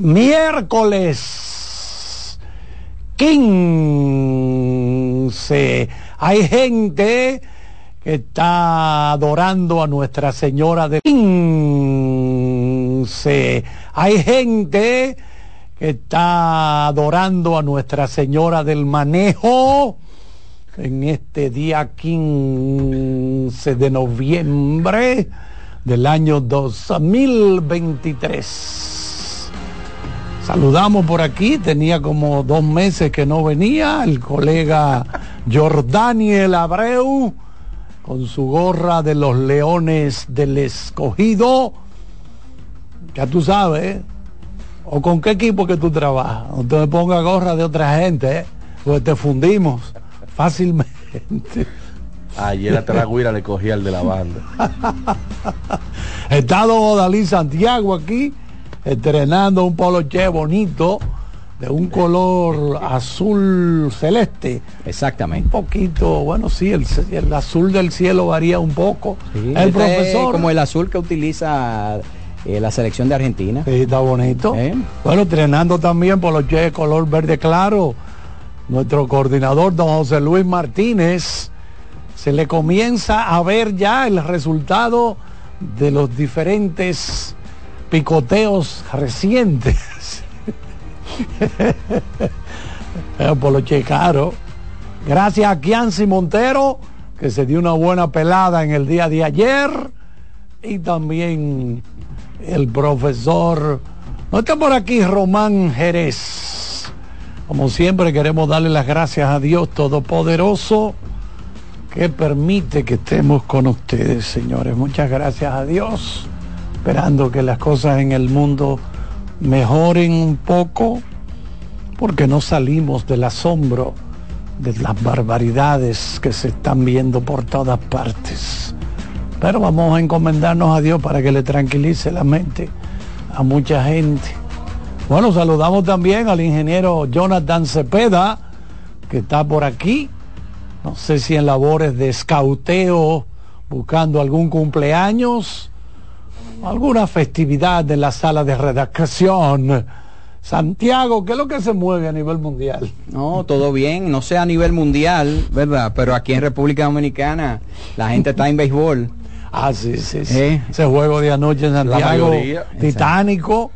Miércoles 15. Hay gente que está adorando a Nuestra Señora de 15. Hay gente que está adorando a Nuestra Señora del Manejo en este día 15 de noviembre del año 2023. Saludamos por aquí, tenía como dos meses que no venía el colega Jordaniel Abreu con su gorra de los Leones del Escogido. Ya tú sabes, ¿eh? o con qué equipo que tú trabajas. No te ponga gorra de otra gente, ¿eh? pues te fundimos fácilmente. Ayer a Taragüira le cogía el de la banda. Está Don Dalí Santiago aquí estrenando un poloche bonito de un color azul celeste. Exactamente. Un poquito, bueno, sí, el, azul del cielo varía un poco. el profesor. Como el azul que utiliza eh, la selección de Argentina. Sí, está bonito. ¿Eh? Bueno, estrenando también poloche de color verde claro. Nuestro coordinador, don José Luis Martínez, se le comienza a ver ya el resultado de los diferentes picoteos recientes. por lo caro. Gracias a Kianci Montero, que se dio una buena pelada en el día de ayer. Y también el profesor. No está por aquí Román Jerez. Como siempre queremos darle las gracias a Dios Todopoderoso que permite que estemos con ustedes, señores. Muchas gracias a Dios esperando que las cosas en el mundo mejoren un poco, porque no salimos del asombro de las barbaridades que se están viendo por todas partes. Pero vamos a encomendarnos a Dios para que le tranquilice la mente a mucha gente. Bueno, saludamos también al ingeniero Jonathan Cepeda, que está por aquí. No sé si en labores de escauteo, buscando algún cumpleaños alguna festividad de la sala de redacción. Santiago, ¿qué es lo que se mueve a nivel mundial? No, todo bien, no sé a nivel mundial, ¿verdad? Pero aquí en República Dominicana la gente está en béisbol. Ah, sí, sí, sí. ¿Eh? Ese juego de anoche en Santiago, titánico.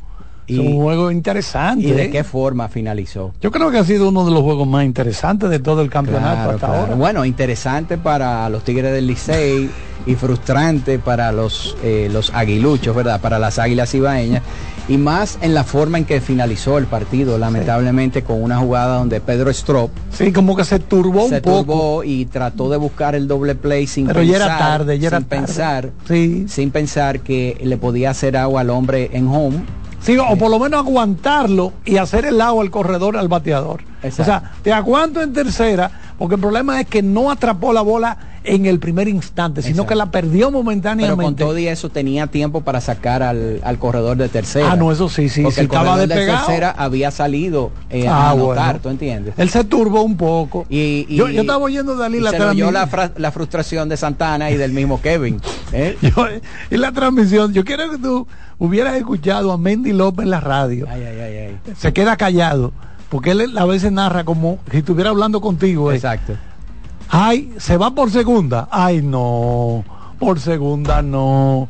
Y, un juego interesante. ¿Y de ¿eh? qué forma finalizó? Yo creo que ha sido uno de los juegos más interesantes de todo el campeonato hasta ahora. Bueno, interesante para los Tigres del Licey y frustrante para los, eh, los aguiluchos, ¿verdad? Para las águilas ibaeñas. Y más en la forma en que finalizó el partido, lamentablemente con una jugada donde Pedro Strop. Sí, como que se turbó un poco. y trató de buscar el doble play sin Pero pensar. Ya era tarde, ya era sin pensar. Sí. Sin pensar que le podía hacer agua al hombre en home Sí, o por lo menos aguantarlo y hacer el agua al corredor al bateador. O sea, te aguanto en tercera, porque el problema es que no atrapó la bola en el primer instante, sino que la perdió momentáneamente. Pero con todo y eso tenía tiempo para sacar al, corredor de tercera. Ah, no, eso sí, sí. Porque el estaba de tercera había salido eh, a ah, anotar, ¿tú entiendes? Él se turbó un poco. Y, yo, estaba oyendo de la transmisión. La, la, frustración de Santana y del mismo Kevin. ¿eh? y la transmisión, yo quiero que tú hubieras escuchado a Mendy López en la radio. Ay, ay, ay, se queda callado. Porque él a veces narra como si estuviera hablando contigo. Eh. Exacto. Ay, se va por segunda. Ay, no. Por segunda no.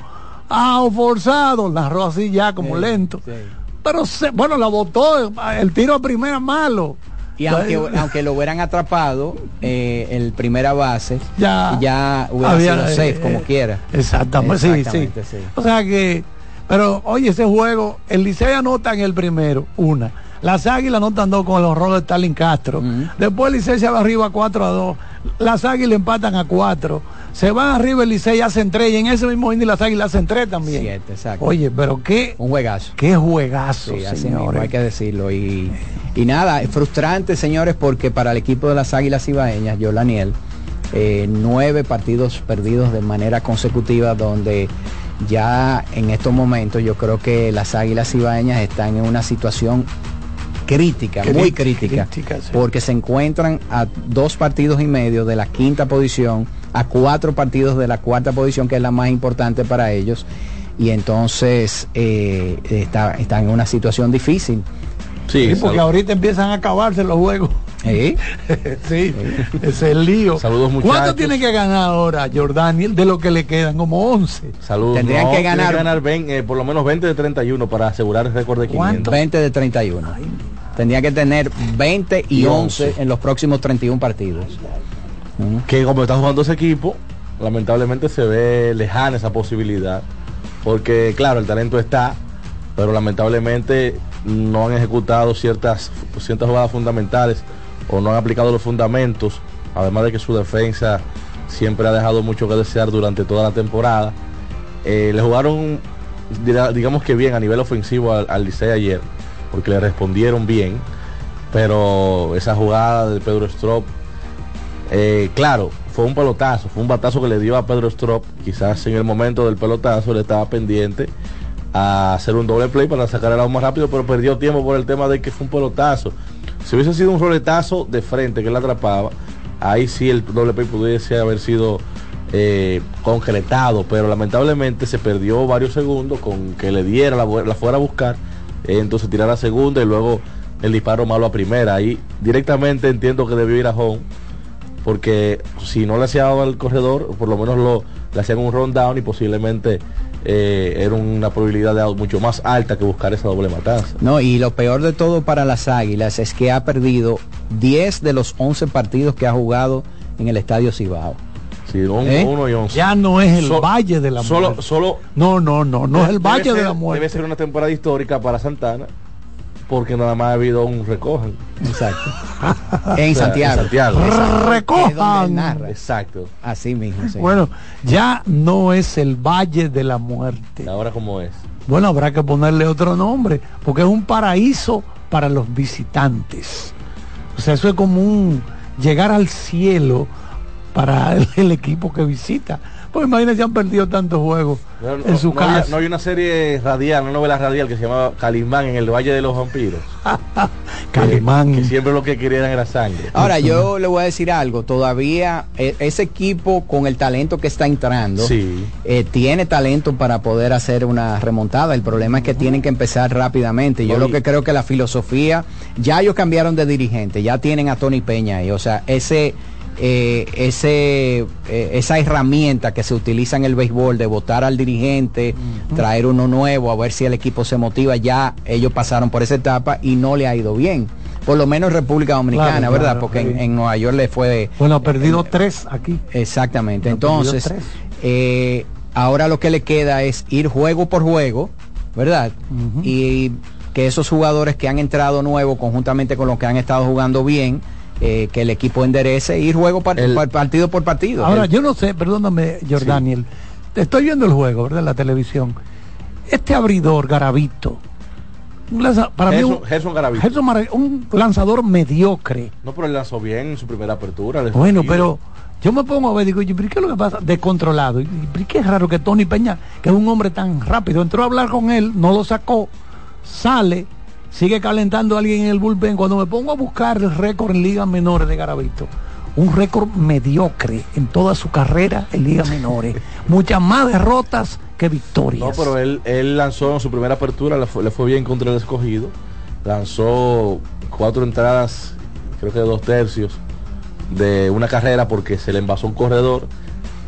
Ah, forzado. Narró así ya como lento. Pero bueno, la botó. El tiro a primera malo. Y aunque, aunque lo hubieran atrapado, eh, el primera base, ya, ya hubiera sido safe, eh, como quiera. Exactamente, sí, sí. O sea que, pero oye, ese juego, el Licey anota en el primero, una Las águilas no están dos con el horror de Stalin Castro. Después el Licey se va arriba 4 a 2. Las águilas empatan a 4. Se van arriba el Licey hacen 3 y en ese mismo inning las águilas hacen 3 también. Siete, exacto. Oye, pero qué, Un juegazo. qué juegazo, Sí, así mismo, señores. hay que decirlo. Y, y nada, es frustrante, señores, porque para el equipo de las Águilas Ibaeñas, yo, Laniel, eh, nueve partidos perdidos de manera consecutiva, donde ya en estos momentos yo creo que las Águilas Ibaeñas están en una situación crítica, muy Crítica, crítica, crítica, sí. porque se encuentran a dos partidos y medio de la quinta posición, a cuatro partidos de la cuarta posición, que es la más importante para ellos, y entonces eh, está, están en una situación difícil. Sí, Sí, porque ahorita empiezan a acabarse los juegos. ¿Eh? sí, ese es el lío. Saludos, ¿Cuánto muchachos. tiene que ganar ahora Jordaniel de lo que le quedan? Como 11. Saludos. Tendrían que ganar- 20, eh, por lo menos 20 de 31 para asegurar el récord de 500. ¿Cuánto? 20 de 31. Tendría que tener 20 y, Y 11 11. en los próximos 31 partidos. Que como está jugando ese equipo, lamentablemente se ve lejana esa posibilidad. Porque claro, el talento está, pero lamentablemente no han ejecutado ciertas, ciertas jugadas fundamentales o no han aplicado los fundamentos, además de que su defensa siempre ha dejado mucho que desear durante toda la temporada. Eh, le jugaron, digamos que bien a nivel ofensivo al, al Licey ayer, porque le respondieron bien, pero esa jugada de Pedro Strop eh, claro, fue un pelotazo, fue un batazo que le dio a Pedro Strop. Quizás en el momento del pelotazo le estaba pendiente a hacer un doble play para sacar el out más rápido, pero perdió tiempo por el tema de que fue un pelotazo. Si hubiese sido un roletazo de frente que él atrapaba, ahí sí el doble play pudiese haber sido eh, concretado, pero lamentablemente se perdió varios segundos con que le diera, la fuera a buscar, eh, entonces tirar a segunda y luego el disparo malo a primera. Ahí directamente entiendo que debió ir a home porque si no le hacía al corredor, por lo menos lo, le hacían un rundown y posiblemente eh, era una probabilidad de out mucho más alta que buscar esa doble matanza. No, y lo peor de todo para las Águilas es que ha perdido 10 de los 11 partidos que ha jugado en el Estadio Cibao. Sí, ¿Eh? uno y once. Ya no es el So- Valle de la solo, Muerte. Solo No, no, no, no es el Valle de la Muerte. Debe ser una temporada histórica para Santana, porque nada más ha habido un recojan. Exacto. O en sea, Santiago. En Santiago. Recojan. narra. Exacto. Así mismo. sí. Bueno, ya no es el Valle de la Muerte. Ahora como es. Bueno, habrá que ponerle otro nombre, porque es un paraíso para los visitantes. O sea, eso es como un llegar al cielo para el, el equipo que visita. Pues imagínense, han perdido tantos juegos No, en su no había- casa. no hay una serie radial, una novela radial que se llama Calimán en el Valle de los Vampiros. Calimán. Que, que siempre lo que querían era sangre. Ahora, yo le voy a decir algo. Todavía eh, ese equipo con el talento que está entrando, Sí. eh, tiene talento para poder hacer una remontada. El problema es que tienen que empezar rápidamente. Yo lo que creo que la filosofía, ya ellos cambiaron de dirigente, ya tienen a Tony Peña ahí. O sea, ese... eh, ese eh, esa herramienta que se utiliza en el béisbol de votar al dirigente, traer uno nuevo, a ver si el equipo se motiva, ya ellos pasaron por esa etapa y no le ha ido bien. Por lo menos en República Dominicana, Claro, ¿verdad? claro, Porque en, Nueva York le fue Bueno, ha perdido tres aquí. Exactamente. Entonces, eh, ahora lo que le queda es ir juego por juego, ¿verdad? Y que esos jugadores que han entrado nuevos, conjuntamente con los que han estado jugando bien, eh, que el equipo enderece, ir juego par- El- par- partido por partido. Ahora, El- yo no sé, perdóname, Jordaniel. Te estoy viendo el juego, ¿verdad? En la televisión. Este abridor, Garavito, lanza- para mí Gerson, un, Gerson Garavito. Gerson un lanzador mediocre. No, pero él lanzó bien en su primera apertura. Bueno, pero yo me pongo a ver, digo, ¿y qué es lo que pasa? Descontrolado. ¿Y qué es raro que Tony Peña, que es un hombre tan rápido, entró a hablar con él, no lo sacó, sale, sigue calentando a alguien en el bullpen. Cuando me pongo a buscar el récord en ligas menores de Garavito, un récord mediocre en toda su carrera en ligas menores. Muchas más derrotas que victorias. No, pero él, él lanzó en su primera apertura, le fue, le fue bien contra el escogido. Lanzó cuatro entradas, creo que de dos tercios, de una carrera porque se le envasó un corredor.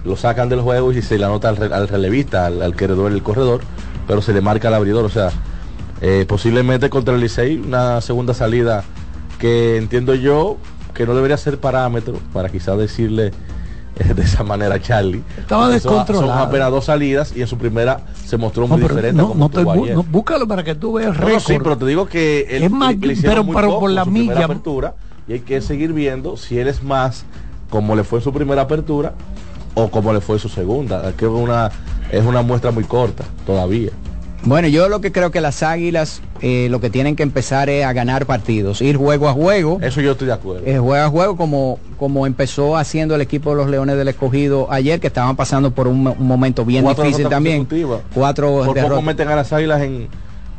Lo sacan del juego y se le anota al relevista, al, al queredor del corredor, pero se le marca al abridor. O sea, eh, posiblemente contra el Licey una segunda salida que entiendo yo que no debería ser parámetro para quizás decirle de esa manera Charlie. Estaba descontrolado. Son apenas dos salidas y en su primera se mostró muy diferente. No, no, no búscalo para que tú veas el sí, pero te digo que él, es más, pero, por la milla. apertura y hay que seguir viendo si él es más como le fue en su primera apertura o como le fue en su segunda. Que una, es una muestra muy corta todavía. Bueno, yo lo que creo que las águilas eh, lo que tienen que empezar es a ganar partidos, ir juego a juego. Eso yo estoy de acuerdo. Eh, juego a juego como, como empezó haciendo el equipo de los Leones del Escogido ayer, que estaban pasando por un, momento bien difícil también. Cuatro por poco meten a las águilas en,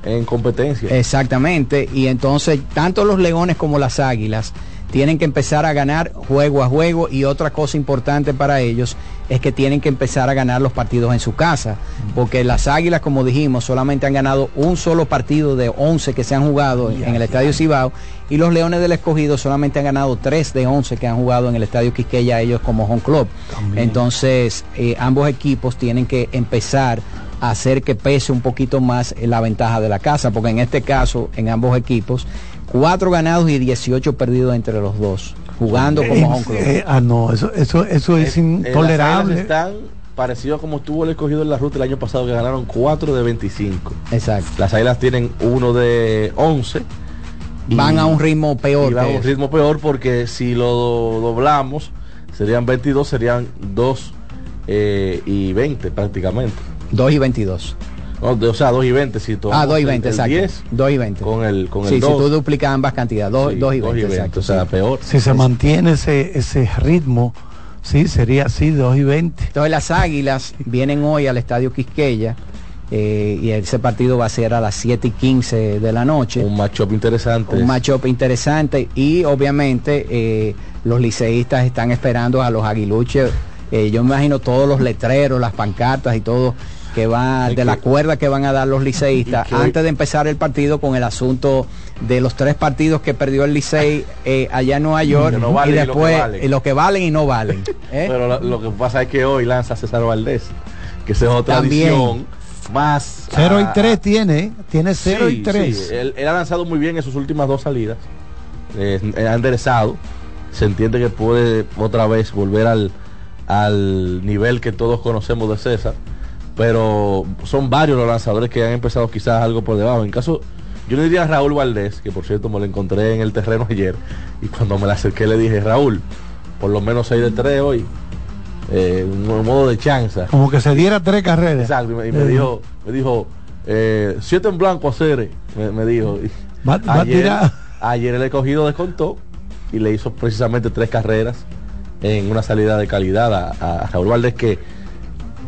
en competencia. Exactamente, y entonces tanto los Leones como las águilas tienen que empezar a ganar juego a juego y otra cosa importante para ellos es que tienen que empezar a ganar los partidos en su casa, porque las Águilas, como dijimos, solamente han ganado un solo partido de 11 que se han jugado en el Estadio Cibao y los Leones del Escogido solamente han ganado 3 de 11 que han jugado en el Estadio Quisqueya ellos como home club. Entonces, eh, ambos equipos tienen que empezar a hacer que pese un poquito más la ventaja de la casa, porque en este caso, en ambos equipos, Cuatro ganados y 18 perdidos entre los dos, jugando como home club. Eh, ah, no, eso, eso, eso es intolerable. están parecidos como estuvo el escogido en la ruta el año pasado, que ganaron 4 de 25. Exacto. Las águilas tienen uno de 11. Van a un ritmo peor. van a un ritmo peor porque si lo doblamos, serían 22, serían 2 eh, y 20 prácticamente. 2 y 22 o sea, 2 y 20 si Ah, 2 y 20, exacto. 2 y 20. Con el, con sí, el si tú duplicas ambas cantidades, 2 y 20, exacto. O sea, peor. Si se mantiene ese, ese ritmo, sí, sería así, 2 y 20. Entonces las águilas vienen hoy al Estadio Quisqueya. Eh, y ese partido va a ser a las 7 y 15 de la noche. Un matchup interesante. Un matchup interesante y obviamente eh, los liceístas están esperando a los aguiluches. Eh, yo me imagino todos los letreros, las pancartas y todo que va de la cuerda que van a dar los liceístas antes de empezar el partido con el asunto de los tres partidos que perdió el Licey eh, allá en Nueva York y después y lo, que valen y no valen. ¿eh? Pero lo, que pasa es que hoy lanza César Valdés, que es otra También. más 0 y 3 tiene, tiene 0 y 3. Él, ha lanzado muy bien en sus últimas dos salidas. Eh, ha enderezado. Se entiende que puede otra vez volver al, al nivel que todos conocemos de César pero son varios los lanzadores que han empezado quizás algo por debajo. En caso, yo le diría a Raúl Valdés, que por cierto me lo encontré en el terreno ayer, y cuando me la acerqué le dije, Raúl, por lo menos 6 de 3 hoy, eh, un modo de chanza. Como que se diera tres carreras. Exacto, y me, dijo, me dijo, eh, siete en blanco a Cere, me, dijo. ayer, ayer el escogido descontó y le hizo precisamente tres carreras en una salida de calidad a, a Raúl Valdés que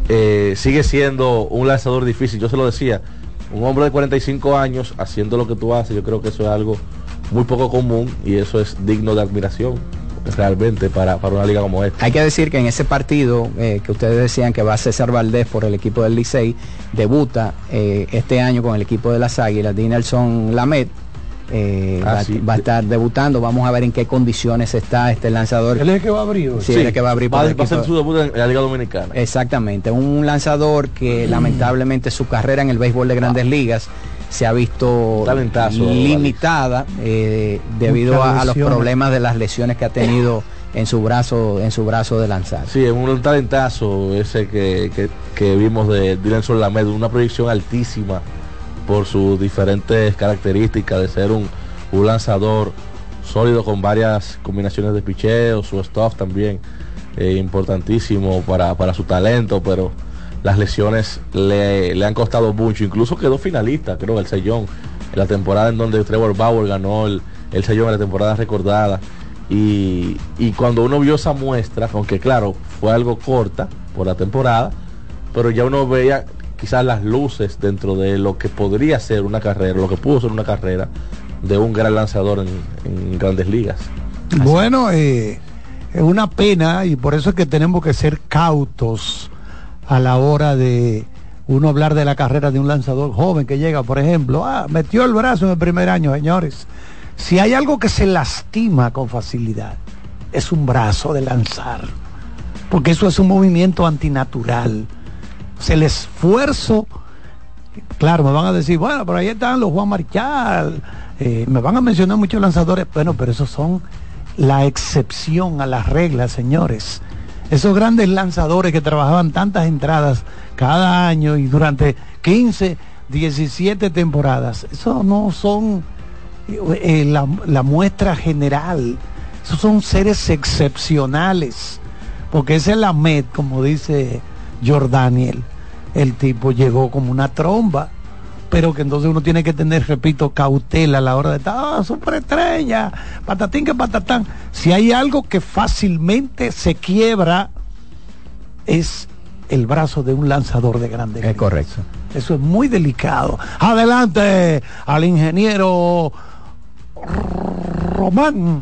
eh, sigue siendo un lanzador difícil. Yo se lo decía, un hombre de 45 años haciendo lo que tú haces, yo creo que eso es algo muy poco común y eso es digno de admiración realmente para, una liga como esta. Hay que decir que en ese partido eh, que ustedes decían que va a César Valdés por el equipo del Licey, debuta eh, este año con el equipo de las Águilas, Dinelson Lamet, eh, ah, va, a estar debutando. Vamos a ver en qué condiciones está este lanzador. Él es el que va a abrir. Sí, es el que va a abrir. Va, a hacer su debut en la Liga Dominicana. Exactamente. Un lanzador que mm. lamentablemente su carrera en el béisbol de grandes ligas se ha visto limitada eh, debido a, los problemas de las lesiones que ha tenido en su brazo en su brazo de lanzar. Sí, es un talentazo ese que, que, vimos de Dylan Lamed, una proyección altísima por sus diferentes características de ser un, lanzador sólido con varias combinaciones de picheo, su stuff también eh, importantísimo para, su talento, pero las lesiones le, han costado mucho, incluso quedó finalista, creo, el sellón, en la temporada en donde Trevor Bauer ganó el, el sellón en la temporada recordada. Y, y, cuando uno vio esa muestra, aunque claro, fue algo corta por la temporada, pero ya uno veía quizás las luces dentro de lo que podría ser una carrera, lo que pudo ser una carrera de un gran lanzador en, grandes ligas. Bueno, eh, es una pena y por eso es que tenemos que ser cautos a la hora de uno hablar de la carrera de un lanzador joven que llega, por ejemplo, ah, metió el brazo en el primer año, señores. Si hay algo que se lastima con facilidad, es un brazo de lanzar, porque eso es un movimiento antinatural el esfuerzo, claro, me van a decir, bueno, por ahí están los Juan Marchal, eh, me van a mencionar muchos lanzadores, bueno, pero esos son la excepción a las reglas, señores. Esos grandes lanzadores que trabajaban tantas entradas cada año y durante 15, 17 temporadas, eso no son eh, la, la muestra general, esos son seres excepcionales, porque ese es la Met, como dice Jordaniel, el tipo llegó como una tromba pero que entonces uno tiene que tener, repito, cautela a la hora de estar, ah, superestrella, patatín que patatán. Si hay algo que fácilmente se quiebra, es el brazo de un lanzador de grande. Es correcto. Eso es muy delicado. Adelante al ingeniero Román.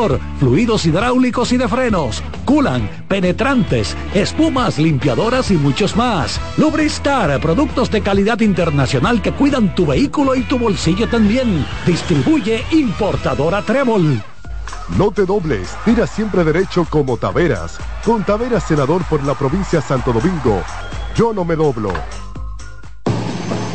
fluidos hidráulicos y de frenos, culan, penetrantes, espumas, limpiadoras y muchos más. Lubristar, productos de calidad internacional que cuidan tu vehículo y tu bolsillo también. Distribuye importadora Trébol. No te dobles, tira siempre derecho como Taveras. Con Taveras, senador por la provincia Santo Domingo. Yo no me doblo.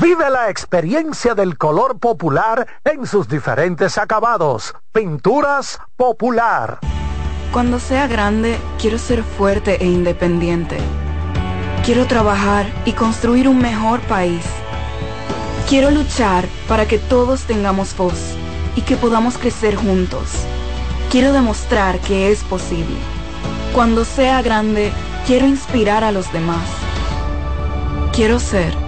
Vive la experiencia del color popular en sus diferentes acabados. Pinturas Popular. Cuando sea grande, quiero ser fuerte e independiente. Quiero trabajar y construir un mejor país. Quiero luchar para que todos tengamos voz y que podamos crecer juntos. Quiero demostrar que es posible. Cuando sea grande, quiero inspirar a los demás. Quiero ser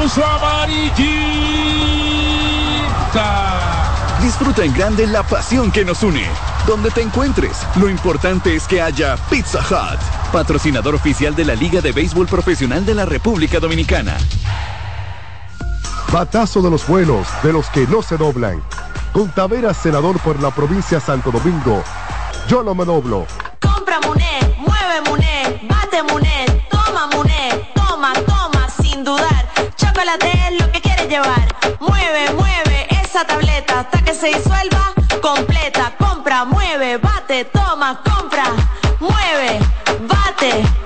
Puso amarillita. Disfruta en grande la pasión que nos une. Donde te encuentres, lo importante es que haya Pizza Hut, patrocinador oficial de la Liga de Béisbol Profesional de la República Dominicana. Batazo de los buenos, de los que no se doblan. Con Taveras, senador por la provincia Santo Domingo. Yo no me doblo. Compra Muné, mueve Muné, bate Muné, llevar. Mueve, mueve esa tableta hasta que se disuelva completa. Compra, mueve, bate, toma, compra, mueve, bate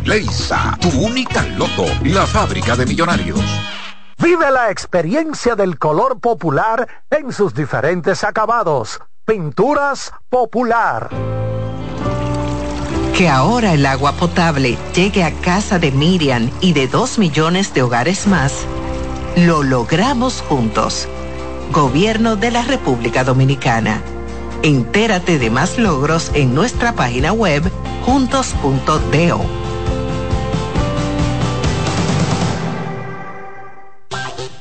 Leisa, tu única loto, la fábrica de millonarios. Vive la experiencia del color popular en sus diferentes acabados. Pinturas Popular. Que ahora el agua potable llegue a casa de Miriam y de dos millones de hogares más, lo logramos juntos. Gobierno de la República Dominicana. Entérate de más logros en nuestra página web juntos.do.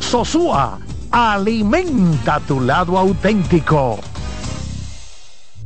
Sosúa, alimenta tu lado auténtico.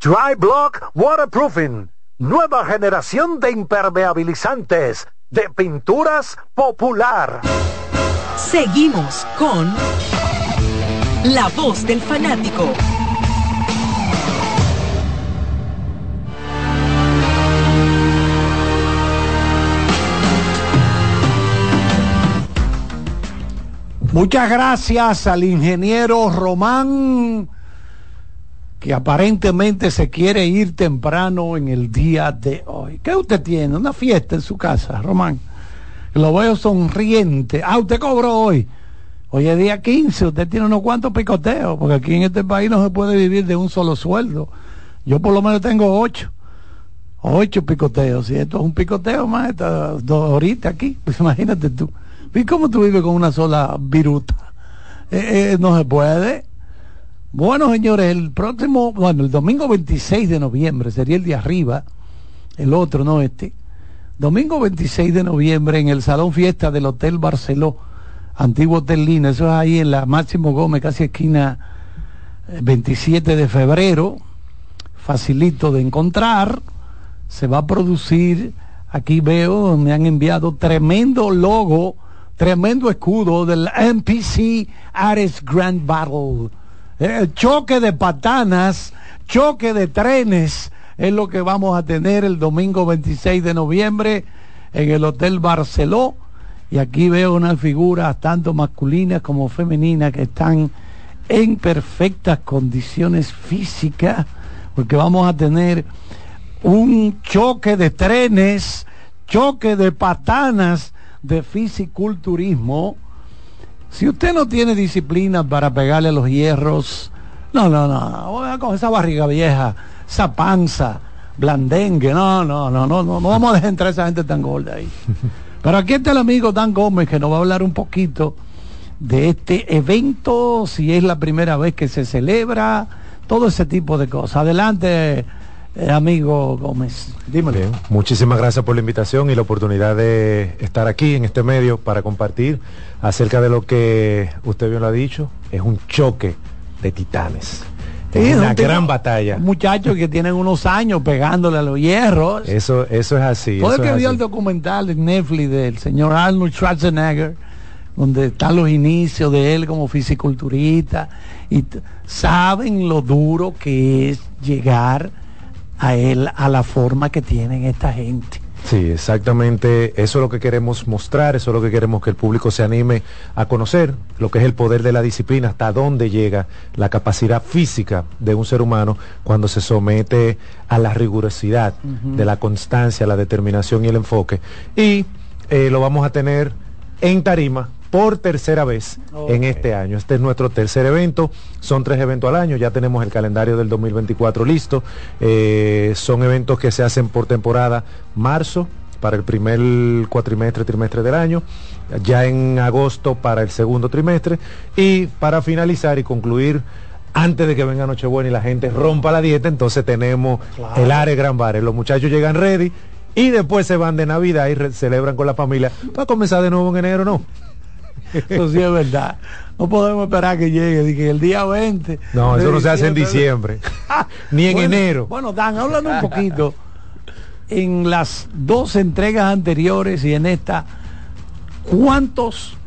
Dry Block Waterproofing. Nueva generación de impermeabilizantes de pinturas popular. Seguimos con La voz del fanático. Muchas gracias al ingeniero Román, que aparentemente se quiere ir temprano en el día de hoy. ¿Qué usted tiene? Una fiesta en su casa, Román. Lo veo sonriente. Ah, usted cobró hoy. Hoy es día 15, usted tiene unos cuantos picoteos, porque aquí en este país no se puede vivir de un solo sueldo. Yo por lo menos tengo ocho. Ocho picoteos. Y esto es un picoteo más, dos horitas aquí. Pues imagínate tú. ¿Y cómo tú vives con una sola viruta? Eh, eh, no se puede. Bueno, señores, el próximo, bueno, el domingo 26 de noviembre sería el de arriba, el otro, no este. Domingo 26 de noviembre en el Salón Fiesta del Hotel Barceló, antiguo Hotel Lina, eso es ahí en la Máximo Gómez, casi esquina 27 de febrero, facilito de encontrar. Se va a producir, aquí veo, me han enviado tremendo logo tremendo escudo del NPC Ares Grand Battle. El choque de patanas, choque de trenes, es lo que vamos a tener el domingo 26 de noviembre en el Hotel Barceló. Y aquí veo unas figuras tanto masculinas como femeninas que están en perfectas condiciones físicas, porque vamos a tener un choque de trenes, choque de patanas, de fisiculturismo, si usted no tiene disciplina para pegarle a los hierros, no, no, no, con esa barriga vieja, esa panza, blandengue, no, no, no, no, no, no vamos a dejar entrar a esa gente tan gorda ahí. Pero aquí está el amigo Dan Gómez que nos va a hablar un poquito de este evento, si es la primera vez que se celebra, todo ese tipo de cosas. Adelante, amigo Gómez. Dímelo. muchísimas gracias por la invitación y la oportunidad de estar aquí en este medio para compartir acerca de lo que usted bien lo ha dicho. Es un choque de titanes. es una gran batalla. Muchachos que tienen unos años pegándole a los hierros. Eso, eso es así. Todo el que vio el documental de Netflix del señor Arnold Schwarzenegger, donde están los inicios de él como fisiculturista, y saben lo duro que es llegar a él a la forma que tienen esta gente. Sí, exactamente. Eso es lo que queremos mostrar, eso es lo que queremos que el público se anime a conocer, lo que es el poder de la disciplina, hasta dónde llega la capacidad física de un ser humano cuando se somete a la rigurosidad de la constancia, la determinación y el enfoque. Y eh, lo vamos a tener en tarima por tercera vez en este año. Este es nuestro tercer evento. Son tres eventos al año. Ya tenemos el calendario del 2024 listo. Eh, son eventos que se hacen por temporada. Marzo para el primer cuatrimestre, trimestre del año. Ya en agosto para el segundo trimestre. Y para finalizar y concluir antes de que venga Nochebuena y la gente rompa la dieta, entonces tenemos Claro. el Are Gran Bar. Los muchachos llegan ready y después se van de Navidad y celebran con la familia para comenzar de nuevo en enero, ¿no? Eso sí es verdad. No podemos esperar que llegue, de que el día 20. No, eso no se hace en diciembre, ni en Bueno, enero. Bueno, Dan, háblame un poquito. En las dos entregas anteriores y en esta, ¿cuántos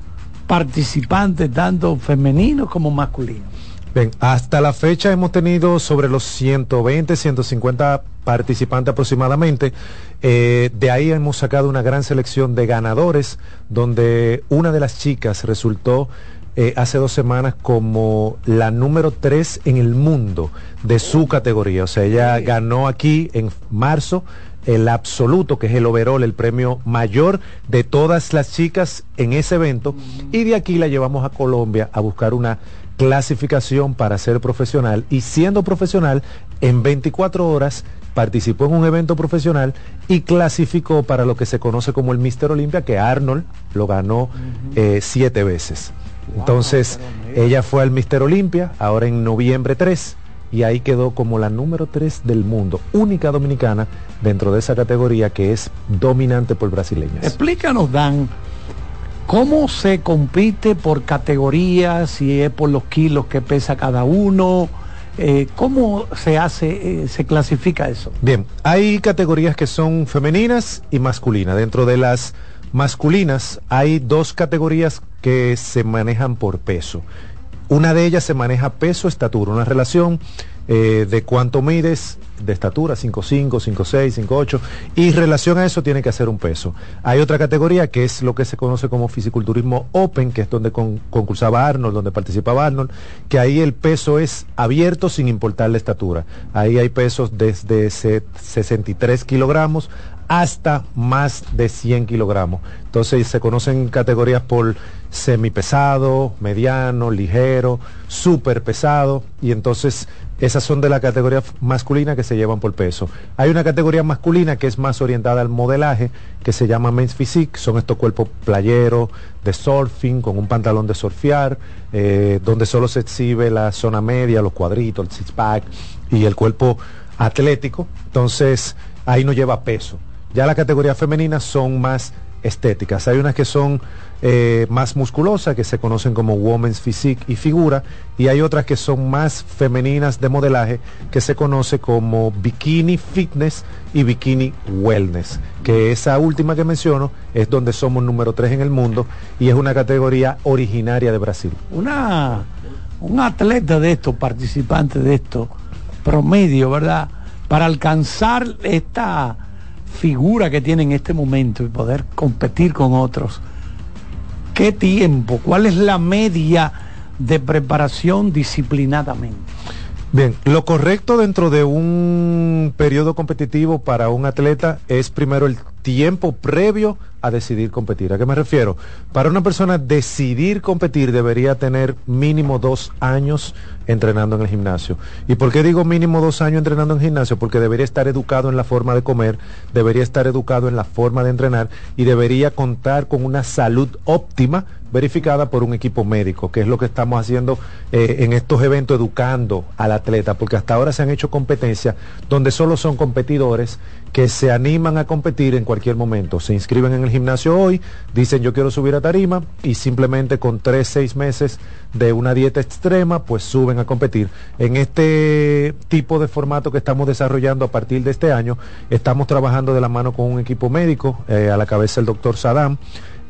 participantes, tanto femeninos como masculinos. Bien, hasta la fecha hemos tenido sobre los 120, 150 participantes aproximadamente. Eh, de ahí hemos sacado una gran selección de ganadores, donde una de las chicas resultó eh, hace dos semanas como la número 3 en el mundo de su categoría. O sea, ella ganó aquí en marzo el absoluto, que es el overall, el premio mayor de todas las chicas en ese evento. Y de aquí la llevamos a Colombia a buscar una clasificación para ser profesional. Y siendo profesional, en 24 horas participó en un evento profesional y clasificó para lo que se conoce como el Mister Olympia, que Arnold lo ganó eh, siete veces. Entonces, ella fue al Mister Olympia, ahora en noviembre 3, y ahí quedó como la número 3 del mundo, única dominicana dentro de esa categoría que es dominante por brasileñas. Explícanos, Dan, ¿cómo se compite por categorías, si es por los kilos que pesa cada uno? Eh, ¿Cómo se hace, eh, se clasifica eso? Bien, hay categorías que son femeninas y masculinas. Dentro de las masculinas hay dos categorías que se manejan por peso. Una de ellas se maneja peso-estatura, una relación eh, de cuánto mides de estatura, 5'5, 5'6, 5'8, y relación a eso tiene que hacer un peso. Hay otra categoría que es lo que se conoce como fisiculturismo open, que es donde concursaba Arnold, donde participaba Arnold, que ahí el peso es abierto sin importar la estatura. Ahí hay pesos desde 63 kilogramos hasta más de 100 kilogramos. Entonces se conocen categorías por semipesado, mediano, ligero, súper pesado y entonces esas son de la categoría masculina que se llevan por peso. Hay una categoría masculina que es más orientada al modelaje que se llama Men's Physique, son estos cuerpos playeros de surfing con un pantalón de surfear, eh, donde solo se exhibe la zona media, los cuadritos, el six pack y el cuerpo atlético. Entonces ahí no lleva peso. Ya la categoría femenina son más estéticas. Hay unas que son eh, más musculosas, que se conocen como Women's Physique y Figura, y hay otras que son más femeninas de modelaje, que se conoce como Bikini Fitness y Bikini Wellness, que esa última que menciono es donde somos número 3 en el mundo y es una categoría originaria de Brasil. Una, un atleta de esto, participante de esto, promedio, ¿verdad? Para alcanzar esta figura que tiene en este momento y poder competir con otros. ¿Qué tiempo? ¿Cuál es la media de preparación disciplinadamente? Bien, lo correcto dentro de un periodo competitivo para un atleta es primero el tiempo previo a decidir competir. ¿A qué me refiero? Para una persona decidir competir debería tener mínimo dos años entrenando en el gimnasio. ¿Y por qué digo mínimo dos años entrenando en el gimnasio? Porque debería estar educado en la forma de comer, debería estar educado en la forma de entrenar y debería contar con una salud óptima verificada por un equipo médico, que es lo que estamos haciendo eh, en estos eventos educando al atleta, porque hasta ahora se han hecho competencias donde solo son competidores que se animan a competir en cualquier momento. Se inscriben en el gimnasio hoy, dicen yo quiero subir a tarima y simplemente con tres, seis meses de una dieta extrema, pues suben a competir. En este tipo de formato que estamos desarrollando a partir de este año, estamos trabajando de la mano con un equipo médico, eh, a la cabeza el doctor Saddam,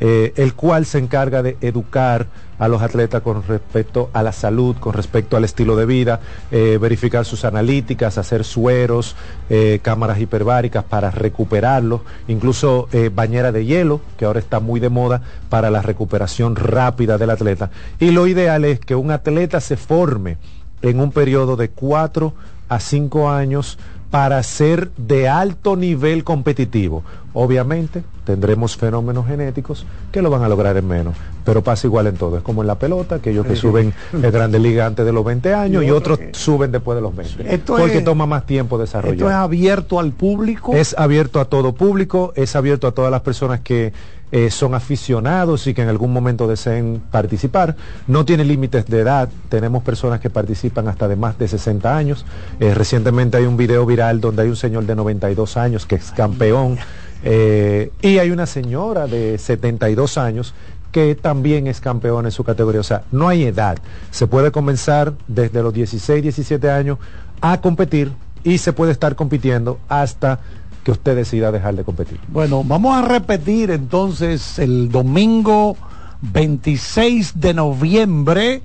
eh, el cual se encarga de educar a los atletas con respecto a la salud, con respecto al estilo de vida, eh, verificar sus analíticas, hacer sueros, eh, cámaras hiperbáricas para recuperarlos, incluso bañera de hielo, que ahora está muy de moda para la recuperación rápida del atleta. Y lo ideal es que un atleta se forme en un periodo de cuatro a cinco años para ser de alto nivel competitivo. Obviamente tendremos fenómenos genéticos que lo van a lograr en menos, pero pasa igual en todo. Es como en la pelota, aquellos que suben de Grande Liga antes de los 20 años y otros suben después de los 20. porque toma más tiempo desarrollar. ¿Esto es abierto al público? Es abierto a todo público, es abierto a todas las personas que eh, son aficionados y que en algún momento deseen participar. No tiene límites de edad, tenemos personas que participan hasta de más de 60 años. Eh, recientemente hay un video viral donde hay un señor de 92 años que es campeón. Eh, y hay una señora de 72 años que también es campeón en su categoría. O sea, no hay edad. Se puede comenzar desde los 16, 17 años a competir y se puede estar compitiendo hasta que usted decida dejar de competir. Bueno, vamos a repetir entonces el domingo 26 de noviembre,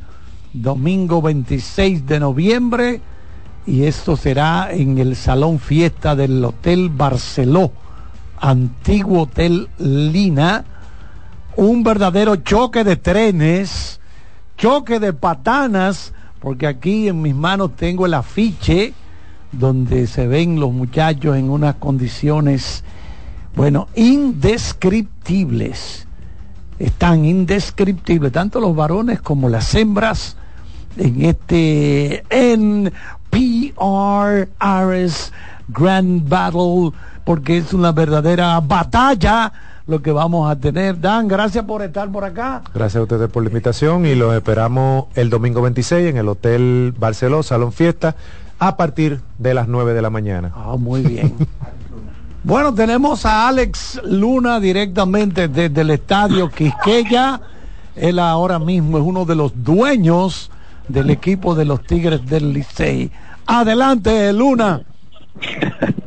domingo 26 de noviembre, y esto será en el Salón Fiesta del Hotel Barceló, antiguo Hotel Lina, un verdadero choque de trenes, choque de patanas, porque aquí en mis manos tengo el afiche donde se ven los muchachos en unas condiciones, bueno, indescriptibles. Están indescriptibles, tanto los varones como las hembras, en este NPRRS Grand Battle, porque es una verdadera batalla lo que vamos a tener. Dan, gracias por estar por acá. Gracias a ustedes por la invitación y los esperamos el domingo 26 en el Hotel Barceló, Salón Fiesta, a partir de las 9 de la mañana. Ah, muy bien. bueno, tenemos a Alex Luna directamente desde el estadio Quisqueya. Él ahora mismo es uno de los dueños del equipo de los Tigres del Licey. Adelante, Luna.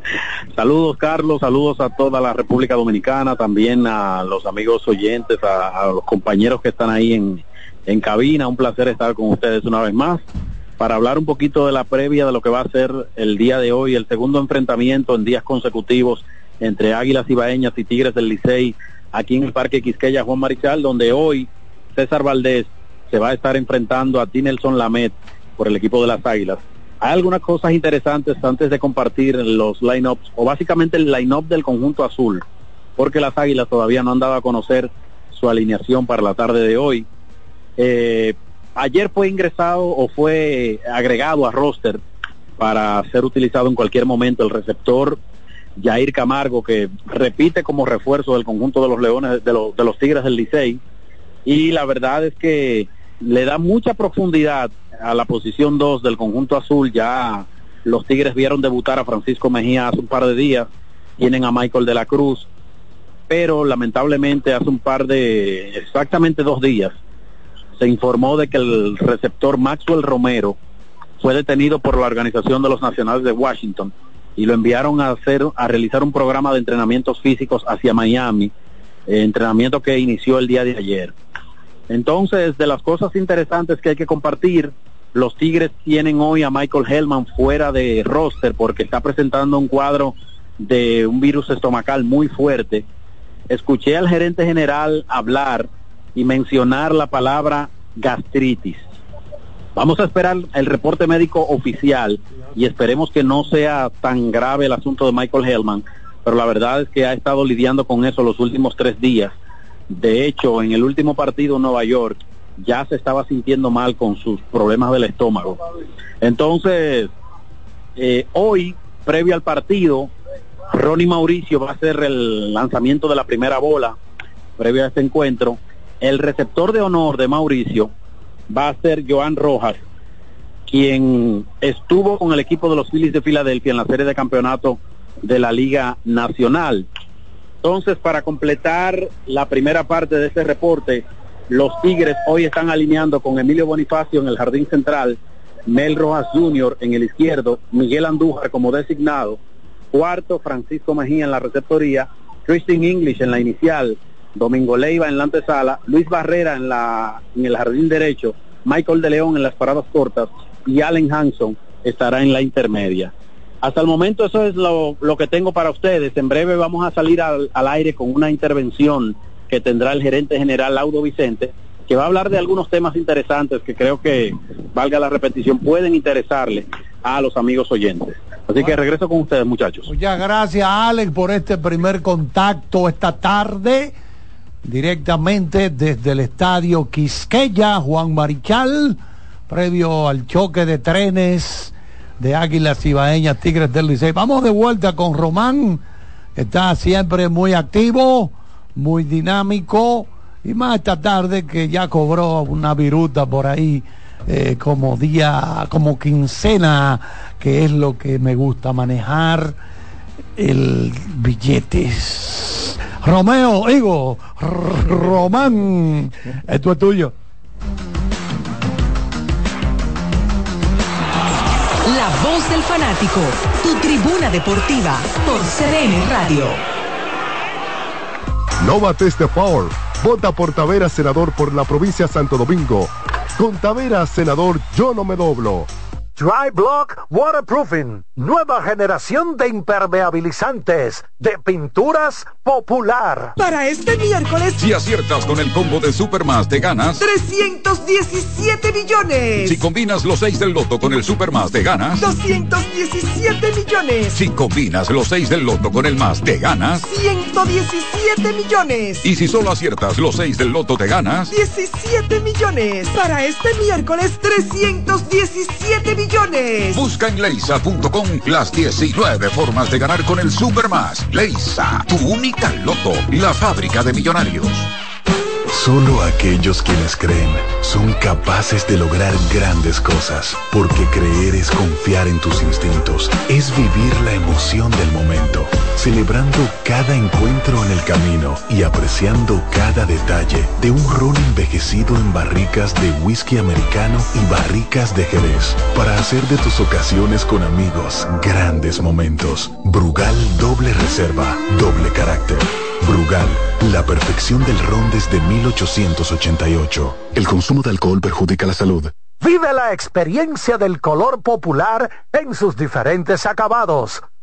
Saludos Carlos, saludos a toda la República Dominicana, también a los amigos oyentes, a, a los compañeros que están ahí en, en cabina. Un placer estar con ustedes una vez más para hablar un poquito de la previa de lo que va a ser el día de hoy, el segundo enfrentamiento en días consecutivos entre Águilas Ibaeñas y Tigres del Licey aquí en el Parque Quisqueya Juan Marichal, donde hoy César Valdés se va a estar enfrentando a Tinelson Lamet por el equipo de las Águilas. Hay algunas cosas interesantes antes de compartir los lineups, o básicamente el lineup del conjunto azul, porque las Águilas todavía no han dado a conocer su alineación para la tarde de hoy. Eh, ayer fue ingresado o fue agregado a roster para ser utilizado en cualquier momento el receptor Jair Camargo, que repite como refuerzo del conjunto de los Leones, de, los de los Tigres del Licey. Y la verdad es que le da mucha profundidad a la posición 2 del conjunto azul. Ya los Tigres vieron debutar a Francisco Mejía hace un par de días, tienen a Michael de la Cruz, pero lamentablemente hace un par de, exactamente dos días, se informó de que el receptor Maxwell Romero fue detenido por la Organización de los Nacionales de Washington y lo enviaron a hacer a realizar un programa de entrenamientos físicos hacia Miami, eh, entrenamiento que inició el día de ayer. Entonces, de las cosas interesantes que hay que compartir, los Tigres tienen hoy a Michael Hellman fuera de roster porque está presentando un cuadro de un virus estomacal muy fuerte. Escuché al gerente general hablar y mencionar la palabra gastritis. Vamos a esperar el reporte médico oficial y esperemos que no sea tan grave el asunto de Michael Hellman, pero la verdad es que ha estado lidiando con eso los últimos tres días. De hecho, en el último partido en Nueva York ya se estaba sintiendo mal con sus problemas del estómago. Entonces, eh, hoy, previo al partido, Ronnie Mauricio va a hacer el lanzamiento de la primera bola, previo a este encuentro. El receptor de honor de Mauricio va a ser Joan Rojas, quien estuvo con el equipo de los Phillies de Filadelfia en la serie de campeonato de la Liga Nacional. Entonces, para completar la primera parte de este reporte, los Tigres hoy están alineando con Emilio Bonifacio en el jardín central, Mel Rojas Jr. en el izquierdo, Miguel Andújar como designado, cuarto Francisco Mejía en la receptoría, Christian English en la inicial, Domingo Leiva en la antesala, Luis Barrera en, la, en el jardín derecho, Michael de León en las paradas cortas y Allen Hanson estará en la intermedia. Hasta el momento eso es lo, lo que tengo para ustedes. En breve vamos a salir al, al, aire con una intervención que tendrá el gerente general Laudo Vicente, que va a hablar de algunos temas interesantes que creo que, valga la repetición, pueden interesarle a los amigos oyentes. Así que regreso con ustedes, muchachos. Muchas gracias, Alex, por este primer contacto esta tarde directamente desde el estadio Quisqueya, Juan Marichal, previo al choque de trenes de Águilas Ibaeñas, Tigres del Licey. Vamos de vuelta con Román, está siempre muy activo, muy dinámico, y más esta tarde que ya cobró una viruta por ahí, eh, como día, como quincena, que es lo que me gusta manejar el billetes. Romeo, digo, Román, esto es tuyo. La voz del fanático, tu tribuna deportiva por CDN Radio. No bates de Power, Vota por Taveras, senador por la provincia de Santo Domingo. Con Taveras, senador, yo no me doblo. Dry Block Waterproofing, nueva generación de impermeabilizantes de pinturas popular. Para este miércoles, Si aciertas con el combo de Supermas, te ganas. 317 millones. Si combinas los 6 del loto con el Supermas, te ganas. 217 millones. Si combinas los 6 del loto con el más, te ganas. 117 millones. Y si solo aciertas los 6 del loto, te ganas. 17 millones. Para este miércoles, 317 millones. Busca en leisa.com las 19 formas de ganar con el Supermas. Leisa, tu única loto, la fábrica de millonarios. Solo aquellos quienes creen son capaces de lograr grandes cosas, porque creer es confiar en tus instintos, es vivir la emoción del momento, celebrando cada encuentro en el camino y apreciando cada detalle de un ron envejecido en barricas de whisky americano y barricas de Jerez, para hacer de tus ocasiones con amigos grandes momentos. Brugal doble reserva, doble carácter. Brugal, la perfección del ron desde 1888. El consumo de alcohol perjudica la salud. Vive la experiencia del color popular en sus diferentes acabados.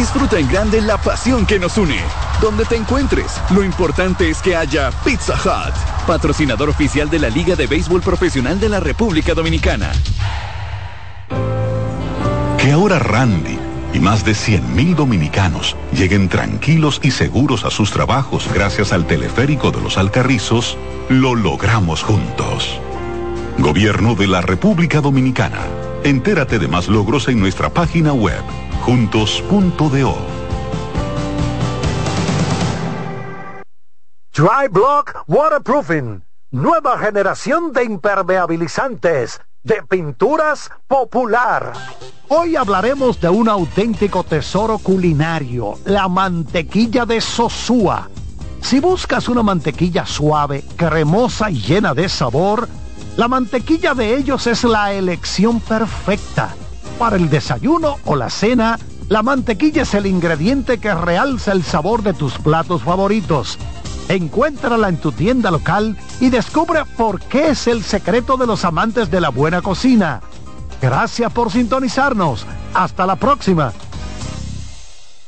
Disfruta en grande la pasión que nos une. Donde te encuentres, lo importante es que haya Pizza Hut, patrocinador oficial de la Liga de Béisbol Profesional de la República Dominicana. Que ahora Randy y más de 100.000 dominicanos lleguen tranquilos y seguros a sus trabajos gracias al teleférico de los Alcarrizos, lo logramos juntos. Gobierno de la República Dominicana. Entérate de más logros en nuestra página web, juntos.do. Dry Block Waterproofing, nueva generación de impermeabilizantes de pinturas popular. Hoy hablaremos de un auténtico tesoro culinario, la mantequilla de Sosúa. Si buscas una mantequilla suave, cremosa y llena de sabor, la mantequilla de ellos es la elección perfecta. Para el desayuno o la cena, la mantequilla es el ingrediente que realza el sabor de tus platos favoritos. Encuéntrala en tu tienda local y descubre por qué es el secreto de los amantes de la buena cocina. Gracias por sintonizarnos. Hasta la próxima.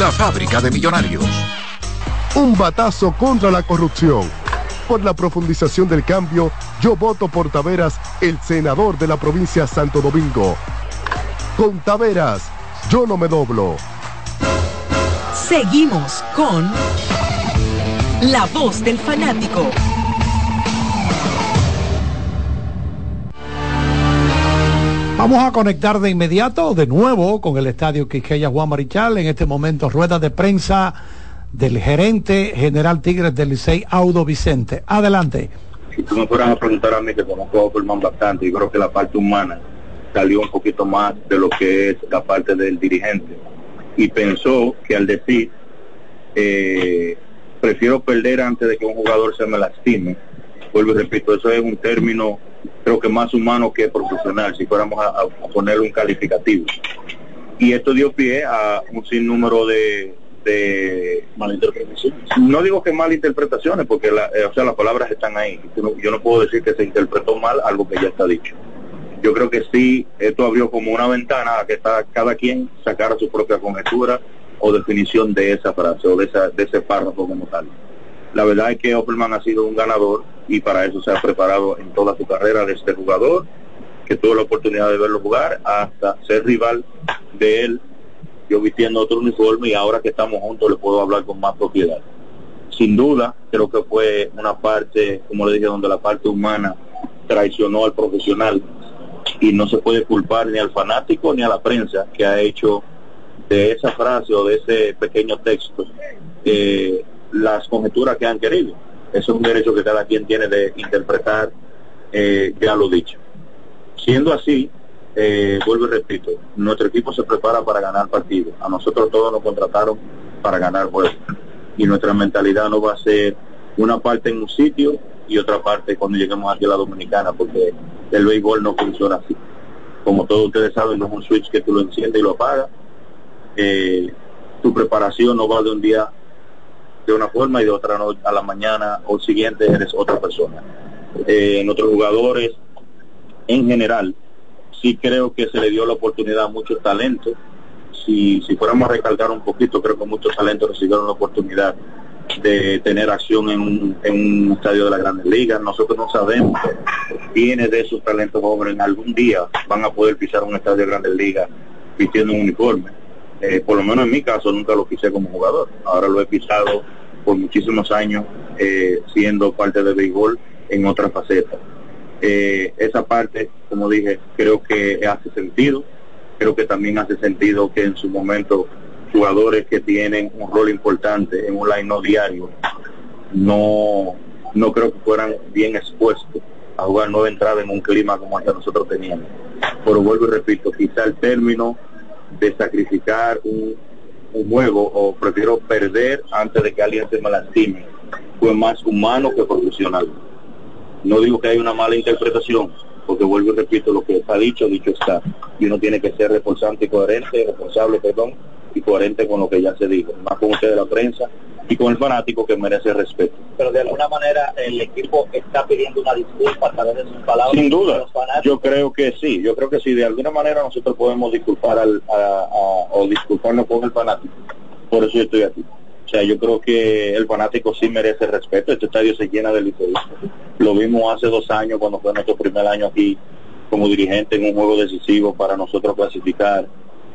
la fábrica de millonarios. Un batazo contra la corrupción. Por la profundización del cambio, yo voto por Taveras, el senador de la provincia de Santo Domingo. Con Taveras, yo no me doblo. Seguimos con La Voz del Fanático. Vamos a conectar de inmediato, de nuevo, con el estadio Quisqueya Juan Marichal. En este momento, rueda de prensa del gerente general Tigres del Licey, Audo Vicente. Adelante. si tú me fueras a preguntar a mí que conozco a bastante, yo creo que la parte humana salió un poquito más de lo que es la parte del dirigente. Y pensó que al decir, eh, prefiero perder antes de que un jugador se me lastime, vuelvo y repito, eso es un término creo que más humano que profesional, si fuéramos a, a ponerle un calificativo. Y esto dio pie a un sinnúmero de, de malinterpretaciones. No digo que malinterpretaciones, porque la, eh, o sea, las palabras están ahí. Yo no, yo no puedo decir que se interpretó mal algo que ya está dicho. Yo creo que sí, esto abrió como una ventana a que está, cada quien sacara su propia conjetura o definición de esa frase o de, esa, de ese párrafo como tal. La verdad es que Opelman ha sido un ganador y para eso se ha preparado en toda su carrera de este jugador, que tuvo la oportunidad de verlo jugar hasta ser rival de él, yo vistiendo otro uniforme y ahora que estamos juntos le puedo hablar con más propiedad. Sin duda, creo que fue una parte, como le dije, donde la parte humana traicionó al profesional y no se puede culpar ni al fanático ni a la prensa que ha hecho de esa frase o de ese pequeño texto eh, las conjeturas que han querido. Eso es un derecho que cada quien tiene de interpretar eh, ya lo dicho. Siendo así, eh, vuelvo y repito, nuestro equipo se prepara para ganar partidos. A nosotros todos nos contrataron para ganar juegos. Y nuestra mentalidad no va a ser una parte en un sitio y otra parte cuando lleguemos aquí a la Dominicana, porque el béisbol no funciona así. Como todos ustedes saben, no es un switch que tú lo enciendes y lo apagas. Eh, tu preparación no va de un día de una forma y de otra no, a la mañana o siguiente eres otra persona. Eh, nuestros jugadores en general sí creo que se le dio la oportunidad a muchos talentos. Si, si fuéramos a recalcar un poquito, creo que muchos talentos recibieron la oportunidad de tener acción en un, en un estadio de la Grandes Ligas. Nosotros no sabemos quiénes de esos talentos jóvenes en algún día van a poder pisar un estadio de Grandes Ligas vistiendo un uniforme. Eh, por lo menos en mi caso nunca lo pisé como jugador. Ahora lo he pisado por muchísimos años eh, siendo parte del béisbol en otra faceta. Eh, esa parte, como dije, creo que hace sentido. Creo que también hace sentido que en su momento jugadores que tienen un rol importante en un line no diario no, no creo que fueran bien expuestos a jugar nueva entrada en un clima como que nosotros teníamos. Pero vuelvo y repito, quizá el término de sacrificar un, un juego o prefiero perder antes de que alguien se me lastime fue más humano que profesional. No digo que hay una mala interpretación, porque vuelvo y repito, lo que está dicho, dicho está. Y uno tiene que ser responsable y coherente, responsable, perdón, y coherente con lo que ya se dijo, más con usted de la prensa y con el fanático que merece respeto. Pero de alguna manera el equipo está pidiendo una disculpa a través de sus palabras. Sin duda, yo creo que sí, yo creo que sí, de alguna manera nosotros podemos disculpar al, a, a, o disculparnos con el fanático, por eso yo estoy aquí. O sea, yo creo que el fanático sí merece respeto, este estadio se llena de liceístas. Lo vimos hace dos años cuando fue nuestro primer año aquí como dirigente en un juego decisivo para nosotros clasificar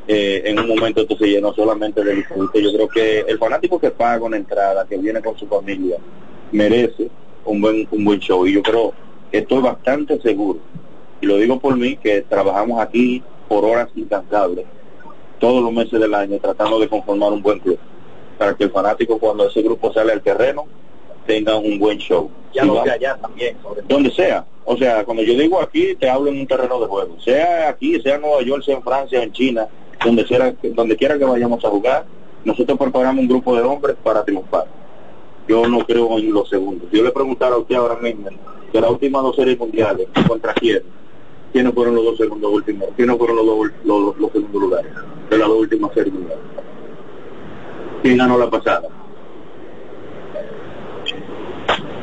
eh, en un momento esto se llenó solamente de disfrute. Yo creo que el fanático que paga una entrada, que viene con su familia, merece un buen, un buen show. Y yo creo, estoy bastante seguro, y lo digo por mí, que trabajamos aquí por horas incansables, todos los meses del año, tratando de conformar un buen club, para que el fanático cuando ese grupo sale al terreno, tenga un buen show. Ya lo que allá también. Donde sea. O sea, cuando yo digo aquí, te hablo en un terreno de juego. Sea aquí, sea en Nueva York, sea en Francia, en China, donde quiera, donde quiera que vayamos a jugar, nosotros preparamos un grupo de hombres para triunfar. Yo no creo en los segundos. Yo le preguntara a usted ahora mismo, de las últimas dos series mundiales, ¿contra quién? ¿Quiénes fueron los dos segundos últimos? ¿Quiénes fueron los, dos, los, los segundos lugares de las dos últimas series mundiales? ¿Quién ganó la pasada?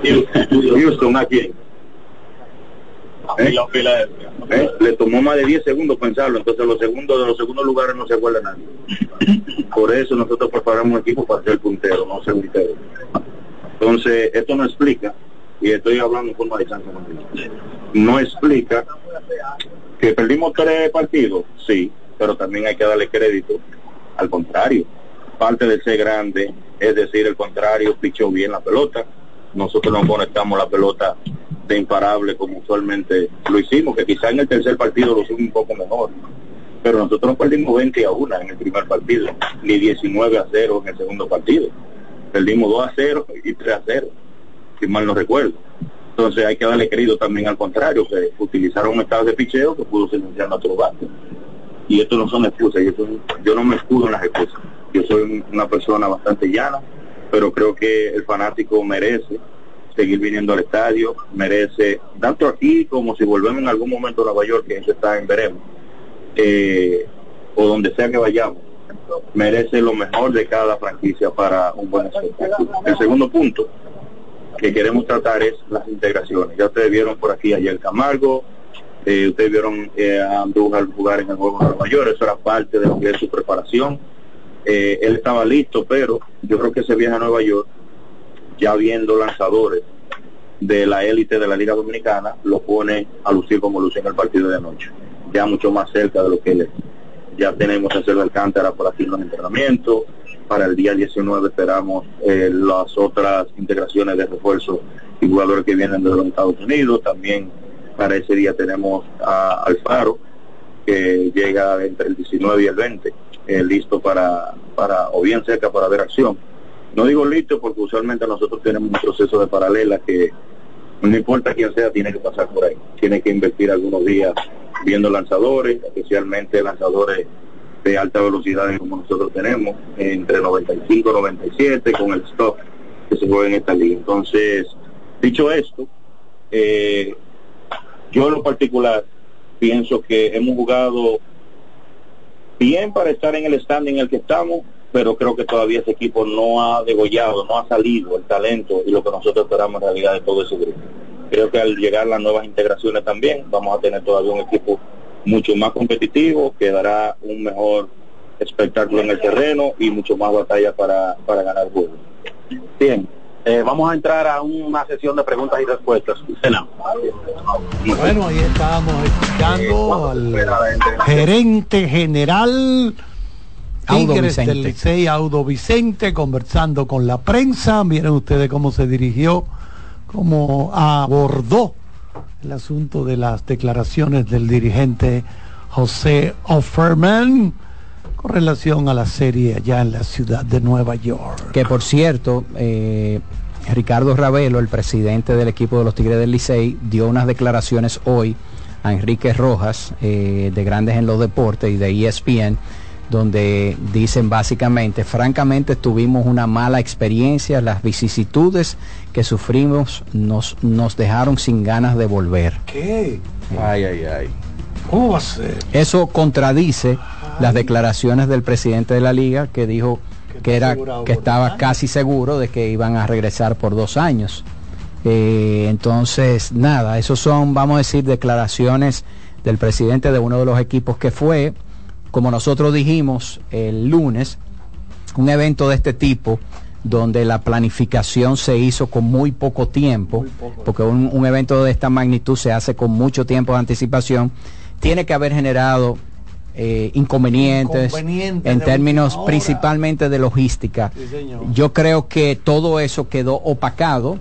Houston, ¿a quién? ¿Eh? ¿Eh? Le tomó más de 10 segundos pensarlo, entonces los segundos de los segundos lugares no se acuerda nadie. Por eso nosotros preparamos un equipo para ser puntero, no ser puntero. Entonces, esto no explica, y estoy hablando en forma de no explica que perdimos tres partidos, sí, pero también hay que darle crédito al contrario. Parte de ser grande, es decir, el contrario, pichó bien la pelota, nosotros no conectamos la pelota de imparable como usualmente lo hicimos, que quizá en el tercer partido lo hicimos un poco mejor. Pero nosotros no perdimos 20 a 1 en el primer partido, ni 19 a 0 en el segundo partido. Perdimos 2 a 0 y 3 a 0, si mal no recuerdo. Entonces hay que darle crédito también al contrario, que utilizaron un estado de picheo que pudo silenciar nuestro bate. Y esto no son excusas, yo, yo no me escudo en las excusas. Yo soy una persona bastante llana, pero creo que el fanático merece seguir viniendo al estadio, merece, tanto aquí como si volvemos en algún momento a Nueva York, que eso está en veremos, eh, o donde sea que vayamos, merece lo mejor de cada franquicia para un buen espectáculo. El segundo punto que queremos tratar es las integraciones. Ya ustedes vieron por aquí ayer Camargo, eh, ustedes vieron eh, a Andújar jugar en el juego de Nueva York, eso era parte de lo que es su preparación. Eh, él estaba listo, pero yo creo que ese viaje a Nueva York ya viendo lanzadores de la élite de la Liga Dominicana lo pone a lucir como luce en el partido de anoche, ya mucho más cerca de lo que él es. Ya tenemos a Sergio Alcántara por aquí en los entrenamientos, para el día 19 esperamos eh, las otras integraciones de refuerzo y jugadores que vienen de los Estados Unidos, también para ese día tenemos a Alfaro, que llega entre el 19 y el 20, eh, listo para, para, o bien cerca para ver acción. No digo listo porque usualmente nosotros tenemos un proceso de paralela que no importa quién sea, tiene que pasar por ahí. Tiene que invertir algunos días viendo lanzadores, especialmente lanzadores de alta velocidad como nosotros tenemos, entre 95 y 97 con el stop que se juega en esta liga. Entonces, dicho esto, eh, yo en lo particular pienso que hemos jugado bien para estar en el stand en el que estamos, pero creo que todavía ese equipo no ha degollado, no ha salido el talento y lo que nosotros esperamos en realidad de todo ese grupo. Creo que al llegar las nuevas integraciones también vamos a tener todavía un equipo mucho más competitivo, que dará un mejor espectáculo en el terreno y mucho más batalla para, para ganar juegos. Bien, eh, vamos a entrar a una sesión de preguntas y respuestas. Bueno, ahí estábamos escuchando al gerente general Tigres del Licey, Audo Vicente, conversando con la prensa. Miren ustedes cómo se dirigió, cómo abordó el asunto de las declaraciones del dirigente José Offerman con relación a la serie allá en la ciudad de Nueva York. Que por cierto, eh, Ricardo Ravelo, el presidente del equipo de los Tigres del Licey, dio unas declaraciones hoy a Enrique Rojas eh, de Grandes en los Deportes y de ESPN donde dicen básicamente, francamente tuvimos una mala experiencia, las vicisitudes que sufrimos nos, nos dejaron sin ganas de volver. ¿Qué? Ay, ay, ay. ¿Cómo va a ser? Eso contradice las declaraciones del presidente de la liga que dijo que, era, que estaba casi seguro de que iban a regresar por dos años. Eh, entonces, nada, esos son, vamos a decir, declaraciones del presidente de uno de los equipos que fue, como nosotros dijimos el lunes, un evento de este tipo donde la planificación se hizo con muy poco tiempo, porque un, un, evento de esta magnitud se hace con mucho tiempo de anticipación, tiene que haber generado eh, inconvenientes en términos principalmente de logística. Yo creo que todo eso quedó opacado,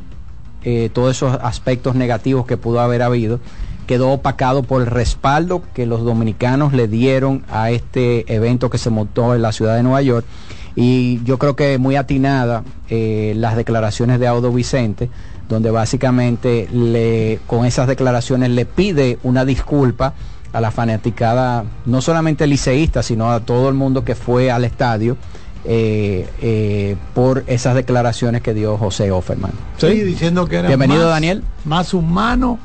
eh, todos esos aspectos negativos que pudo haber habido, quedó opacado por el respaldo que los dominicanos le dieron a este evento que se montó en la ciudad de Nueva York. Y yo creo que muy atinada eh, las declaraciones de Audo Vicente, donde básicamente le, con esas declaraciones le pide una disculpa a la fanaticada, no solamente liceísta, sino a todo el mundo que fue al estadio eh, eh, por esas declaraciones que dio José Offerman. Sí, diciendo que era Bienvenido, más, Daniel. más humano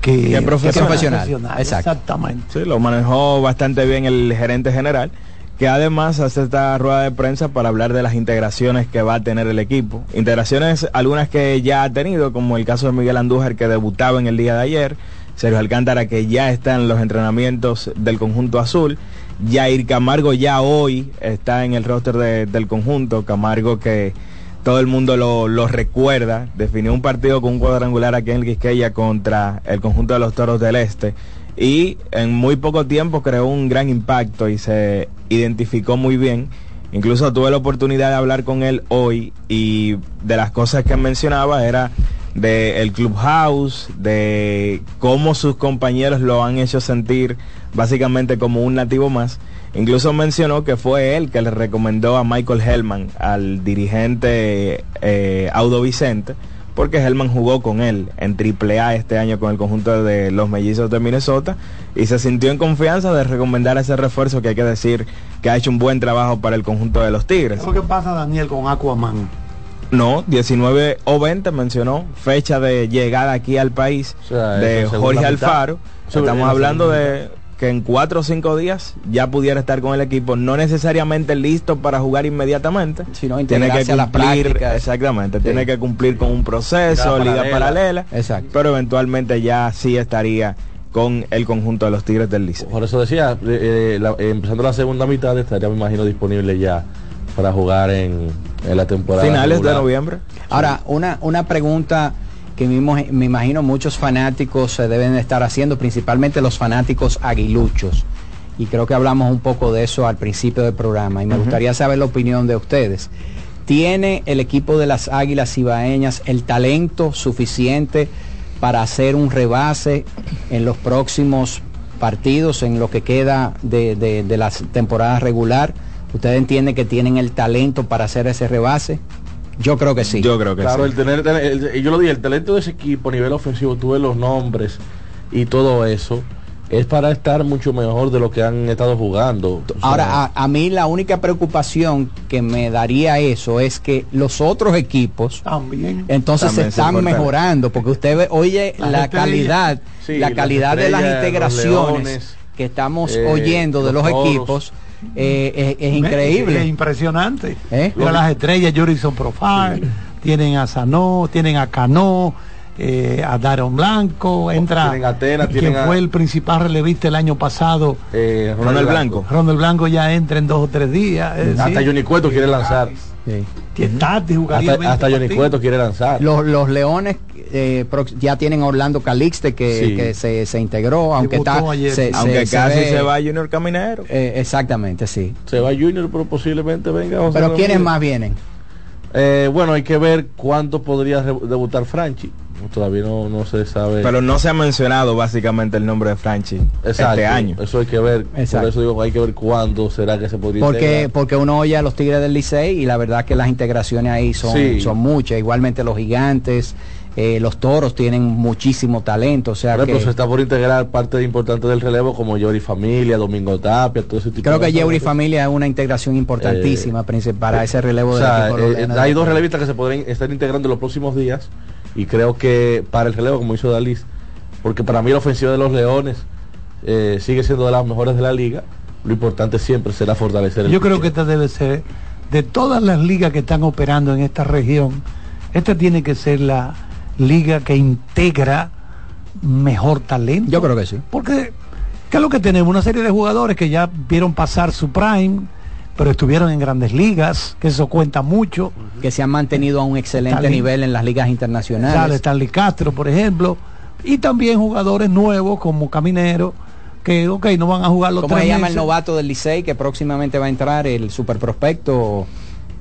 que, que profesional. profesional. Exacto. Exactamente. Sí, lo manejó bastante bien el gerente general que además hace esta rueda de prensa para hablar de las integraciones que va a tener el equipo. Integraciones, algunas que ya ha tenido, como el caso de Miguel Andújar, que debutaba en el día de ayer, Sergio Alcántara, que ya está en los entrenamientos del conjunto azul, Jair Camargo ya hoy está en el roster de, del conjunto, Camargo que todo el mundo lo, lo, recuerda, definió un partido con un cuadrangular aquí en el Quisqueya contra el conjunto de los Toros del Este. Y en muy poco tiempo creó un gran impacto y se identificó muy bien. Incluso tuve la oportunidad de hablar con él hoy y de las cosas que mencionaba era de el clubhouse, de cómo sus compañeros lo han hecho sentir básicamente como un nativo más. Incluso mencionó que fue él que le recomendó a Michael Hellman, al dirigente eh, Audo Vicente, porque Hellman jugó con él en AAA este año con el conjunto de los mellizos de Minnesota y se sintió en confianza de recomendar ese refuerzo que hay que decir que ha hecho un buen trabajo para el conjunto de los Tigres. ¿Qué pasa, Daniel, con Aquaman? No, 19 o 20 mencionó, fecha de llegada aquí al país o sea, de Jorge Alfaro. Estamos hablando de que en cuatro o cinco días ya pudiera estar con el equipo, no necesariamente listo para jugar inmediatamente, sino tiene que cumplir, exactamente, sí. tiene que cumplir con un proceso, liga paralela, paralela exacto. pero eventualmente ya sí estaría con el conjunto de los Tigres del Liceo. Por eso decía, eh, la, eh, empezando la segunda mitad estaría, me imagino, disponible ya para jugar en, en la temporada. Finales regular. de noviembre. Ahora, una, una pregunta que mismo, me imagino muchos fanáticos se deben estar haciendo, principalmente los fanáticos aguiluchos. Y creo que hablamos un poco de eso al principio del programa y me gustaría saber la opinión de ustedes. ¿Tiene el equipo de las Águilas Ibaeñas el talento suficiente para hacer un rebase en los próximos partidos, en lo que queda de, de, de la temporada regular? ¿Ustedes entienden que tienen el talento para hacer ese rebase? Yo creo que sí. Yo creo que claro, sí. el tener, el, yo lo dije, el talento de ese equipo a nivel ofensivo, tuve los nombres y todo eso, es para estar mucho mejor de lo que han estado jugando. Ahora, a, a, mí la única preocupación que me daría eso es que los otros equipos también entonces también se están mejorando, porque usted ve, oye la calidad, Sí, la las calidad de las integraciones leones, que estamos eh, oyendo de los los toros. Eh, es, es increíble. Es impresionante. ¿Eh? Mira las estrellas, Jurison Profile, tienen a Sanó, tienen a Cano, eh, a Daron Blanco, entra Tienen a Atena, quien tienen a- fue el principal relevista el año pasado. Eh, Ronald Blanco. Ronald Blanco ya entra en dos o tres días. Hasta Johnny Cueto quiere lanzar. Jugaría Hasta, 20 hasta Johnny. Cueto quiere lanzar. Los, los Leones eh, ya tienen a Orlando Calixte que, Sí. que se, se integró, aunque está se- Aunque se- casi ve- se va Junior Caminero. eh, exactamente, sí. Se va Junior, pero posiblemente venga. José Pero ¿quiénes más vienen? Eh, bueno, hay que ver cuándo podría debutar Franchi. Todavía no, no se sabe. Pero no se ha mencionado básicamente el nombre de Franchi Exacto, este año. Eso hay que ver. Exacto. Por eso digo, hay que ver cuándo será que se podría Porque, integrar. porque uno oye a los Tigres del Licey y la verdad que las integraciones ahí son, Sí. son muchas. Igualmente los gigantes, eh, los toros tienen muchísimo talento. O sea Por ejemplo, que se está por integrar parte importante del relevo como Yori Familia, Domingo Tapia, todo ese tipo creo de que cosas. Familia es una integración importantísima princip- para ese relevo O sea, equipo eh, Leones hay de dos relevistas que se podrían estar integrando en los próximos días y creo que para el relevo, como hizo Dalis, porque para mí la ofensiva de los Leones eh, sigue siendo de las mejores de la liga, lo importante siempre será fortalecer el Yo creo que esta debe ser, de todas las ligas que están operando en esta región, esta tiene que ser la liga que integra mejor talento. Yo creo que sí. Porque, ¿qué es lo que tenemos? Una serie de jugadores que ya vieron pasar su prime, pero estuvieron en grandes ligas, que eso cuenta mucho. que se han mantenido a un excelente Stanley- nivel en las ligas Sale internacionales. Stanley Castro, por ejemplo, y también jugadores nuevos como Caminero, que, ok, no van a jugar los ¿Cómo tres se llama el novato del Licey que próximamente va a entrar, el super prospecto?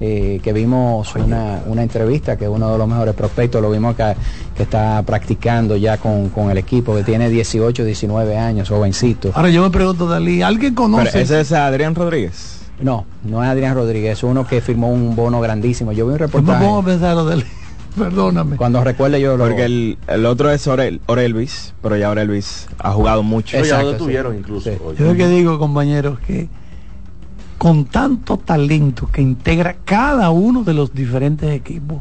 eh, que vimos una, una entrevista que es uno de los mejores prospectos, lo vimos que, que está practicando ya con, con el equipo, que tiene 18, 19 años, jovencito. Ahora yo me pregunto, Dalí, ¿alguien conoce? Pero ese es Adrián Rodríguez. No, no es Adrián Rodríguez, es uno que firmó un bono grandísimo. Yo vi un reportaje. pongo a pensar, Dalí, perdóname. Cuando recuerde yo lo... Porque el, el otro es Orel, Orelvis, pero ya Orelvis ha jugado mucho. No, ya Exacto, lo detuvieron sí. incluso. Sí. Yo lo que digo, compañeros, que con tanto talento que integra cada uno de los diferentes equipos,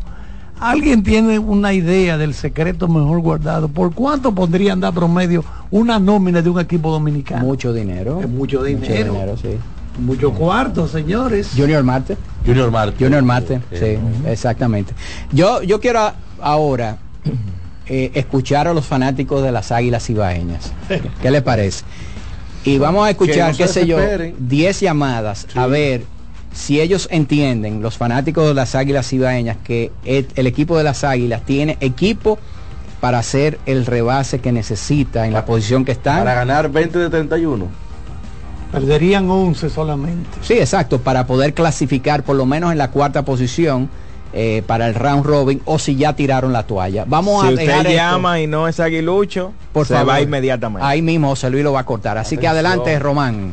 ¿alguien tiene una idea del secreto mejor guardado? ¿Por cuánto podrían dar promedio una nómina de un equipo dominicano? Mucho dinero. Es mucho dinero. sí. Mucho cuarto, señores. Junior Marte. Junior Marte. Junior Marte, Eh, sí, exactamente. Yo, yo quiero a- ahora eh, escuchar a los fanáticos de las Águilas Ibaeñas. ¿Qué les parece? Y vamos a escuchar, no qué sé yo, desesperen. 10 llamadas a ver si ellos entienden, los fanáticos de las Águilas Ibaeñas, que el, el equipo de las Águilas tiene equipo para hacer el rebase que necesita en la posición que está. Para ganar 20 de 31. Perderían 11 solamente. Sí, exacto, para poder clasificar por lo menos en la cuarta posición eh, para el round robin o si ya tiraron la toalla. Vamos si a usted dejar esto, llama y no es aguilucho, por se favor. va inmediatamente. Ahí mismo José Luis lo va a cortar. Así que adelante, Román.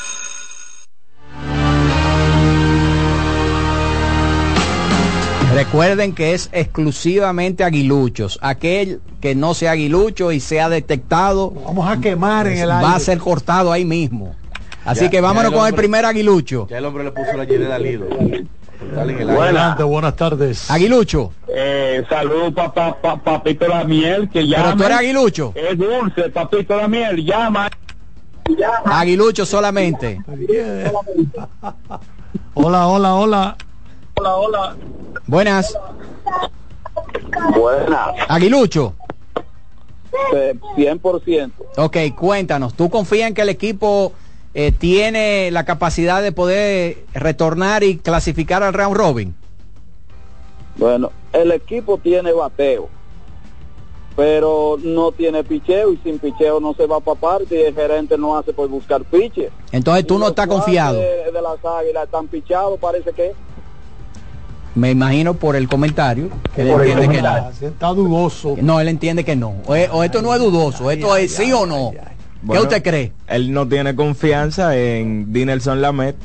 Recuerden que es exclusivamente aguiluchos. Aquel que no sea aguilucho y sea detectado Vamos a quemar en el aire. va a ser cortado ahí mismo. Así Ya- que vámonos el con el hombre- primer aguilucho. Ya el hombre le puso la llenera al hilo. El. Adelante, buenas tardes. Aguilucho. Eh, salud, papá, pa, papito la miel, que Pero llama. tú eres aguilucho. Es dulce, papito la miel, llama. Aguilucho solamente. Hola, hola, hola. Hola, hola. Buenas. Buenas. Aguilucho. 100%. Ok, cuéntanos. ¿Tú confías en que el equipo eh, tiene la capacidad de poder retornar y clasificar al round robin? Bueno, el equipo tiene bateo, pero no tiene picheo y sin picheo no se va para parte y el gerente no hace por buscar piche. Entonces tú no estás confiado. De, de las águilas están pichados, parece que. Me imagino por el comentario que él entiende que no. Está dudoso. No, él entiende que no. O, o esto no es dudoso, esto es sí o no. ¿Qué usted cree? Él no tiene confianza en Dinelson Lamet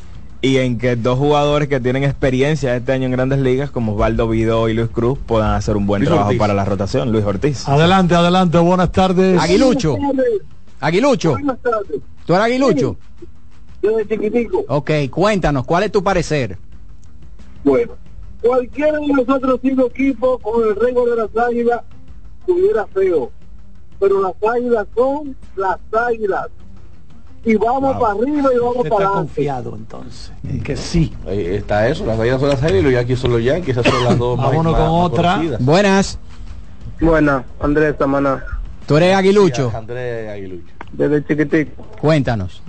y en que dos jugadores que tienen experiencia este año en grandes ligas, como Osvaldo Vidó y Luis Cruz, puedan hacer un buen Luis trabajo Ortiz. para la rotación. Luis Ortiz. Adelante, adelante, buenas tardes. Aguilucho. Aguilucho. Buenas tardes. ¿Tú eres Aguilucho? Desde chiquitico. Ok, cuéntanos, ¿cuál es tu parecer? Bueno, cualquiera de los otros cinco equipos con el récord de las águilas estuviera feo. Pero las águilas son las águilas. Y vamos para arriba y vamos Usted para está adelante. confiado entonces. En que sí. Ahí está eso, las Águilas son las Águilas y los Yankees son los Yankees, esas son las dos más- Vámonos más- con más otra. conocidas. Buenas. Buenas, Andrés Samaná, ¿Tú eres Aguilucho? Andrés Aguilucho. desde chiquitico. Cuéntanos.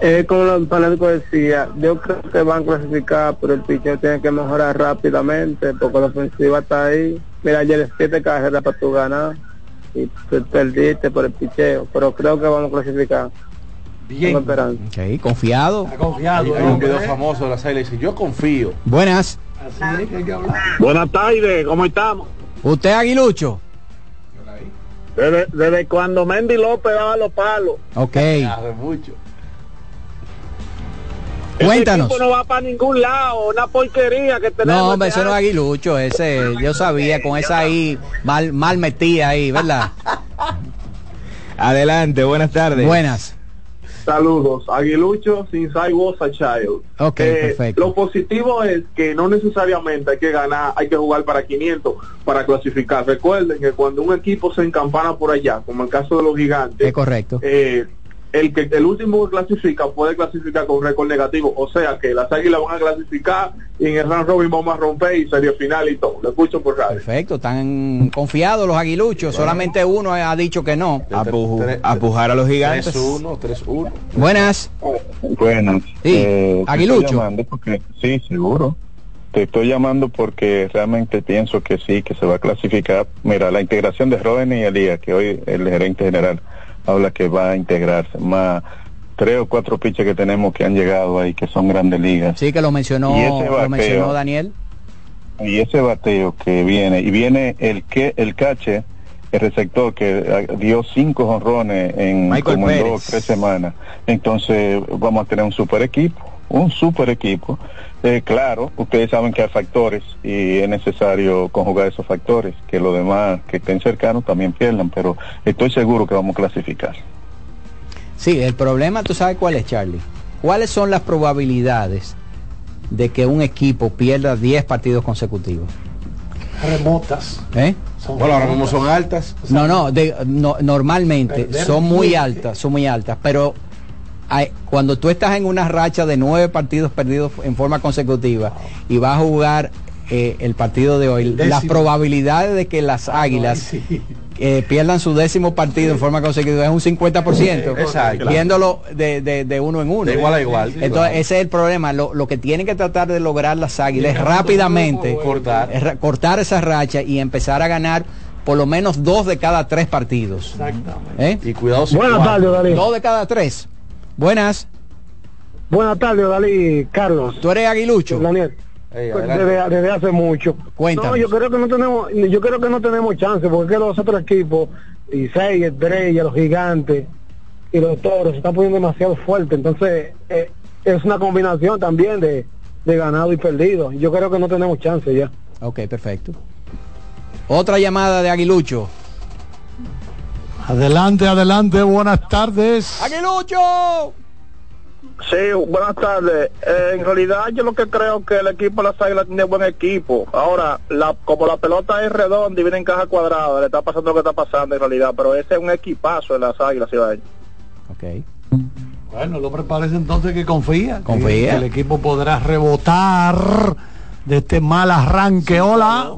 Eh, como los fanáticos decía, yo creo que van a clasificar, pero el picheo tiene que mejorar rápidamente porque la ofensiva está ahí. Mira, ayer siete carreras para tu ganar y te perdiste por el picheo, pero creo que vamos a clasificar. Bien. Tengo esperanza. Ok, confiado. Está confiado. Hay, hay un video famoso de las Águilas y dice, yo confío. Buenas. Así es que hay que hablar. Buenas tardes, ¿cómo estamos? ¿Usted Aguilucho? Desde, desde cuando Mendy López daba los palos. Ok. Hace mucho. Cuéntanos. Ese no va para ningún lado, una porquería que tenemos. No, hombre, eso no es. Aguilucho, ese, yo sabía, con esa ahí, mal, mal metida ahí, ¿verdad? Adelante, buenas tardes. Buenas. Saludos, Aguilucho sin I was a child. Ok, Eh, perfecto. Lo positivo es que no necesariamente hay que ganar, hay que jugar para 500 para clasificar. Recuerden que cuando un equipo se encampana por allá, como el caso de los gigantes, Es correcto. eh, el que el último que clasifica puede clasificar con récord negativo, o sea que las águilas van a clasificar y en el round robin vamos a romper y serie final y todo. Lo escucho por radio. Perfecto, están confiados los aguiluchos, solamente uno ha dicho que no. Apu- apujar a los gigantes. 3-1, 3-1. Buenas. Buenas. Sí, Eh, Aguilucho. porque, sí, seguro. Te estoy llamando porque realmente pienso que sí, que se va a clasificar. Mira, la integración de Robin y Elías, que hoy el gerente general habla que va a integrarse, más tres o cuatro piches que tenemos que han llegado ahí, que son grandes ligas. Sí, que lo mencionó, lo mencionó Daniel. Y ese bateo que viene, y viene el que el cache, el receptor que ah, dio cinco honrones en Michael como en dos tres semanas. Entonces vamos a tener un super equipo, un super equipo. Eh, claro, ustedes saben que hay factores y es necesario conjugar esos factores, que los demás que estén cercanos también pierdan, pero estoy seguro que vamos a clasificar. Sí, el problema, tú sabes cuál es, Charlie. ¿Cuáles son las probabilidades de que un equipo pierda 10 partidos consecutivos? Remotas. ¿Eh? Son Bueno, ahora mismo son altas. No, no, de- no, normalmente Perder son muy altas, son muy altas, pero cuando tú estás en una racha de nueve partidos perdidos en forma consecutiva y vas a jugar eh, el partido de hoy, las probabilidades de que las águilas Sí. eh, pierdan su décimo partido en forma consecutiva es un 50%, Exacto. viéndolo de, de- de uno en uno. De igual a igual. Entonces, ese es el problema. Lo, lo que tienen que tratar de lograr las águilas es rápidamente Cortar. es cortar esa racha y empezar a ganar por lo menos dos de cada tres partidos. Exactamente. ¿Eh? Y cuidado si Buenas cuatro. tardes. Dos de cada tres. Buenas. Buenas tardes, Dalí Carlos. ¿Tú eres aguilucho? Daniel. Pues desde, desde hace mucho. Cuéntanos. No, yo creo que no tenemos, yo creo que no tenemos chance porque los otros equipos, y seis, Estrella, los gigantes y los toros se están poniendo demasiado fuerte. Entonces eh, es una combinación también de, de ganado y perdido. Yo creo que no tenemos chance ya. Ok, perfecto. Otra llamada de Aguilucho. Adelante, adelante, buenas tardes. ¡Aguilucho! Sí, buenas tardes. Eh, en realidad yo lo que creo que el equipo de las Águilas tiene buen equipo. Ahora, la, como la pelota es redonda y viene en caja cuadrada, le está pasando lo que está pasando en realidad, pero ese es un equipazo de las Águilas, Ibaeñas. Ok. Bueno, el hombre parece entonces que confía. Confía. Que el equipo podrá rebotar de este mal arranque. Hola.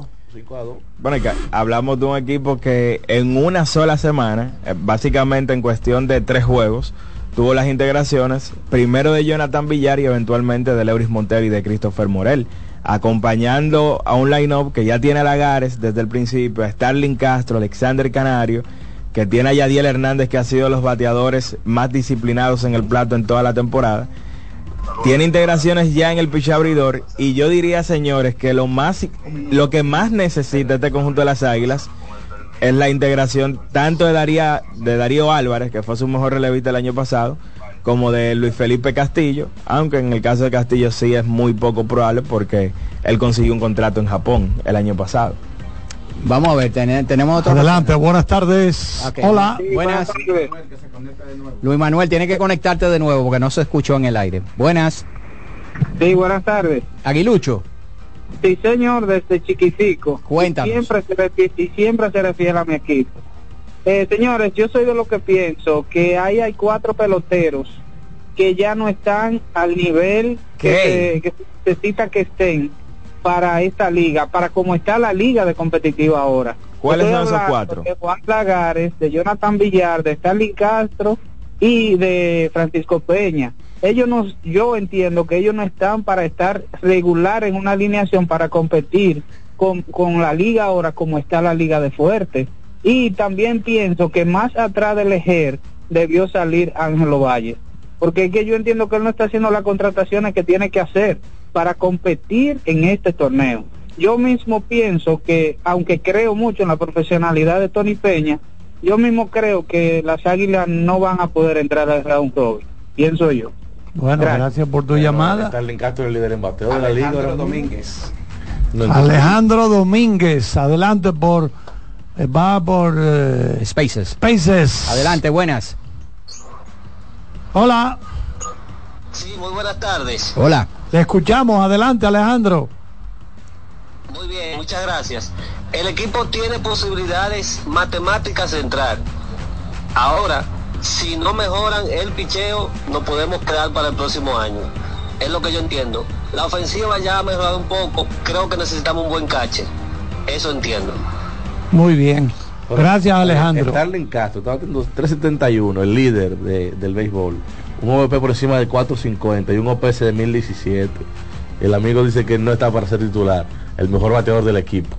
Bueno, que hablamos de un equipo que en una sola semana, eh, básicamente en cuestión de tres juegos, tuvo las integraciones, primero de Jonathan Villar y eventualmente de Leuris Montero y de Christopher Morel, acompañando a un line-up que ya tiene a Lagares desde el principio, a Starling Castro, Alexander Canario, que tiene a Yadiel Hernández, que ha sido los bateadores más disciplinados en el plato en toda la temporada. Tiene integraciones ya en el pitch abridor y yo diría, señores, que lo más lo que más necesita este conjunto de las Águilas es la integración tanto de, Daría, de Darío Álvarez, que fue su mejor relevista el año pasado, como de Luis Felipe Castillo, aunque en el caso de Castillo sí es muy poco probable porque él consiguió un contrato en Japón el año pasado. Vamos a ver, tenemos otro. Adelante, buenas tardes. Ok. Hola. buenas. Luis Manuel, tiene que conectarte de nuevo porque no se escuchó en el aire. Buenas. Sí, buenas tardes. Aguilucho. Sí, señor, desde Chiquicico. Cuéntanos. Y siempre se refiere, y siempre se refiere a mi equipo. Eh, señores, yo soy de lo que pienso que ahí hay cuatro peloteros que ya no están al nivel que se, que se necesita que estén para esta liga, para como está la liga de competitiva ahora. ¿Cuáles son esos cuatro? De Juan Lagares, de Jonathan Villar, de Stanley Castro y de Francisco Peña. Ellos no, yo entiendo que ellos no están para estar regular en una alineación para competir con, con la liga ahora como está la liga de fuerte. Y también pienso que más atrás del Ejer debió salir Ángelo Valle. Porque es que yo entiendo que él no está haciendo las contrataciones que tiene que hacer para competir en este torneo. Yo mismo pienso que, aunque creo mucho en la profesionalidad de Tony Peña, yo mismo creo que las águilas no van a poder entrar al round robin. Pienso yo. Bueno, gracias, por tu llamada. Starling Castro el líder en bateo de la liga. No, entonces- Alejandro Domínguez, adelante por eh, va por eh, Spaces. Spaces. Adelante, buenas. Hola, Sí, muy buenas tardes. Hola. Te escuchamos. Adelante, Alejandro. Muy bien, muchas gracias. El equipo tiene posibilidades matemáticas de entrar. Ahora, si no mejoran el picheo, nos podemos quedar para el próximo año. Es lo que yo entiendo. La ofensiva ya ha mejorado un poco. Creo que necesitamos un buen cache. Eso entiendo. Muy bien. Gracias, Alejandro. Starling Castro estaba teniendo 371, el líder de- del béisbol. Un OVP por encima de 450 y un OPS de 1017. El amigo dice que no está para ser titular, el mejor bateador del equipo.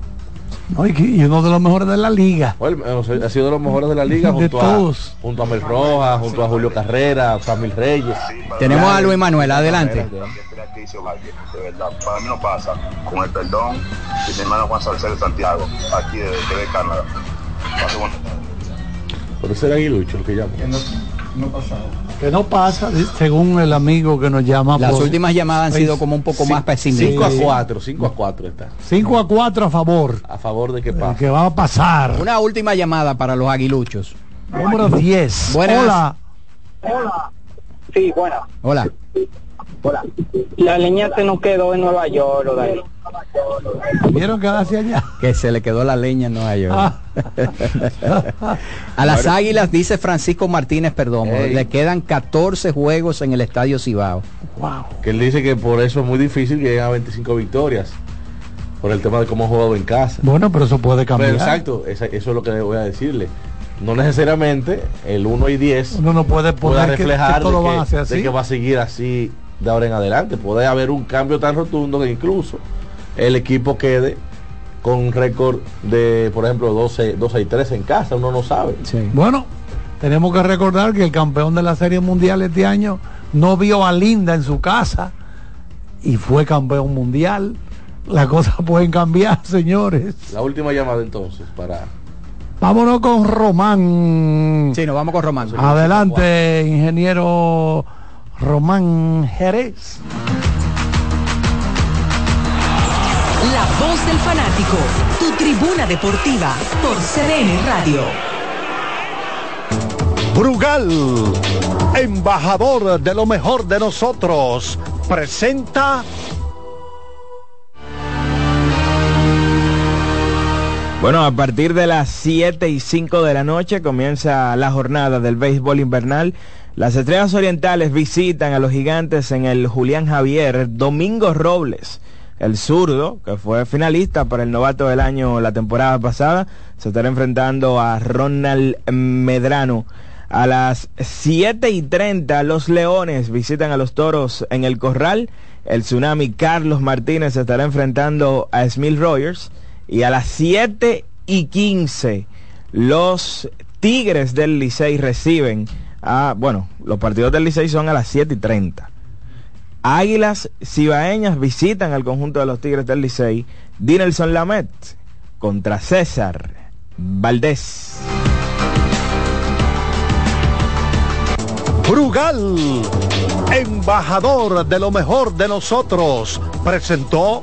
No, y, uno de los mejores de la liga. Bueno, ha sido de los mejores de la liga De junto, todos. A, junto a Mel Rojas, junto a Julio Carrera, a Samil Reyes. Tenemos a Luis Manuel, adelante. De verdad, para mí no pasa. Con el perdón de mi hermano Juan Salcedo Santiago, aquí de, de Canadá. Por eso era Aguilucho el que llamó. Que no pasa, según el amigo que nos llama. Las por- últimas llamadas han sido como un poco más pesimistas. 5 a 4, 5 a 4 está. 5 a 4 a favor. A favor de que pase. que va a pasar. Una última llamada para los aguiluchos. Número 10. Buenas. Hola. Hola. Sí, buena. Hola. Hola. La leña se nos quedó en Nueva York. ¿Vieron que hacia allá? Que se le quedó la leña en Nueva York. Ah. a las águilas, dice Francisco Martínez Ey. le quedan 14 juegos en el Estadio Cibao. Wow. Que él dice que por eso es muy difícil que lleguen a 25 victorias. Por el tema de cómo ha jugado en casa. Bueno, pero eso puede cambiar. Pero exacto, eso es lo que voy a decirle. No necesariamente el 1 y 10 Uno no puede que, que reflejar todo de, van a ser que, de así. que va a seguir así de ahora en adelante. Puede haber un cambio tan rotundo que incluso el equipo quede con un récord de, por ejemplo, 12, 12 y 13 en casa. Uno no sabe. Bueno, tenemos que recordar que el campeón de la Serie Mundial este año no vio a Linda en su casa y fue campeón mundial. Las cosas pueden cambiar, señores. La última llamada entonces para... Vámonos con Román. Sí, nos vamos con Román. Adelante, ingeniero Román Jerez. La voz del fanático, tu tribuna deportiva por CDN Radio. Brugal, embajador de lo mejor de nosotros, presenta Bueno, a partir de las 7 y 5 de la noche comienza la jornada del béisbol invernal Las Estrellas Orientales visitan a los gigantes en el Julián Javier. Domingo Robles, el zurdo, que fue finalista para el novato del año la temporada pasada, se estará enfrentando a Ronald Medrano. A las 7 y 30 los Leones visitan a los Toros en el Corral. El Tsunami Carlos Martínez se estará enfrentando a Smith Rogers. Y a las 7 y 15 los Tigres del Licey reciben a, bueno, los partidos del Licey son a las 7 y 30. Águilas Cibaeñas visitan al conjunto de los Tigres del Licey. Dinelson Lamet contra César Valdés. Brugal, embajador de lo mejor de nosotros, presentó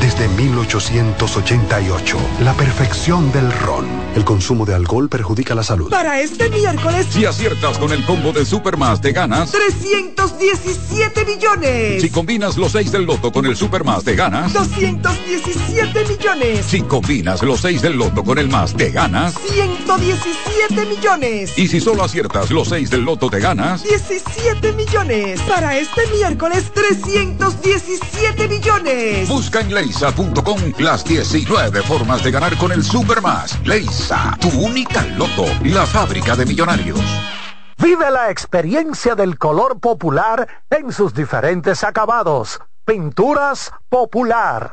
desde 1888, la perfección del ron. El consumo de alcohol perjudica la salud. Para este miércoles, si aciertas con el combo de Supermas, te ganas 317 millones. Si combinas los 6 del loto con el Supermas, te ganas 217 millones. Si combinas los 6 del loto con el más, te ganas 117 millones. Y si solo aciertas los 6 del loto, te ganas 17 millones. Para este miércoles, 317 millones. Busca en leisa.com las 19 formas de ganar con el Supermas. Leisa, tu única loto, la fábrica de millonarios. Vive la experiencia del color popular en sus diferentes acabados. Pinturas Popular.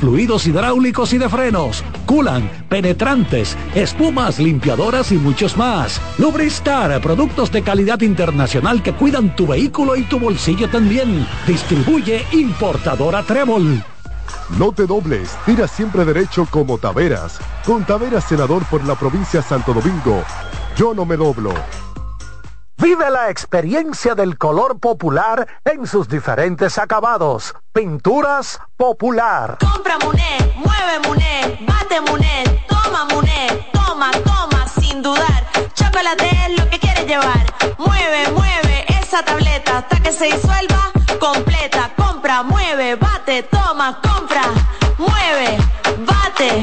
fluidos hidráulicos y de frenos, culan, penetrantes, espumas, limpiadoras y muchos más. Lubristar, productos de calidad internacional que cuidan tu vehículo y tu bolsillo también. Distribuye importadora Trébol. No te dobles, tira siempre derecho como Taveras. Con Taveras, senador por la provincia Santo Domingo. Yo no me doblo. Vive la experiencia del color popular en sus diferentes acabados. Pinturas Popular. Compra Muné, mueve Muné, bate Muné, toma Muné, toma, toma, sin dudar. Chocolate es lo que quieres llevar. Mueve, mueve esa tableta hasta que se disuelva completa. Compra, mueve, bate, toma, compra, mueve, bate,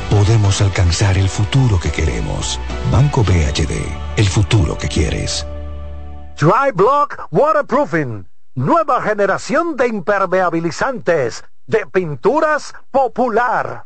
podemos alcanzar el futuro que queremos. Banco BHD, el futuro que quieres. Dry Block Waterproofing, nueva generación de impermeabilizantes, de pinturas popular.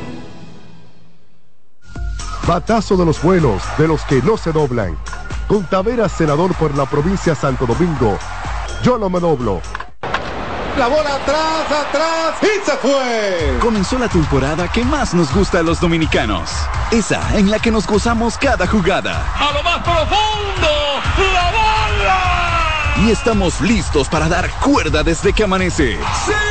Batazo de los buenos, de los que no se doblan. Con Taveras, senador por la provincia Santo Domingo. Yo no me doblo. La bola atrás, atrás y se fue. Comenzó la temporada que más nos gusta a los dominicanos. esa en la que nos gozamos cada jugada. A lo más profundo, la bola. Y estamos listos para dar cuerda desde que amanece. ¡Señores!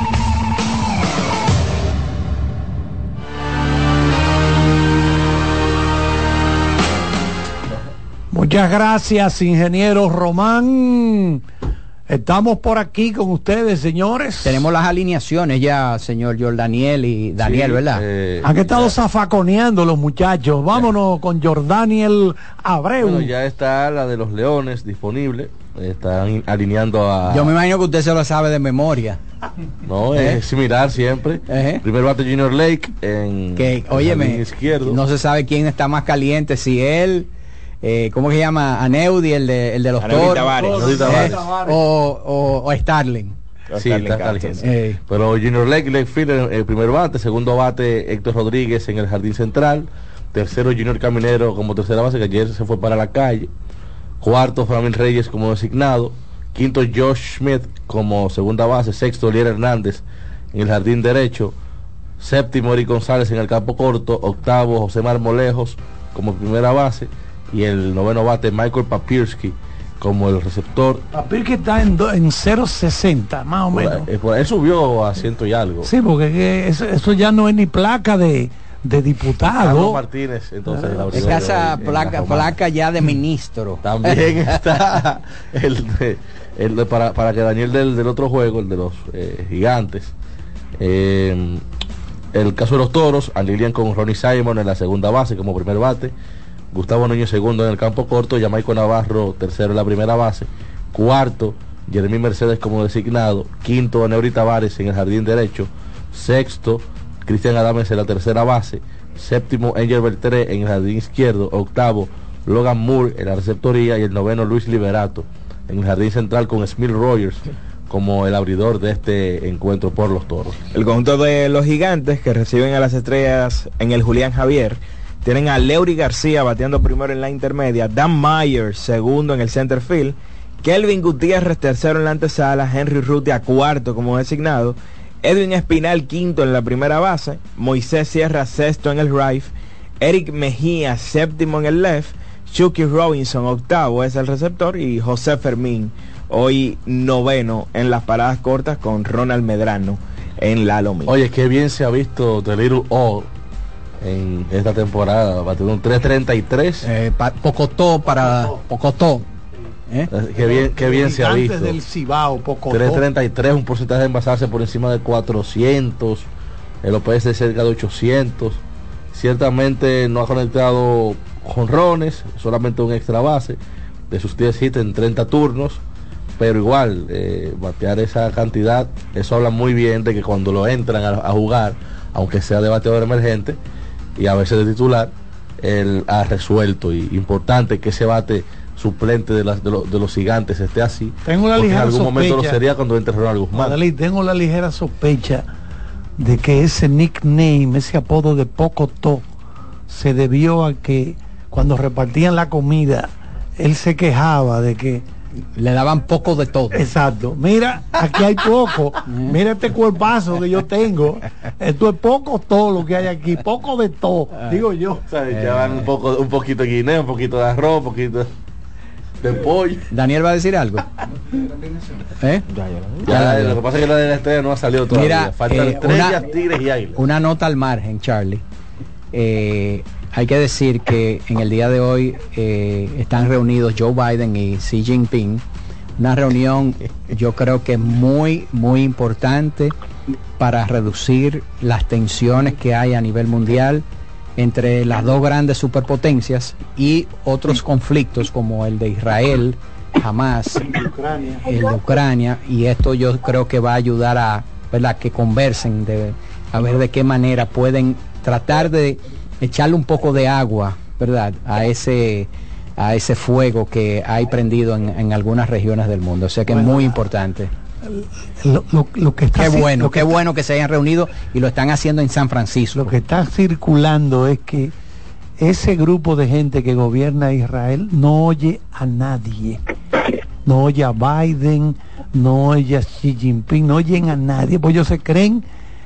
Muchas gracias, ingeniero Román. Estamos por aquí con ustedes, señores. Tenemos las alineaciones ya, señor Jordaniel y Daniel, Sí, ¿verdad? eh, Han estado zafaconeando los muchachos. Vámonos con Jordaniel Abreu. Bueno, ya está la de los Leones disponible. Están alineando a. Yo me imagino que usted se lo sabe de memoria. No, ¿Eh? es similar siempre. Primer bate Junior Lake en. Que, en óyeme, jardín izquierdo. no se sabe quién está más caliente, si él, eh, ¿cómo que se llama? Aneudi, el de, el de los toros. Eh, o, o, o Starling. Sí, está caliente. Eh. Pero Junior Lake, Lake Field en el primer bate, segundo bate Héctor Rodríguez en el jardín central, tercero Junior Caminero como tercera base, que ayer se fue para la calle, cuarto Framil Reyes como designado, quinto Josh Smith como segunda base, sexto Elier Hernández en el jardín derecho, séptimo Eric González en el campo corto, octavo José Marmolejos como primera base y el noveno bate Michael Papirski como el receptor. Que está en, do- en 0.60, más o menos. Eh, por- Él subió a ciento y algo. Sí, porque es que eso, eso ya no es ni placa de, de diputado. Carlos Martínez, entonces. Es abridor casa hoy en placa, placa ya de ministro. También está el de, el de- para, para que Daniel del, del otro juego, el de los eh, gigantes. Eh, el caso de los toros, a Lilian con Ronnie Simon en la segunda base como primer bate. Gustavo Núñez segundo en el campo corto, Jamaico Navarro tercero en la primera base. Cuarto, Jeremy Mercedes como designado. Quinto, Aneuri Tavares en el jardín derecho. Sexto, Cristian Adames en la tercera base. Séptimo, Angel Beltré en el jardín izquierdo. Octavo, Logan Moore en la receptoría. Y el noveno, Luis Liberato en el jardín central con Smith Rogers como el abridor de este encuentro por los toros. El conjunto de los gigantes que reciben a las estrellas en el Julián Javier tienen a Leury García bateando primero en la intermedia, Dan Myers segundo en el center field, Kelvin Gutiérrez tercero en la antesala, Henry Rutia cuarto como designado, Edwin Espinal quinto en la primera base, Moisés Sierra sexto en el right, Eric Mejía séptimo en el left, Chucky Robinson octavo es el receptor y José Fermín hoy noveno en las paradas cortas con Ronald Medrano en la lomita. Oye, qué bien se ha visto The Little All en esta temporada. Batiendo un 333. Eh, pa- Pocotó para Pocotó. ¿eh? Qué bien, qué bien se ha visto. del Cibao, poco 333, un porcentaje de envasarse por encima de 400. El OPS de cerca de 800. Ciertamente no ha conectado jonrones, solamente un extra base de sus 10 hits en 30 turnos. Pero igual, eh, batear esa cantidad, eso habla muy bien de que cuando lo entran a, a jugar, aunque sea de bateador emergente y a veces de titular, él ha resuelto. Y importante que ese bate suplente de, las- de, los- de los gigantes esté así. Tengo en algún momento lo sería cuando entre Ronald Guzmán. Madalí, tengo la ligera sospecha de que ese nickname, ese apodo de Pocotó, se debió a que cuando repartían la comida, él se quejaba de que le daban poco de todo. Exacto. Mira, aquí hay poco. Mira este cuerpazo que yo tengo. Esto es poco todo lo que hay aquí, poco de todo, digo yo. O sea, le echaban un, poco, un poquito de guineo, un poquito de arroz, un poquito de pollo. Daniel va a decir algo. ¿Eh? Ya, lo que pasa es que la de la estrella no ha salido todavía. Mira, Faltan eh, estrellas, una- tigres y águilas. Una nota al margen, Charlie. Eh, hay que decir que en el día de hoy eh, están reunidos Joe Biden y Xi Jinping. Una reunión yo creo que muy, muy importante para reducir las tensiones que hay a nivel mundial entre las dos grandes superpotencias y otros conflictos como el de Israel, Hamas, el de Ucrania y esto yo creo que va a ayudar a ¿verdad? que conversen de, a ver de qué manera pueden tratar de echarle un poco de agua verdad a ese a ese fuego que hay prendido en, algunas regiones del mundo. O sea que es muy importante. Lo, que está qué bueno, qué bueno que se hayan reunido y lo están haciendo en San Francisco. Lo que está circulando es que ese grupo de gente que gobierna Israel no oye a nadie. No oye a Biden, no oye a Xi Jinping, no oyen a nadie, pues ellos se creen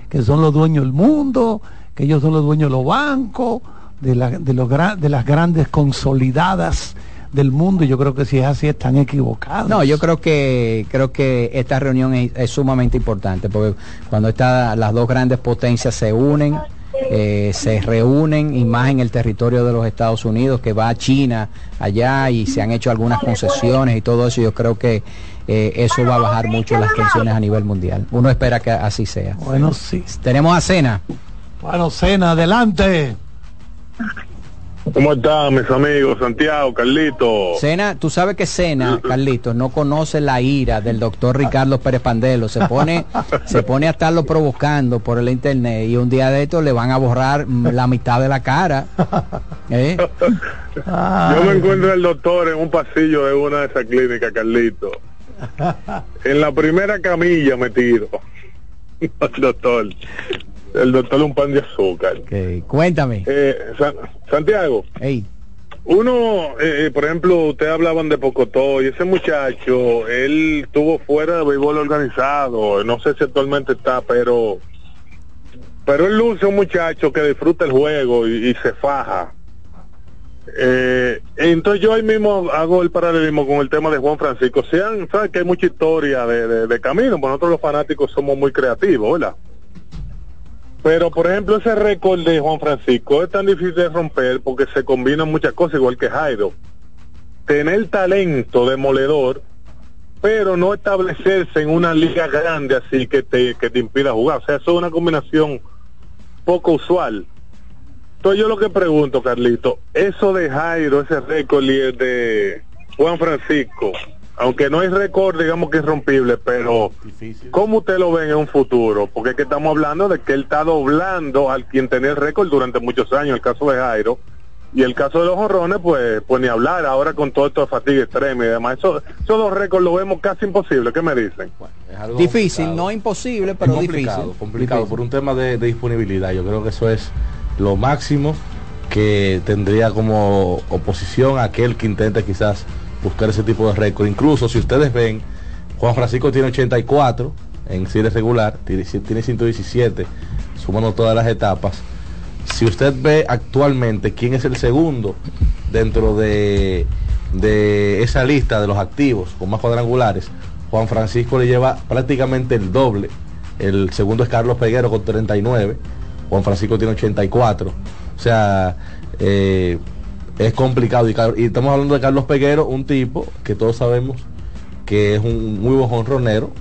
que son los dueños del mundo, que ellos son los dueños de los bancos, de, la, de, los, de las grandes consolidadas del mundo y yo creo que si es así están equivocados. No, yo creo que creo que esta reunión es, sumamente importante porque cuando está, las dos grandes potencias se unen, eh, se reúnen y más en el territorio de los Estados Unidos que va a China allá y se han hecho algunas concesiones y todo eso, yo creo que eh, eso va a bajar mucho las tensiones a nivel mundial. Uno espera que así sea. Bueno, sí. Tenemos a Cena. Bueno, Cena, adelante. ¿Cómo están mis amigos? Santiago, Carlito. Cena, tú sabes que Cena, Carlito, no conoce la ira del doctor Ricardo Pérez Pandelo. Se pone, se pone a estarlo provocando por el internet y un día de esto le van a borrar la mitad de la cara. ¿Eh? Yo me encuentro el doctor en un pasillo de una de esas clínicas, Carlito. En la primera camilla me tiro. doctor el doctor un pan de azúcar. Cuéntame. Eh, Santiago. Uno, eh, eh, por ejemplo, ustedes hablaban de Pocotó y ese muchacho, él estuvo fuera de béisbol organizado, no sé si actualmente está, pero pero él luce un muchacho que disfruta el juego y, se faja. entonces yo ahí mismo hago el paralelismo con el tema de Juan Francisco. Sean, saben que hay mucha historia de, de camino, pues nosotros los fanáticos somos muy creativos, ¿verdad? Pero, por ejemplo, ese récord de Juan Francisco es tan difícil de romper porque se combinan muchas cosas, igual que Jairo. Tener talento demoledor, pero no establecerse en una liga grande así que te, que te impida jugar. O sea, eso es una combinación poco usual. Entonces yo lo que pregunto, Carlito, eso de Jairo, ese récord y el de Juan Francisco, aunque no hay récord, digamos que es rompible, pero ¿cómo usted lo ve en un futuro? Porque es que estamos hablando de que él está doblando al quien tenía el récord durante muchos años, el caso de Jairo, y el caso de los jorrones, pues, pues ni hablar, ahora con todo esto de fatiga extrema y demás, eso, esos dos récords lo vemos casi imposible, ¿qué me dicen? difícil, no imposible, pero complicado, difícil. Complicado, por un tema de, de disponibilidad, yo creo que eso es lo máximo que tendría como oposición a aquel que intente quizás buscar ese tipo de récord. Incluso si ustedes ven, Juan Francisco tiene 84 en serie regular, tiene, 117, sumando todas las etapas. Si usted ve actualmente quién es el segundo dentro de, de esa lista de los activos con más cuadrangulares, Juan Francisco le lleva prácticamente el doble. El segundo es Carlos Peguero con 39. Juan Francisco tiene 84. O sea, eh, es complicado. Y, estamos hablando de Carlos Peguero, un tipo que todos sabemos que es un muy buen honronero,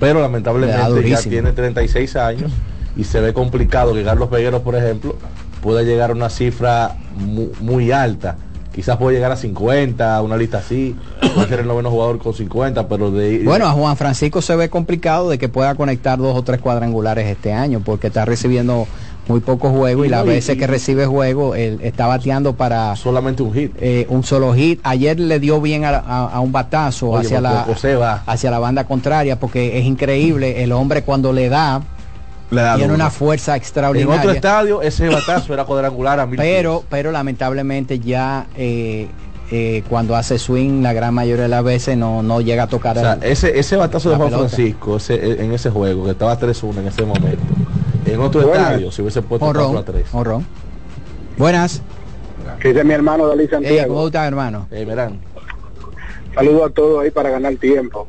pero lamentablemente ya tiene 36 años y se ve complicado que Carlos Peguero, por ejemplo, pueda llegar a una cifra muy, alta. Quizás puede llegar a 50, una lista así, puede ser el noveno jugador con 50, pero de... Bueno, a Juan Francisco se ve complicado de que pueda conectar dos o tres cuadrangulares este año, porque está recibiendo muy pocos juegos y, las veces que recibe juego él está bateando para solamente un hit. eh, un solo hit. Ayer le dio bien a, un batazo hacia la hacia la banda contraria porque es increíble el hombre cuando le da tiene una fuerza extraordinaria. En otro estadio ese batazo era cuadrangular a mil Pero, pero lamentablemente ya eh, eh, cuando hace swing la gran mayoría de las veces no, no llega a tocar. ese, ese batazo de Juan Francisco en ese juego, que estaba 3-1 en ese momento, en otro estadio si hubiese puesto 4 a 3. Buenas. Que dice mi hermano Dalí Santiago. ¿Cómo está, hermano? Eh, Saludos a todos ahí para ganar tiempo.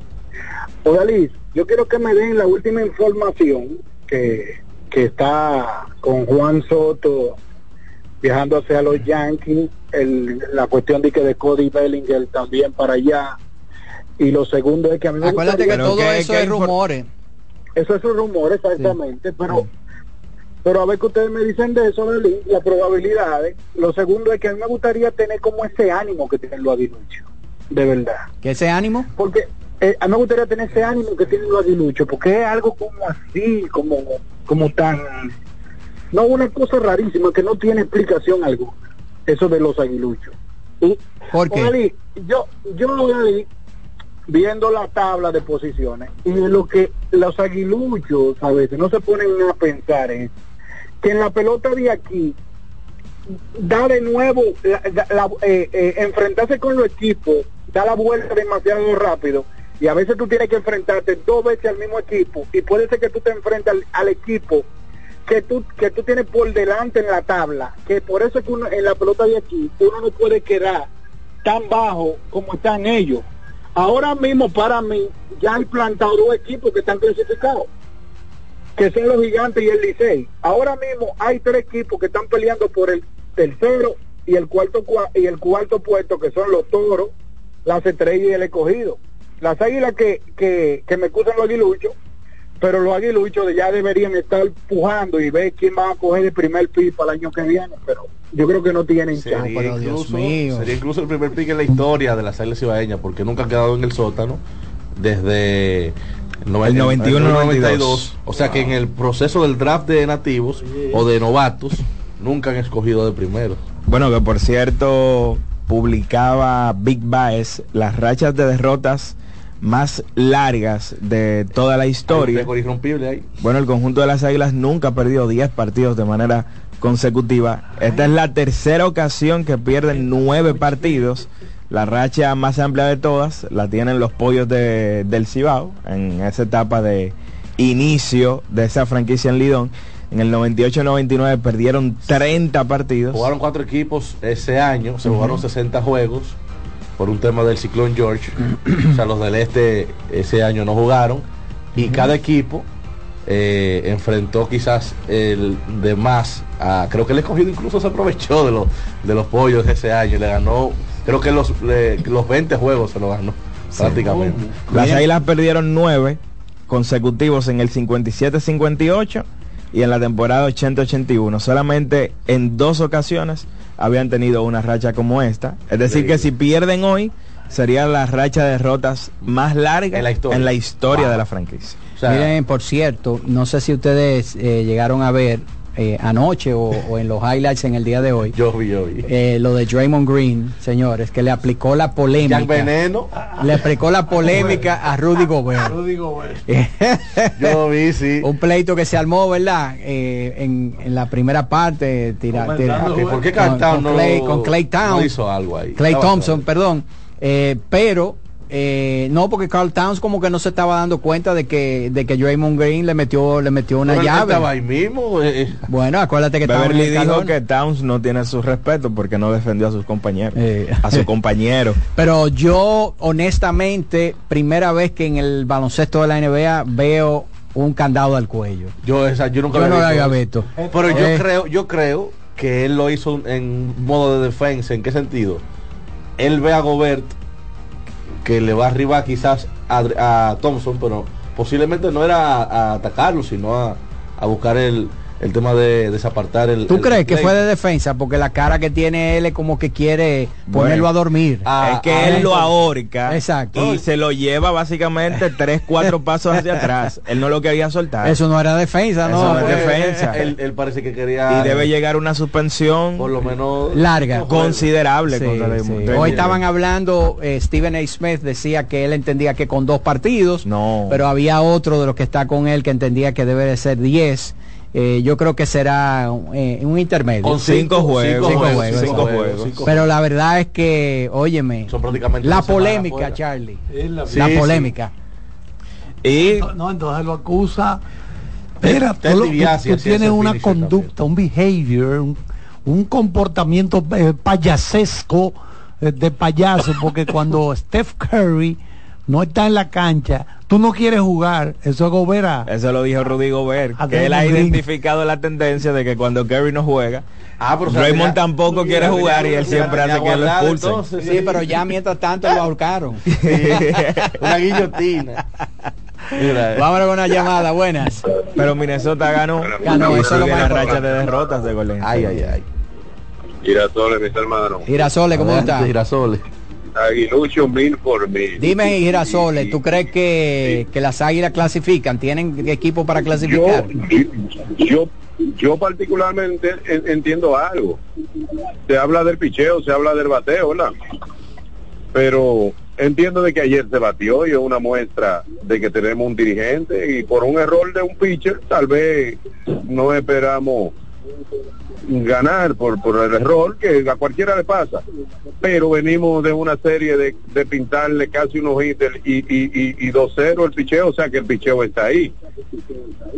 O Dalí, yo quiero que me den la última información que, que está con Juan Soto viajando hacia los Yankees, el, la cuestión de que de Cody Bellinger también para allá. Y lo segundo es que a mí me Acuérdate que todo eso es rumores. Eso es un rumor, exactamente, pero pero a ver que ustedes me dicen de eso, de las probabilidades. Lo segundo es que a mí me gustaría tener como ese ánimo que tienen los aguiluchos, de verdad. ¿Qué ese ánimo? Porque eh, a mí me gustaría tener ese ánimo que tienen los aguiluchos, porque es algo como así, como, como tan... No, una cosa rarísima que no tiene explicación alguna, eso de los aguiluchos. ¿Por qué? yo, yo viendo la tabla de posiciones y lo que los aguiluchos a veces no se ponen a pensar es que en la pelota de aquí da de nuevo eh, eh, enfrentarse con los equipos da la vuelta demasiado rápido. Y a veces tú tienes que enfrentarte dos veces al mismo equipo y puede ser que tú te enfrentes al, equipo que tú que tú tienes por delante en la tabla que por eso es que uno, en la pelota de aquí uno no puede quedar tan bajo como están ellos. Ahora mismo para mí ya hay plantado dos equipos que están clasificados que son los gigantes y el Licey. Ahora mismo hay tres equipos que están peleando por el tercero y el cuarto y el cuarto puesto que son los toros las estrellas y el escogido. Las águilas que, que, que me acusan los aguiluchos, pero los aguiluchos ya deberían estar pujando y ver quién va a coger el primer pick para el año que viene, pero yo creo que no tienen sería incluso, Sería incluso el primer pick en la historia de las águilas cibaeñas, porque nunca ha quedado en el sótano desde el 91-92. O sea que en el proceso del draft de nativos o de novatos, nunca han escogido de primero. Bueno, que por cierto, publicaba Big Baez las rachas de derrotas más largas de toda la historia. Bueno, el conjunto de las Águilas nunca ha perdido 10 partidos de manera consecutiva. Esta es la tercera ocasión que pierden 9 partidos. La racha más amplia de todas la tienen los pollos de, del Cibao en esa etapa de inicio de esa franquicia en Lidón. En el 98-99 perdieron 30 partidos. Jugaron cuatro equipos ese año, se jugaron 60 juegos por un tema del ciclón George. o sea, los del este ese año no jugaron. Y cada equipo eh, enfrentó quizás el de más. creo que el escogido incluso se aprovechó de los, de los pollos ese año. Le ganó, creo que los, los 20 juegos se lo ganó prácticamente. Las Águilas perdieron 9 consecutivos en el 57-58 y en la temporada 80-81. Solamente en dos ocasiones habían tenido una racha como esta. Es decir, que si pierden hoy, sería la racha de derrotas más larga en la historia, de la franquicia. Miren, por cierto, no sé si ustedes eh, llegaron a ver eh, anoche o, en los highlights en el día de hoy. Yo vi, yo vi. Eh, lo de Draymond Green, señores, que le aplicó la polémica. Veneno. Le aplicó la polémica a Rudy Gobert. Rudy Gobert. yo vi, sí. Un pleito que se armó, ¿verdad? Eh, en, en, la primera parte, tira, ¿Por qué con, con, Clay, con Clay Town, hizo algo ahí. Clay Thompson, perdón. pero eh, no, porque Carl Towns como que no se estaba dando cuenta de que de que Draymond Green le metió le metió una llave. Estaba ahí mismo. Eh, eh. Bueno, acuérdate que Beverly dijo que Towns no tiene su respeto porque no defendió a sus compañeros, a su compañero. Pero yo honestamente primera vez que en el baloncesto de la NBA veo un candado al cuello. Yo esa yo nunca yo no había visto. Pero yo creo yo creo que él lo hizo en modo de defensa. ¿En qué sentido? Él ve a Gobert que le va arriba quizás a, Thompson, pero posiblemente no era a, atacarlo, sino a buscar el, el tema de desapartar el. ¿Tú crees que fue de defensa? Porque la cara que tiene él es como que quiere ponerlo a dormir. Ah, es que ah, él lo ahorca. Exacto. Y se lo lleva básicamente tres, cuatro pasos hacia atrás. Él no lo quería soltar. Eso no era defensa, ¿no? no es defensa. Él, parece que quería. Y debe llegar una suspensión. Por lo menos. Larga. Considerable. Hoy estaban hablando, eh, Stephen A. Smith decía que él entendía que con dos partidos. No. Pero había otro de los que está con él que entendía que debe de ser diez eh, yo creo que será eh, un intermedio. Con cinco, juegos, cinco, juegos, Pero la verdad es que, óyeme, la polémica, Charlie. La, polémica. Y no, entonces lo acusa. Espera, tú, tienes una conducta, un behavior, un, comportamiento eh, payasesco de payaso, porque cuando Steph Curry no está en la cancha, tú no quieres jugar, eso es Gobera. Eso lo dijo Rudy Gobert, que él ha identificado la tendencia de que cuando Kerry no juega, ah, pero Raymond tampoco quiere jugar y él siempre hace que lo expulsen. sí, pero ya mientras tanto lo ahorcaron. una guillotina. Vámonos con una llamada, buenas. Pero Minnesota ganó. Ganó, eso es la racha de derrotas de Golden. Ay, ay, ay. Girasole, mis hermanos. Girasole, ¿cómo está? Girasole. Aguilucho mil por mil. Dime, Girasoles, ¿tú crees que, que, las águilas clasifican? ¿Tienen equipo para clasificar? Yo, yo particularmente entiendo algo. Se habla del picheo, se habla del bateo, ¿verdad? Pero entiendo de que ayer se batió y es una muestra de que tenemos un dirigente y por un error de un pitcher tal vez no esperamos ganar por, por el error que a cualquiera le pasa. Pero venimos de una serie de, pintarle casi unos hits y, y, y, 2-0 el picheo, o sea que el picheo está ahí.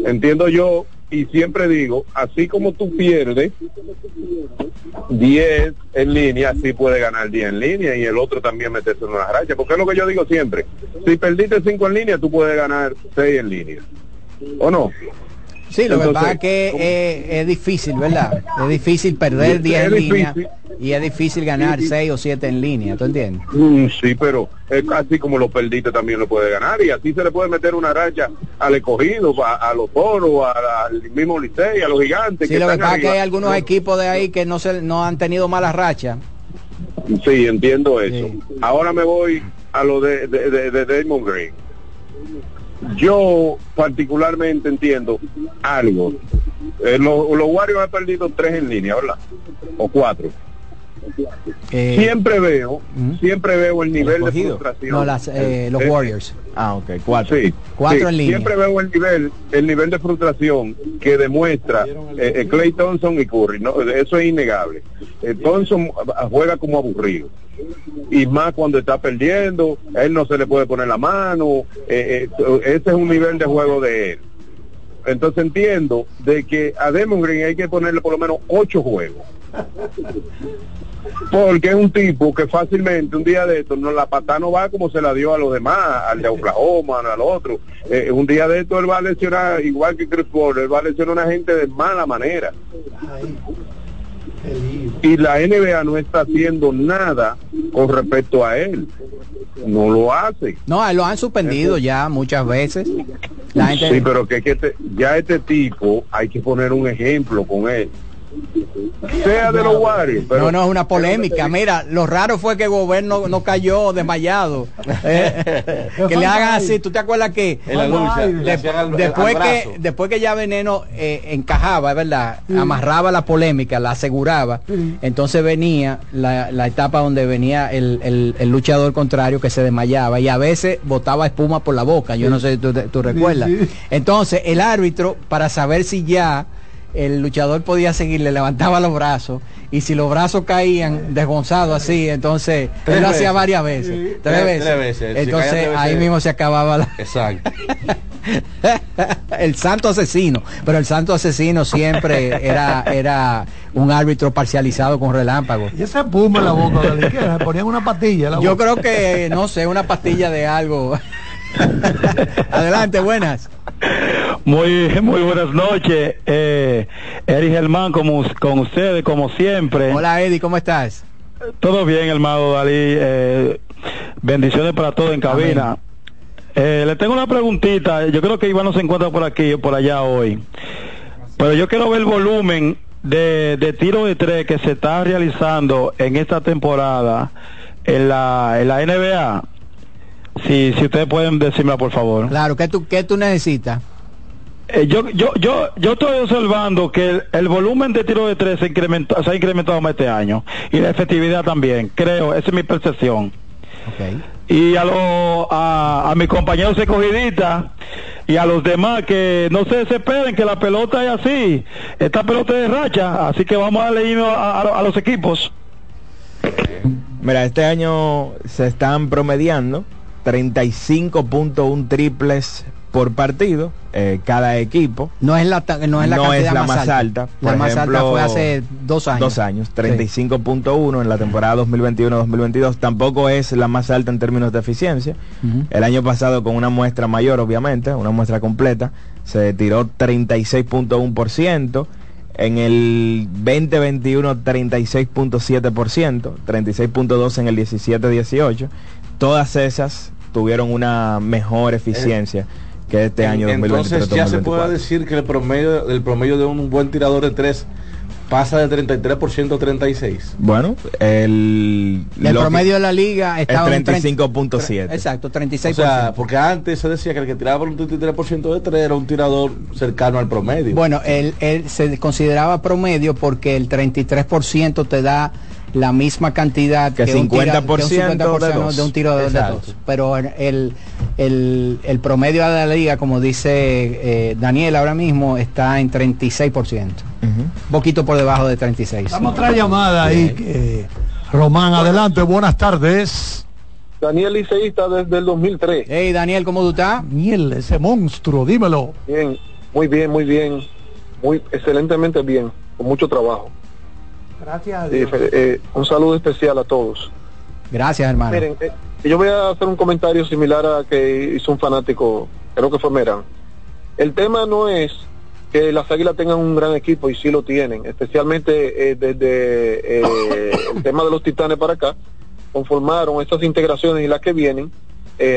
Entiendo yo y siempre digo, así como tú pierdes 10 en línea, así puede ganar 10 en línea y el otro también meterse en una racha. Porque es lo que yo digo siempre, si perdiste 5 en línea, tú puedes ganar 6 en línea. ¿O no? Sí, lo que pasa es que es, difícil, ¿verdad? Es difícil perder 10 en línea y es difícil ganar 6 o 7 en línea, ¿tú entiendes? Mm, sí, pero es así como lo perdiste también lo puede ganar y así se le puede meter una racha al escogido, a, los toros, al mismo Licey, a los gigantes. Sí, lo que pasa es que hay algunos equipos de ahí que no, se, no han tenido malas rachas. Sí, entiendo eso. Ahora me voy a lo de, de, de, de Damon Green yo particularmente entiendo algo. Eh, los, Warriors han perdido tres en línea, ¿verdad? O cuatro. Eh, siempre veo, siempre veo el nivel de frustración. No, las, eh, los Warriors. Ah, ok, cuatro. Sí, cuatro en línea. Siempre veo el nivel, el nivel de frustración que demuestra Clay Thompson y Curry. ¿no? Eso es innegable. Thompson juega como aburrido y más cuando está perdiendo, él no se le puede poner la mano, eh, eh, ese es un nivel de juego de él. Entonces entiendo de que a Demon Green hay que ponerle por lo menos ocho juegos. Porque es un tipo que fácilmente un día de esto no la pata no va como se la dio a los demás, al de Oklahoma, al otro. Eh, un día de esto él va a lesionar, igual que Chris Paul, él va a lesionar a una gente de mala manera. Y la NBA no está haciendo nada con respecto a él. No lo hace. No, lo han suspendido ya muchas veces. Sí, pero que, que ya este tipo hay que poner un ejemplo con él sea de los Warriors. no, no, es una polémica. Mira, lo raro fue que el gobierno no cayó desmayado. Eh, que le hagan así. ¿Tú te acuerdas que después que después que ya Veneno eh, encajaba, ¿verdad? Amarraba la polémica, la aseguraba. Entonces venía la, etapa donde venía el, luchador contrario que se desmayaba y a veces botaba espuma por la boca. Yo no sé si tú, tú recuerdas. Entonces el árbitro, para saber si ya el luchador podía seguir, le levantaba los brazos y si los brazos caían desgonzados así, entonces él lo hacía varias veces, tres, veces. Entonces ahí mismo se acababa la... Exacto. el santo asesino, pero el santo asesino siempre era era un árbitro parcializado con relámpago. Y ese puma en la boca, ¿le ponían una pastilla. Yo creo que, no sé, una pastilla de algo. Adelante, buenas. Muy, muy buenas noches, eh, Eric Germán, como, con ustedes, como siempre. Hola, Eddie, ¿cómo estás? Todo bien, hermano Dalí. Eh, bendiciones para todos en cabina. Eh, le tengo una preguntita. Yo creo que Iván no se encuentra por aquí o por allá hoy. Pero yo quiero ver el volumen de, de tiro de tres que se está realizando en esta temporada en la, en la NBA si, si ustedes pueden decirme por favor. Claro, ¿qué tú, qué tú necesitas? Eh, yo, yo, yo, yo estoy observando que el, volumen de tiro de tres se, incrementó, se ha incrementado más este año y la efectividad también, creo, esa es mi percepción. Y a, lo, a, a mis compañeros escogidistas y a los demás que no se desesperen que la pelota es así, esta pelota es de racha, así que vamos a leer a, a los equipos. Mira, este año se están promediando 35.1 triples por partido eh, cada equipo. No es la no es la, no es la más, alta, la más alta fue hace dos años. dos años 35.1 en la temporada 2021-2022 tampoco es la más alta en términos de eficiencia. El año pasado con una muestra mayor obviamente una muestra completa se tiró 36.1% en el 2021 36.7%, 36.2 en el 17-18 todas esas tuvieron una mejor eficiencia que este año Entonces ya se puede decir que el promedio, el promedio de un buen tirador de tres pasa de 33% a 36. Bueno, el, el promedio de la liga estaba en 35.7. Exacto, 36%. O sea, porque antes se decía que el que tiraba por un 33% de 3 era un tirador cercano al promedio. Bueno, él, él se consideraba promedio porque el 33% te da la misma cantidad que, 50%, de, un tiro de, dos. Pero el, el, el, promedio de la liga, como dice eh, Daniel ahora mismo, está en 36%. Un poquito por debajo de 36. Vamos a otra llamada ahí. Que, Román, adelante, buenas tardes. Daniel Liceísta desde el 2003. Hey Daniel, ¿cómo tú estás? Daniel, ese monstruo, dímelo. Bien, muy bien, muy bien. Muy excelentemente bien, con mucho trabajo. Gracias. Eh, un saludo especial a todos. Gracias, hermano. Miren, eh, yo voy a hacer un comentario similar a que hizo un fanático, creo que fue Meran. El tema no es que las Águilas tengan un gran equipo y sí lo tienen, especialmente eh, desde el tema de los Titanes para acá, conformaron estas integraciones y las que vienen,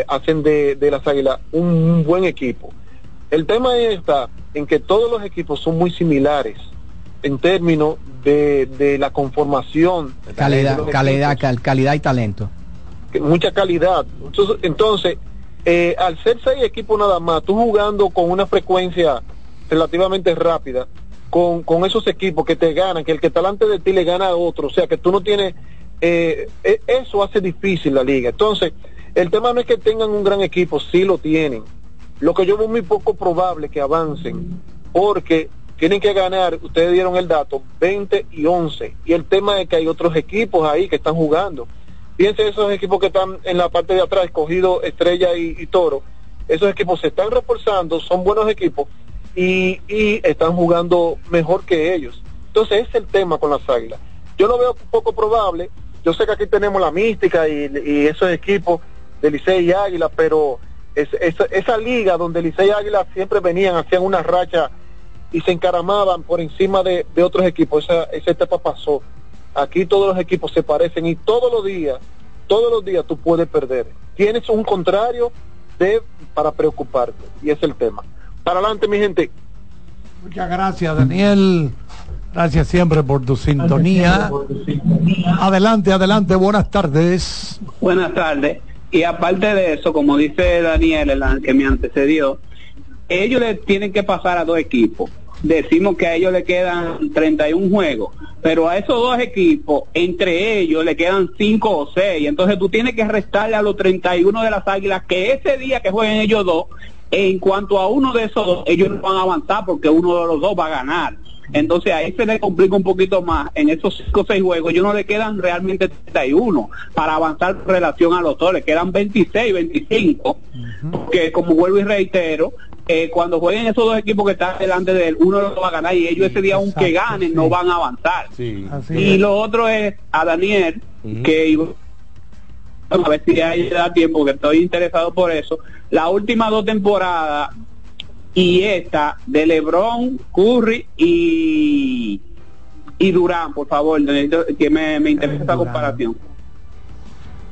hacen de, de las Águilas un buen equipo. El tema está en que todos los equipos son muy similares en términos de, la conformación. Calidad, calidad, calidad y talento. Mucha calidad. Entonces, eh, al ser seis equipos nada más, tú jugando con una frecuencia relativamente rápida, con, con esos equipos que te ganan, que el que está delante de ti le gana a otro, o sea que tú no tienes, eh, e, eso hace difícil la liga. Entonces, el tema no es que tengan un gran equipo, sí lo tienen. Lo que yo veo muy poco probable que avancen, porque tienen que ganar, ustedes dieron el dato, 20 y 11. Y el tema es que hay otros equipos ahí que están jugando. Fíjense esos equipos que están en la parte de atrás, escogido Estrella y, Toro. Esos equipos se están reforzando, son buenos equipos y, están jugando mejor que ellos. Entonces ese es el tema con las águilas. Yo lo veo poco probable. Yo sé que aquí tenemos la mística y, esos equipos de Licey y Águila, pero esa liga donde Licey y Águila siempre venían, hacían una racha y se encaramaban por encima de, otros equipos. Esa, esa etapa pasó. Aquí todos los equipos se parecen y todos los días, todos los días tú puedes perder. Tienes un contrario de, para preocuparte y es el tema. Para adelante, mi gente. Muchas gracias, Daniel. Gracias siempre por tu sintonía. Adelante, adelante, buenas tardes. Buenas tardes. Y aparte de eso, como dice Daniel, el que me antecedió, ellos le tienen que pasar a dos equipos decimos que a ellos le quedan 31 juegos, pero a esos dos equipos, entre ellos le quedan 5 o 6, entonces tú tienes que restarle a los 31 de las águilas que ese día que jueguen ellos dos, en cuanto a uno de esos dos, ellos no van a avanzar porque uno de los dos va a ganar. Entonces ahí se le complica un poquito más. En esos 5 o 6 juegos, ellos no le quedan realmente 31 para avanzar en relación a los dos, le quedan 26, 25, porque como vuelvo y reitero, eh, cuando jueguen esos dos equipos que están delante de él, uno lo va a ganar y ellos ese día, aunque ganen, no van a avanzar. y lo otro es a Daniel, que a ver si hay da tiempo, que estoy interesado por eso. La última dos temporadas y esta de LeBron, Curry y, y Durán, por favor, que me, me interesa esta comparación.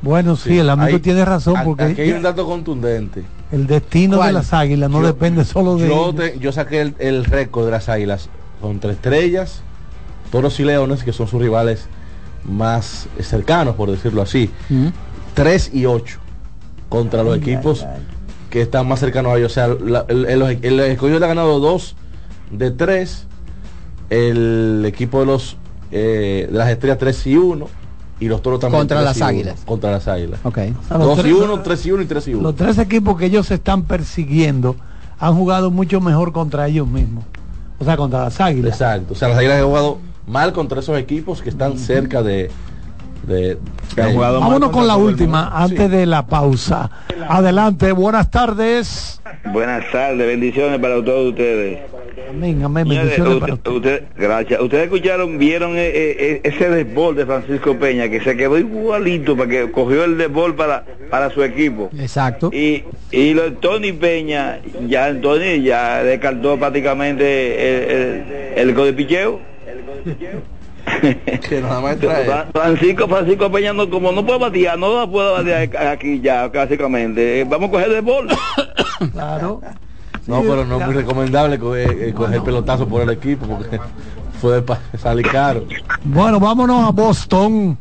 Bueno, sí, el amigo tiene razón porque aquí hay un dato contundente. El destino de las águilas no depende solo de yo, yo saqué el, récord de las águilas. Contra estrellas, toros y leones, que son sus rivales más cercanos, por decirlo así. 3 y 8 contra los equipos que están más cercanos a ellos. O sea, el, el, escogido le ha ganado 2 de 3. El equipo de los eh, de las estrellas 3 y 1 y los toros también. Contra las águilas. Contra las águilas. Ok. 2 y 1, 3 y 1 y 3 y 1. Los tres equipos que ellos están persiguiendo han jugado mucho mejor contra ellos mismos. O sea, contra las águilas. Exacto. O sea, las águilas han jugado mal contra esos equipos que están cerca de, de, Vámonos con la última antes de la pausa. Adelante, buenas tardes. Buenas tardes, bendiciones para todos ustedes. Amén, amén, bendiciones para usted, gracias. Ustedes escucharon, vieron eh, eh, eh, ese desbol de Francisco Peña que se quedó igualito para que cogió el desbol para para su equipo. Exacto. Y y lo Tony Peña, ya Tony ya descartó prácticamente el, el, el, picheo. que nada más trae. Francisco, Francisco Peña no, como no puede batear, no la puede batear aquí ya, básicamente. Vamos a coger de bol. claro. No, pero no es muy recomendable coger, eh, coger pelotazo por el equipo porque Fue salir caro. Bueno, vámonos a Boston.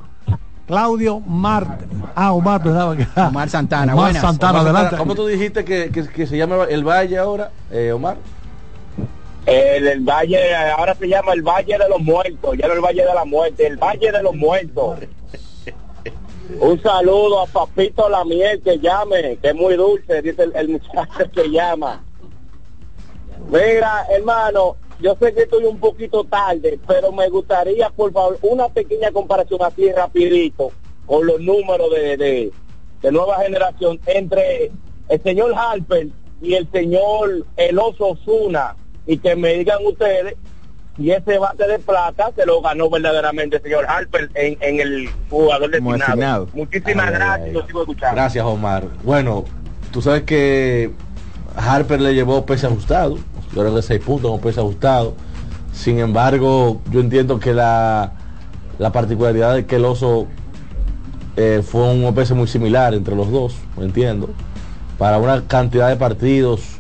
Claudio Marte. Ah, Omar, Omar Santana. Omar Santana, adelante. ¿Cómo tú dijiste que, que, se llama el Valle ahora, eh, Omar? El, el, Valle, ahora se llama el Valle de los Muertos, ya no el Valle de la Muerte, el Valle de los Muertos. Un saludo a Papito La Miel que llame, que es muy dulce, dice el, el muchacho que llama. Mira, hermano, yo sé que estoy un poquito tarde, pero me gustaría, por favor, una pequeña comparación así rapidito con los números de, de, nueva generación entre el señor Harper y el señor Eloso Osuna y que me digan ustedes si ese bate de plata se lo ganó verdaderamente el señor Harper en, en el jugador destinado. Muchísimas gracias, lo sigo escuchando. Gracias, Omar. Bueno, tú sabes que Harper le llevó peso ajustado yo creo que 6 puntos un peso ajustado. Sin embargo, yo entiendo que la, la particularidad de que el oso eh, fue un peso muy similar entre los dos, entiendo, para una cantidad de partidos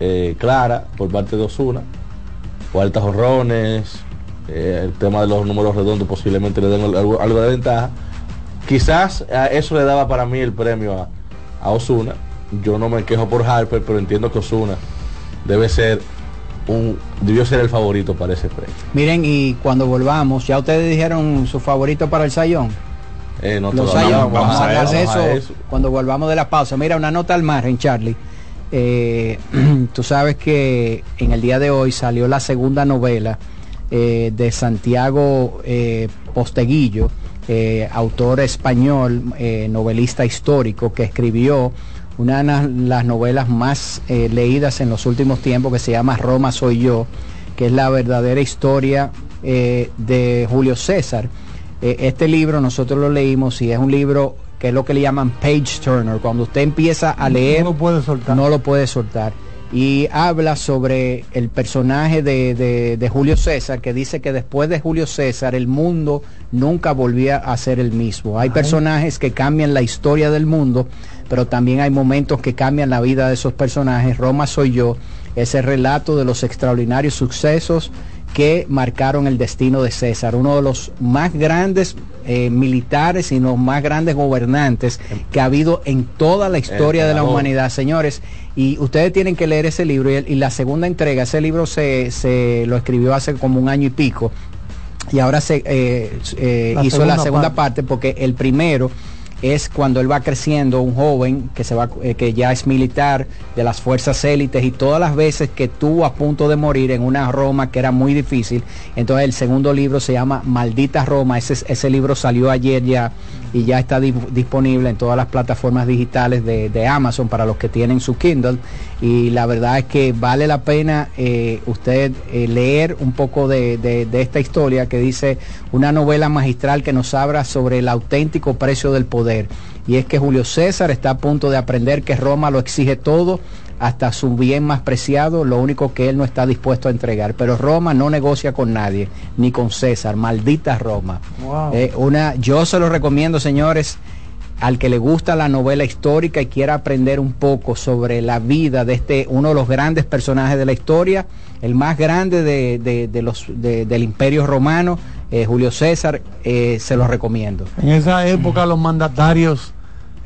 eh, clara por parte de Osuna, altas horrones, eh, el tema de los números redondos posiblemente le den algo, de ventaja. Quizás eso le daba para mí el premio a, a Osuna. Yo no me quejo por Harper, pero entiendo que Osuna debe ser un, debió ser el favorito para ese premio. Miren, y cuando volvamos, ya ustedes dijeron su favorito para el Sayón. Eh, no, Los Sayón, vamos, a hablar de eso, cuando volvamos de la pausa. Mira, una nota al margen, Charlie. Eh, tú sabes que en el día de hoy salió la segunda novela eh, de Santiago Posteguillo, autor español, novelista histórico, que escribió una de las novelas más eh, leídas en los últimos tiempos que se llama Roma Soy Yo, que es la verdadera historia eh, de Julio César. Eh, este libro nosotros lo leímos y es un libro que es lo que le llaman page turner. Cuando usted empieza a leer, no lo puede soltar. No lo puede soltar. Y habla sobre el personaje de, Julio César, que dice que después de Julio César el mundo nunca volvía a ser el mismo. Hay personajes que cambian la historia del mundo pero también hay momentos que cambian la vida de esos personajes. Roma soy yo, ese relato de los extraordinarios sucesos que marcaron el destino de César, uno de los más grandes eh, militares y los más grandes gobernantes que ha habido en toda la historia de la humanidad, señores. Y ustedes tienen que leer ese libro y, la segunda entrega, ese libro se, se, lo escribió hace como un año y pico y ahora se eh, eh, hizo la segunda parte porque el primero es cuando él va creciendo, un joven que, se va, eh, que ya es militar de las fuerzas élites y todas las veces que estuvo a punto de morir en una Roma que era muy difícil. Entonces el segundo libro se llama Maldita Roma, ese, ese libro salió ayer ya y ya está disponible en todas las plataformas digitales de, Amazon para los que tienen su Kindle. Y la verdad es que vale la pena eh, usted eh, leer un poco de, esta historia que dice una novela magistral que nos habla sobre el auténtico precio del poder. Y es que Julio César está a punto de aprender que Roma lo exige todo hasta su bien más preciado, lo único que él no está dispuesto a entregar. Pero Roma no negocia con nadie, ni con César, maldita Roma. Eh, una, yo se lo recomiendo, señores, al que le gusta la novela histórica y quiera aprender un poco sobre la vida de este, uno de los grandes personajes de la historia, el más grande de, los, del imperio romano, eh, Julio César, eh, se lo recomiendo. En esa época los mandatarios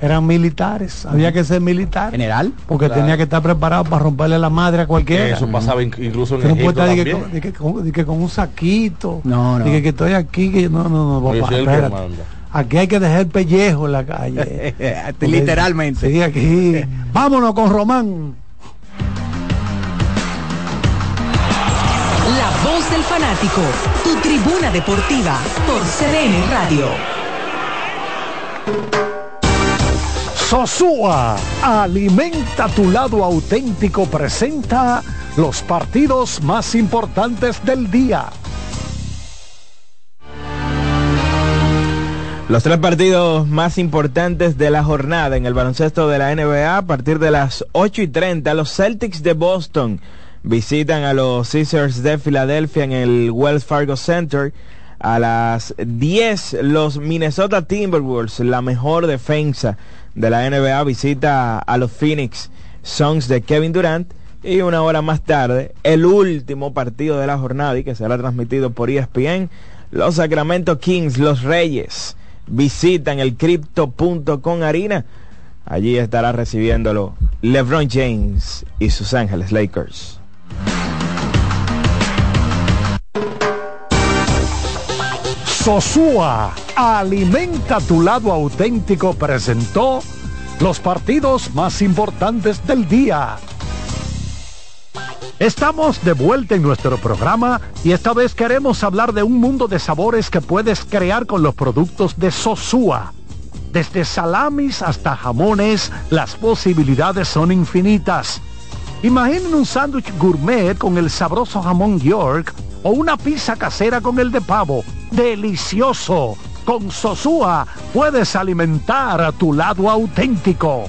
eran militares, había que ser militar. General. Porque tenía que estar preparado para romperle la madre a cualquiera. Eso pasaba incluso en Egipto también. que, con, un saquito. No, no. que, que estoy aquí, que no, no, no, papá, Aquí hay que dejar el pellejo en la calle. Literalmente. Sí, aquí. Vámonos con Román. La voz del fanático, tu tribuna deportiva por CDN Radio. Sosúa, alimenta tu lado auténtico, presenta los partidos más importantes del día. Los tres partidos más importantes de la jornada en el baloncesto de la NBA a partir de las 8 y 30, los Celtics de Boston visitan a los Caesars de Filadelfia en el Wells Fargo Center. A las 10, los Minnesota Timberwolves, la mejor defensa de la NBA visita a los Phoenix Suns de Kevin Durant Y una hora más tarde, el último partido de la jornada y que será transmitido por ESPN, los Sacramento Kings, los Reyes, visitan el Crypto.com Arena. Allí estará recibiéndolo LeBron James y sus Ángeles Lakers. Sosúa, alimenta tu lado auténtico, presentó los partidos más importantes del día. Estamos de vuelta en nuestro programa y esta vez queremos hablar de un mundo de sabores que puedes crear con los productos de Sosúa. Desde salamis hasta jamones, las posibilidades son infinitas. Imaginen un sándwich gourmet con el sabroso jamón York o una pizza casera con el de pavo. ¡Delicioso! Con Sosúa puedes alimentar a tu lado auténtico.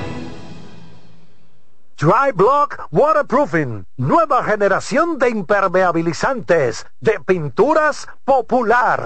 Dry Block Waterproofing, nueva generación de impermeabilizantes de pinturas popular.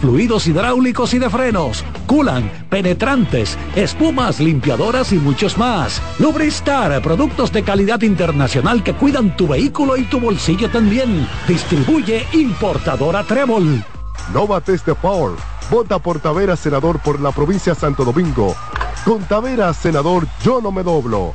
fluidos hidráulicos y de frenos, culan, penetrantes, espumas, limpiadoras y muchos más. Lubristar, productos de calidad internacional que cuidan tu vehículo y tu bolsillo también. Distribuye importadora Trébol. No bates de Power. Vota por Tavera, senador por la provincia de Santo Domingo. Con Tavera, senador, yo no me doblo.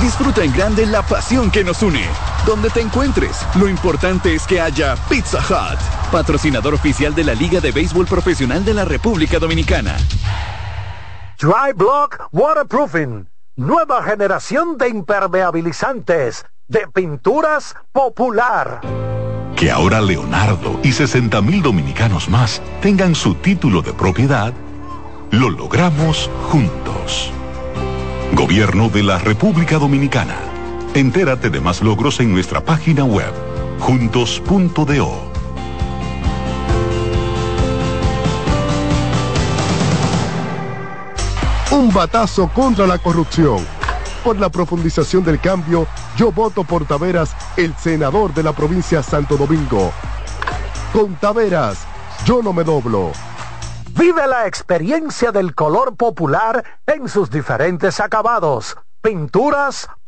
Disfruta en grande la pasión que nos une. Donde te encuentres, lo importante es que haya Pizza Hut, patrocinador oficial de la Liga de Béisbol Profesional de la República Dominicana. Dry Block Waterproofing, nueva generación de impermeabilizantes de pinturas popular. Que ahora Leonardo y 60 mil dominicanos más tengan su título de propiedad, lo logramos juntos. Gobierno de la República Dominicana. Entérate de más logros en nuestra página web, juntos.do. Un batazo contra la corrupción. Por la profundización del cambio, yo voto por Taveras, el senador de la provincia Santo Domingo. Con Taveras, yo no me doblo. Vive la experiencia del color popular en sus diferentes acabados. Pinturas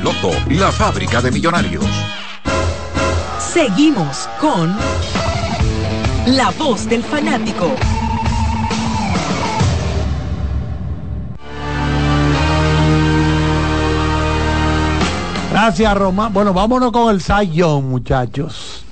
Loto, la fábrica de millonarios. Seguimos con La Voz del Fanático. Gracias, Román. Bueno, vámonos con el Sayón, muchachos.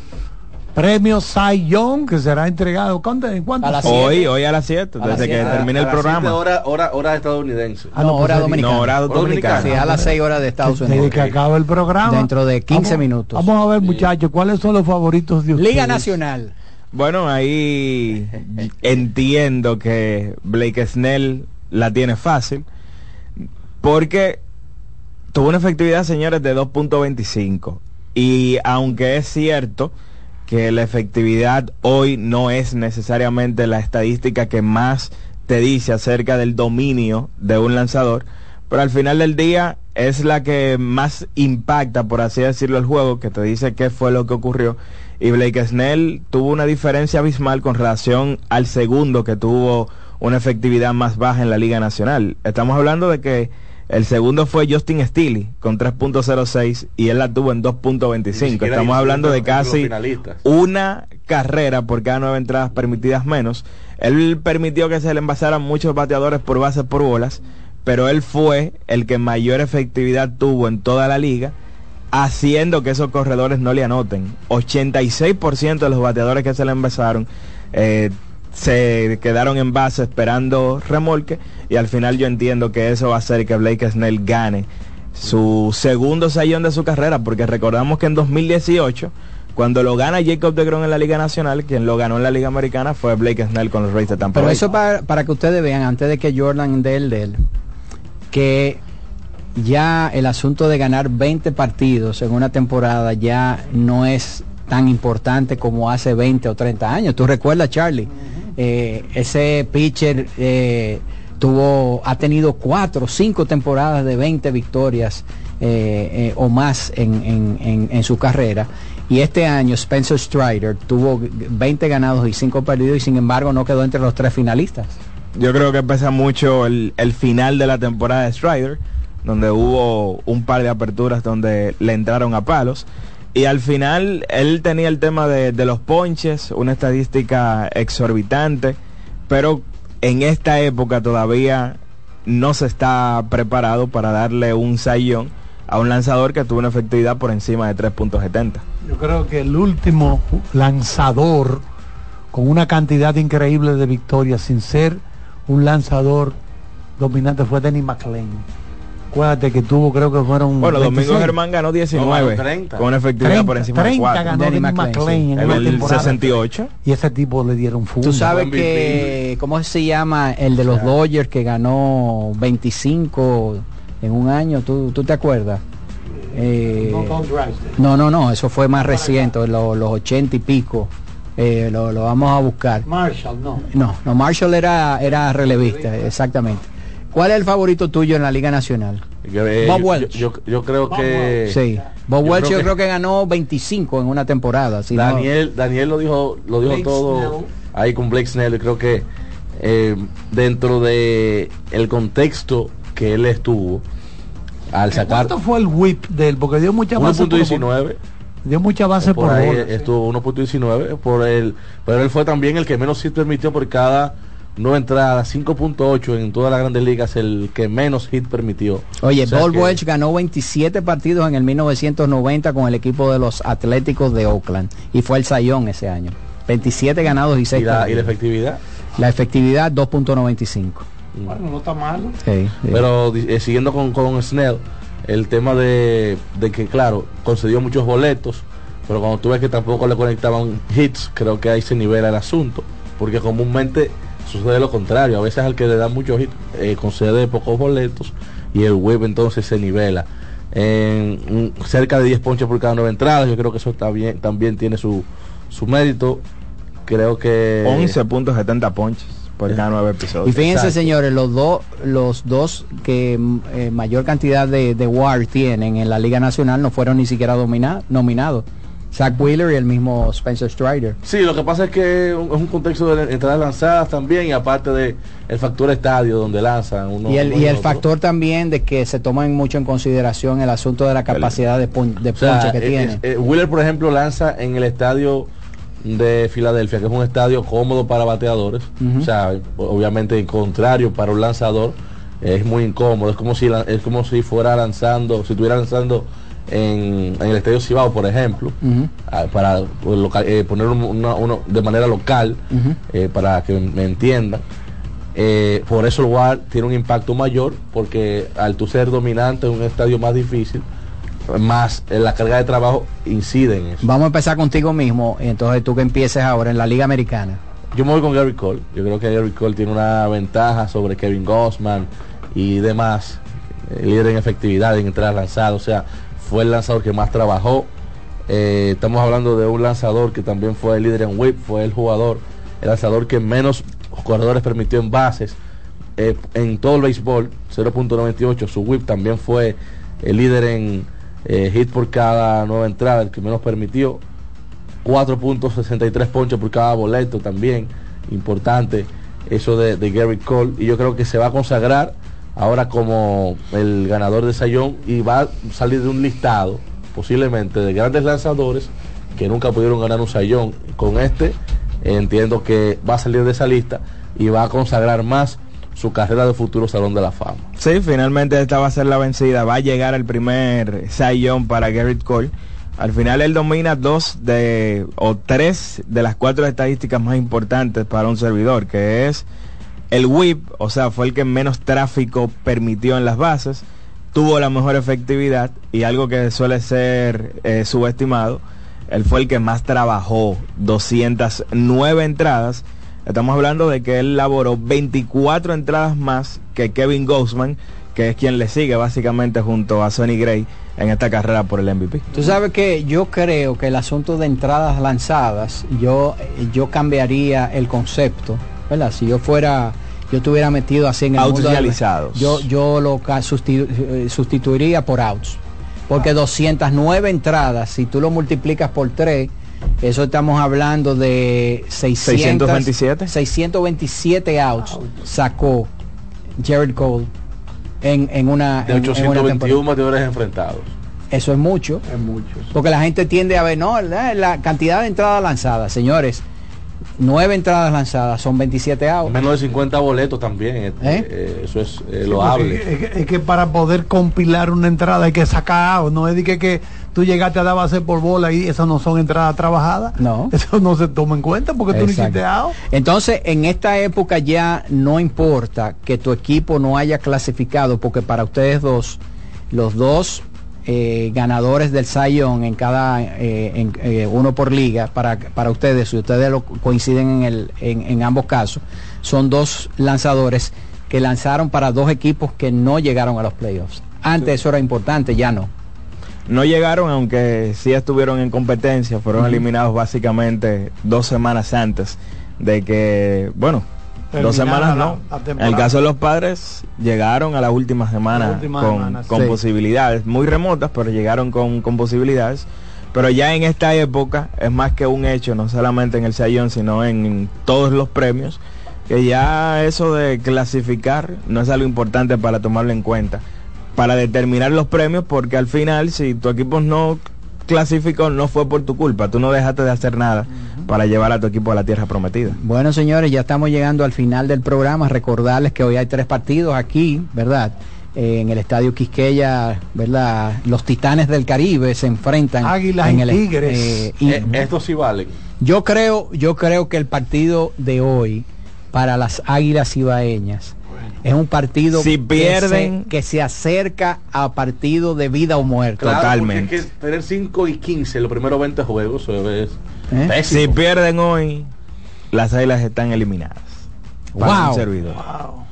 Premio Sayón que será entregado ¿en cuánto? Hoy, hoy a las 7, desde que termine el programa. Hora, hora, hora estadounidense. Ah, no, hora dominicana. No, hora dominicana. Sí, a las 6 horas de Estados Unidos. Desde que acaba el programa. Dentro de 15 minutos. Vamos a ver, muchachos, ¿cuáles son los favoritos de ustedes? Liga Nacional. Bueno, ahí entiendo que Blake Snell la tiene fácil. Porque tuvo una efectividad, señores, de 2.25. Y aunque es cierto que la efectividad hoy no es necesariamente la estadística que más te dice acerca del dominio de un lanzador, pero al final del día es la que más impacta, por así decirlo, el juego, que te dice qué fue lo que ocurrió. Y Blake Snell tuvo una diferencia abismal con relación al segundo que tuvo una efectividad más baja en la Liga Nacional. Estamos hablando de que el segundo fue Justin Steele con 3.06 y él la tuvo en 2.25. Estamos hablando de casi una carrera por cada nueve entradas permitidas menos. Él permitió que se le envasaran muchos bateadores por bases por bolas, pero él fue el que mayor efectividad tuvo en toda la liga, haciendo que esos corredores no le anoten. 86% de los bateadores que se le envasaron eh, se quedaron en base esperando remolque y al final yo entiendo que eso va a hacer que Blake Snell gane su segundo sayón de su carrera porque recordamos que en 2018 cuando lo gana Jacob de Gron en la Liga Nacional, quien lo ganó en la Liga Americana fue Blake Snell con los Rays de Tampa Pero eso para, para, que ustedes vean, antes de que Jordan dé el de él, que ya el asunto de ganar 20 partidos en una temporada ya no es tan importante como hace 20 o 30 años. ¿Tú recuerdas, Charlie? Eh, ese pitcher eh, tuvo, ha tenido cuatro, cinco temporadas de 20 victorias eh, o más en, su carrera. Y este año Spencer Strider tuvo 20 ganados y 5 perdidos y sin embargo no quedó entre los tres finalistas. Yo creo que pesa mucho el, el final de la temporada de Strider, donde hubo un par de aperturas donde le entraron a palos y al final él tenía el tema de, los ponches, una estadística exorbitante, pero en esta época todavía no se está preparado para darle un sayón a un lanzador que tuvo una efectividad por encima de 3.70. Yo creo que el último lanzador con una cantidad increíble de victorias sin ser un lanzador dominante fue Denny McLean Acuérdate que tuvo, creo que fueron. Bueno, Domingo Germán ganó 19 con una efectividad por encima 30 de 4. ganó Danny McLean, en el 68. Y ese tipo le dieron fútbol. Tú sabes que, ¿cómo se llama? El de los Dodgers que ganó 25 en un año, ¿tú, tú te acuerdas? Eh, no, no, no, eso fue más reciente, los, los 80 y pico. Eh, lo, lo, vamos a buscar. Marshall, no. No, no, Marshall era, era relevista, exactamente. ¿Cuál es el favorito tuyo en la Liga Nacional? Eh, Bob Welch. Yo, creo que. Sí. Bob Welch yo creo que ganó 25 en una temporada. Daniel, Daniel lo dijo, lo dijo todo ahí con Blake Snell. Yo creo que eh, dentro de el contexto que él estuvo al sacar. ¿Cuánto fue el whip de él? Porque dio mucha base. 1.19. Dio mucha base por, por ahí. Estuvo 1.19 por él. Pero él fue también el que menos sí permitió por cada no entrada, 5.8 en todas las grandes ligas, el que menos hit permitió. Oye, Paul Welch ganó 27 partidos en el 1990 con el equipo de los Atléticos de Oakland y fue el Sayón ese año. 27 ganados y 6 ¿Y la, ¿Y la efectividad? La efectividad 2.95. Bueno, no está mal. Pero eh, siguiendo con, con Snell, el tema de, de que, claro, concedió muchos boletos, pero cuando tú ves que tampoco le conectaban hits, creo que ahí se nivela el asunto, porque comúnmente sucede lo contrario. A veces al que le da muchos hits eh, concede pocos boletos y el web entonces se nivela. En cerca de 10 ponches por cada nueve entradas, yo creo que eso está bien, también tiene su, su mérito. Creo que 11.70 ponches por cada nueve episodios. Y fíjense, señores, los dos los dos que mm, eh, mayor cantidad de, de WAR tienen en la Liga Nacional no fueron ni siquiera nominados. Zach Wheeler y el mismo Spencer Strider. Sí, lo que pasa es que es un contexto de entradas lanzadas también y aparte de el factor estadio donde lanzan. Uno, y el, y el factor también de que se toma mucho en consideración el asunto de la capacidad de, de ponche que tiene. Eh, Wheeler, por ejemplo, lanza en el estadio de Filadelfia, que es un estadio cómodo para bateadores. O sea, obviamente en contrario para un lanzador es muy incómodo. Es como si es como si fuera lanzando, si estuviera lanzando en, el Estadio Cibao, por ejemplo, ah, para eh, poner uno, de manera local, eh, para que me entiendan. Eh, por eso el WAR tiene un impacto mayor, porque al tú ser dominante en un estadio más difícil, más la carga de trabajo incide en eso. Vamos a empezar contigo mismo, entonces tú que empieces ahora en la Liga Americana. Yo me voy con Gary Cole. Yo creo que Gary Cole tiene una ventaja sobre Kevin Gossman y demás. líder en efectividad, en entradas lanzadas. O sea, fue el lanzador que más trabajó. Eh, estamos hablando de un lanzador que también fue el líder en whip, fue el jugador, el lanzador que menos corredores permitió en bases. Eh, en todo el béisbol, 0.98, su whip también fue el líder en eh, hit por cada nueva entrada, el que menos permitió. 4.63 ponches por cada boleto también, importante eso de, de Gary Cole. Y yo creo que se va a consagrar ahora como el ganador de Sayón y va a salir de un listado posiblemente de grandes lanzadores que nunca pudieron ganar un Sayón. Con este entiendo que va a salir de esa lista y va a consagrar más su carrera de futuro Salón de la Fama. Sí, finalmente esta va a ser la vencida. Va a llegar el primer Sayón para Garrett Cole. Al final él domina dos de o tres de las cuatro estadísticas más importantes para un servidor, que es el whip, o sea, fue el que menos tráfico permitió en las bases, tuvo la mejor efectividad y algo que suele ser eh, subestimado, él fue el que más trabajó, 209 entradas. Estamos hablando de que él laboró 24 entradas más que Kevin Gosman, que es quien le sigue básicamente junto a Sonny Gray en esta carrera por el MVP. Tú sabes que yo creo que el asunto de entradas lanzadas, yo, yo cambiaría el concepto si yo fuera, yo estuviera metido así en el mundo yo, yo lo eh, sustituiría por outs. Porque 209 entradas, si tú lo multiplicas por 3, eso estamos hablando de 627. 627 outs sacó Jared Cole en, una... De 821 bateadores enfrentados. Eso es mucho. Es mucho. Porque la gente tiende a ver, no, la cantidad de entradas lanzadas, señores nueve entradas lanzadas, son 27 outs. Menos de 50 boletos también. Este, ¿Eh? Eh, eso es lo loable. Es, que, para poder compilar una entrada hay que sacar outs. No es de que, que tú llegaste a dar base por bola y esas no son entradas trabajadas. No. Eso no se toma en cuenta porque tú no hiciste out. Entonces, en esta época ya no importa que tu equipo no haya clasificado porque para ustedes dos, los dos eh, ganadores del Sayón en cada eh, eh, uno por liga para, para ustedes, si ustedes lo coinciden en, el, en, ambos casos, son dos lanzadores que lanzaron para dos equipos que no llegaron a los playoffs. Antes eso era importante, ya no. No llegaron, aunque sí estuvieron en competencia, fueron eliminados básicamente dos semanas antes de que, bueno, Dos semanas no. en el caso de los padres, llegaron a la última semana con, posibilidades, muy remotas, pero llegaron con, posibilidades. Pero ya en esta época es más que un hecho, no solamente en el Sayón, sino en, todos los premios, que ya eso de clasificar no es algo importante para tomarlo en cuenta. Para determinar los premios, porque al final, si tu equipo no clasificó no fue por tu culpa, tú no dejaste de hacer nada para llevar a tu equipo a la tierra prometida. Bueno, señores, ya estamos llegando al final del programa. Recordarles que hoy hay tres partidos aquí, ¿verdad? Eh, en el estadio Quisqueya, ¿verdad? Los Titanes del Caribe se enfrentan. Águilas en y el, Tigres. Eh, eh, estos sí valen. Yo creo, yo creo que el partido de hoy para las Águilas Ibaeñas es un partido si pierden que se, acerca a partido de vida o muerte. Totalmente. que tener 5 y 15 los primeros 20 juegos es ¿Eh? Si pierden hoy, las águilas están eliminadas. Wow.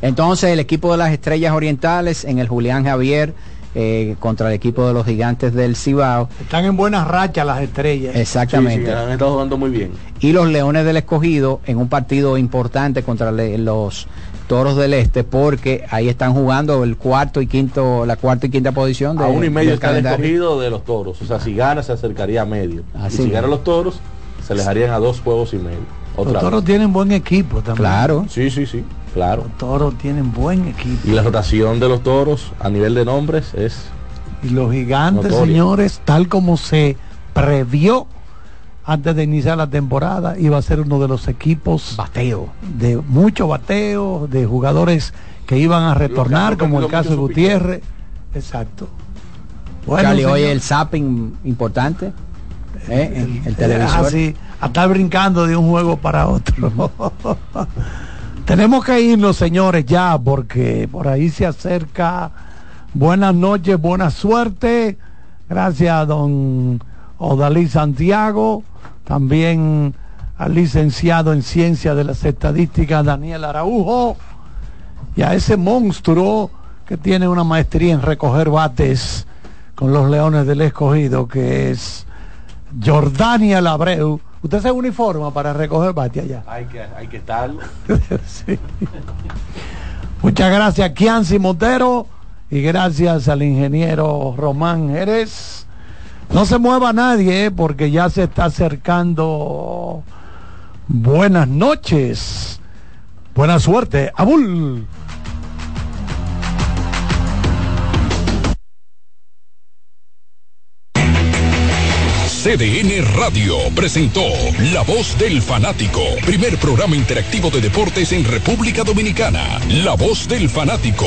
Entonces el equipo de las Estrellas Orientales en el Julián Javier eh, contra el equipo de los gigantes del Cibao. Están en buenas rachas las estrellas. Exactamente. han estado jugando muy bien. Y los Leones del Escogido en un partido importante contra los Toros del Este porque ahí están jugando el cuarto y quinto, la cuarta y quinta posición de a uno y medio está el escogido de los toros. O sea, si gana se acercaría a medio. Así y si gana los toros, se les harían a dos juegos y medio. los toros tienen buen equipo también. Claro. Sí, sí, sí. Claro. Los toros tienen buen equipo. Y la rotación de los toros a nivel de nombres es. Y los gigantes, señores, tal como se previó antes de iniciar la temporada, iba a ser uno de los equipos bateo de mucho bateo, de jugadores que iban a retornar, como el caso de Gutiérrez. Exacto. Bueno, hoy el zapping importante. ¿eh? el, televisor. Así, a estar brincando de un juego para otro. Tenemos que irnos, señores, ya, porque por ahí se acerca. Buenas noches, buena suerte. Gracias don Odalí Santiago. También al licenciado en Ciencia de las Estadísticas Daniel Araujo. Y a ese monstruo que tiene una maestría en recoger bates con los Leones del Escogido, que es Jordania Labreu ¿Usted se uniforma para recoger bate allá? Hay que, hay que estar. Muchas gracias, Kianci Montero. Y gracias al ingeniero Román Jerez. No se mueva nadie, eh, porque ya se está acercando. Buenas noches. Buena suerte. Abul. CDN Radio presentó La Voz del Fanático, primer programa interactivo de deportes en República Dominicana. La Voz del Fanático.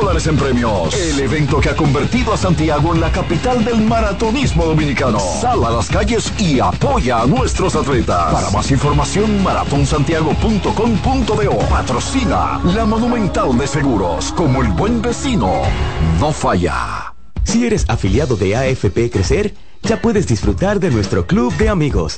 dólares en premios. El evento que ha convertido a Santiago en la capital del maratonismo dominicano. Sal a las calles y apoya a nuestros atletas. Para más información, maratonsantiago.com.do. Patrocina la Monumental de Seguros. Como el buen vecino, no falla. Si eres afiliado de AFP Crecer, ya puedes disfrutar de nuestro club de amigos.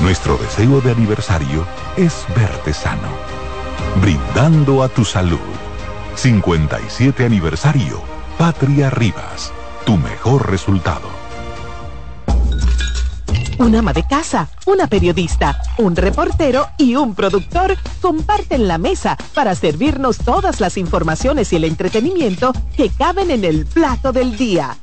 Nuestro deseo de aniversario es verte sano, brindando a tu salud. 57 aniversario, Patria Rivas, tu mejor resultado un ama de casa, una periodista, un reportero y un productor comparten la mesa para servirnos todas las informaciones y el entretenimiento que caben en el plato del día.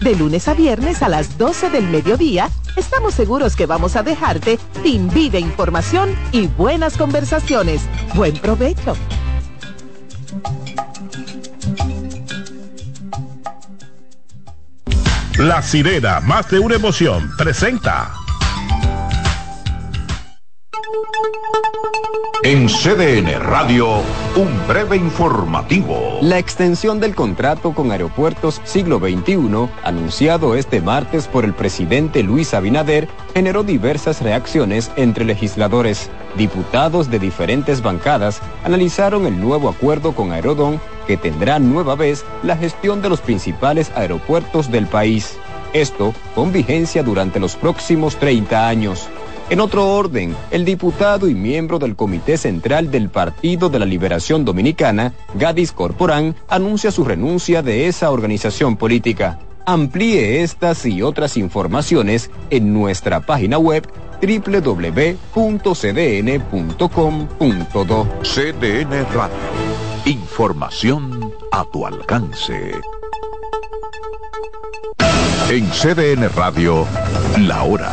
De lunes a viernes a las 12 del mediodía, estamos seguros que vamos a dejarte sin vida, información y buenas conversaciones. Buen provecho. La sirena, más de una emoción, presenta. En CDN Radio, un breve informativo. La extensión del contrato con Aeropuertos Siglo XXI, anunciado este martes por el presidente Luis Abinader, generó diversas reacciones entre legisladores. Diputados de diferentes bancadas analizaron el nuevo acuerdo con Aerodón que tendrá nueva vez la gestión de los principales aeropuertos del país. Esto con vigencia durante los próximos 30 años. En otro orden, el diputado y miembro del Comité Central del Partido de la Liberación Dominicana, Gadis Corporán, anuncia su renuncia de esa organización política. Amplíe estas y otras informaciones en nuestra página web www.cdn.com.do. CDN Radio. Información a tu alcance. En CDN Radio, la hora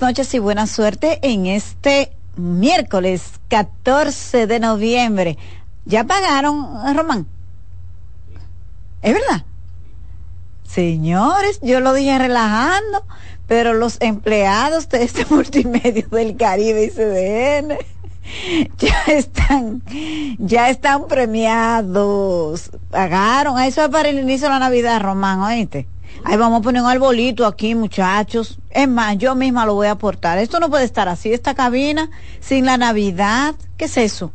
Noches y buena suerte en este miércoles 14 de noviembre. ¿Ya pagaron, Román? ¿Es verdad? Señores, yo lo dije relajando, pero los empleados de este multimedio del Caribe y CDN ya están, ya están premiados. Pagaron, eso es para el inicio de la Navidad, Román, oíste. Ahí vamos a poner un arbolito aquí, muchachos. Es más, yo misma lo voy a aportar. Esto no puede estar así, esta cabina, sin la Navidad. ¿Qué es eso?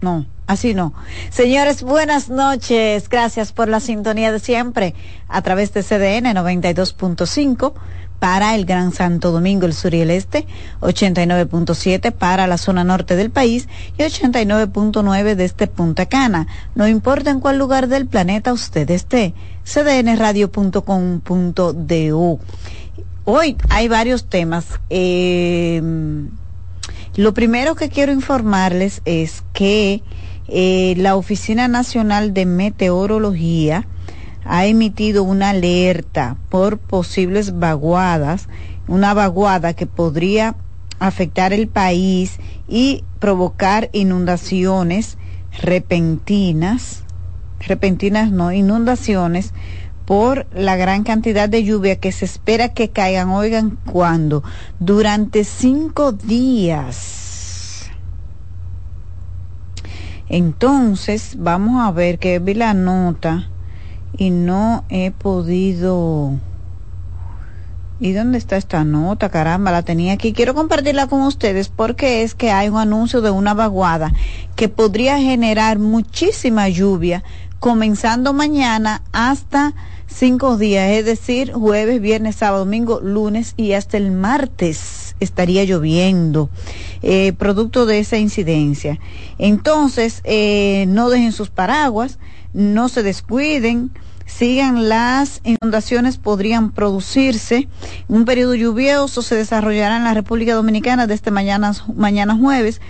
No, así no. Señores, buenas noches. Gracias por la sintonía de siempre a través de CDN 92.5 para el Gran Santo Domingo, el sur y el este, 89.7 para la zona norte del país y 89.9 desde Punta Cana. No importa en cuál lugar del planeta usted esté, cdnradio.com.du. Hoy hay varios temas. Eh, lo primero que quiero informarles es que eh, la Oficina Nacional de Meteorología ha emitido una alerta por posibles vaguadas, una vaguada que podría afectar el país y provocar inundaciones repentinas, repentinas no, inundaciones por la gran cantidad de lluvia que se espera que caigan, oigan, ¿cuándo? Durante cinco días. Entonces, vamos a ver que vi la nota y no he podido ¿Y dónde está esta nota? Caramba, la tenía aquí. Quiero compartirla con ustedes porque es que hay un anuncio de una vaguada que podría generar muchísima lluvia comenzando mañana hasta cinco días, es decir, jueves, viernes, sábado, domingo, lunes y hasta el martes estaría lloviendo, eh, producto de esa incidencia. Entonces, eh, no dejen sus paraguas, no se descuiden, sigan las inundaciones podrían producirse. Un periodo lluvioso se desarrollará en la República Dominicana desde mañana, mañana jueves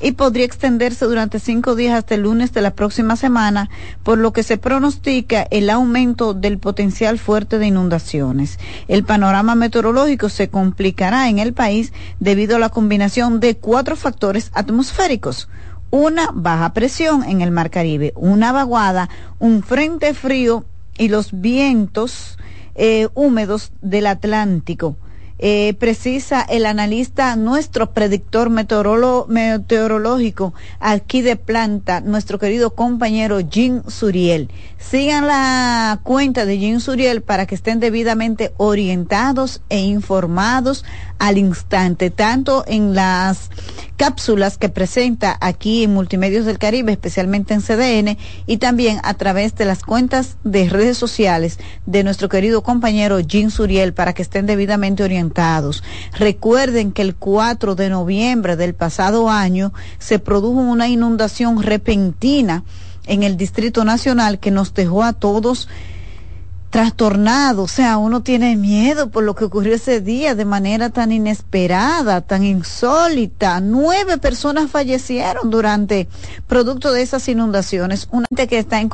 y podría extenderse durante cinco días hasta el lunes de la próxima semana, por lo que se pronostica el aumento del potencial fuerte de inundaciones. El panorama meteorológico se complicará en el país debido a la combinación de cuatro factores atmosféricos una baja presión en el Mar Caribe, una vaguada, un frente frío y los vientos eh, húmedos del Atlántico. Eh, precisa el analista, nuestro predictor meteorológico aquí de planta, nuestro querido compañero Jim Suriel. Sigan la cuenta de Jim Suriel para que estén debidamente orientados e informados al instante, tanto en las cápsulas que presenta aquí en Multimedios del Caribe, especialmente en CDN, y también a través de las cuentas de redes sociales de nuestro querido compañero Jim Suriel para que estén debidamente orientados. Recuerden que el 4 de noviembre del pasado año se produjo una inundación repentina en el Distrito Nacional que nos dejó a todos trastornados, o sea, uno tiene miedo por lo que ocurrió ese día de manera tan inesperada, tan insólita. Nueve personas fallecieron durante producto de esas inundaciones. Una gente que está en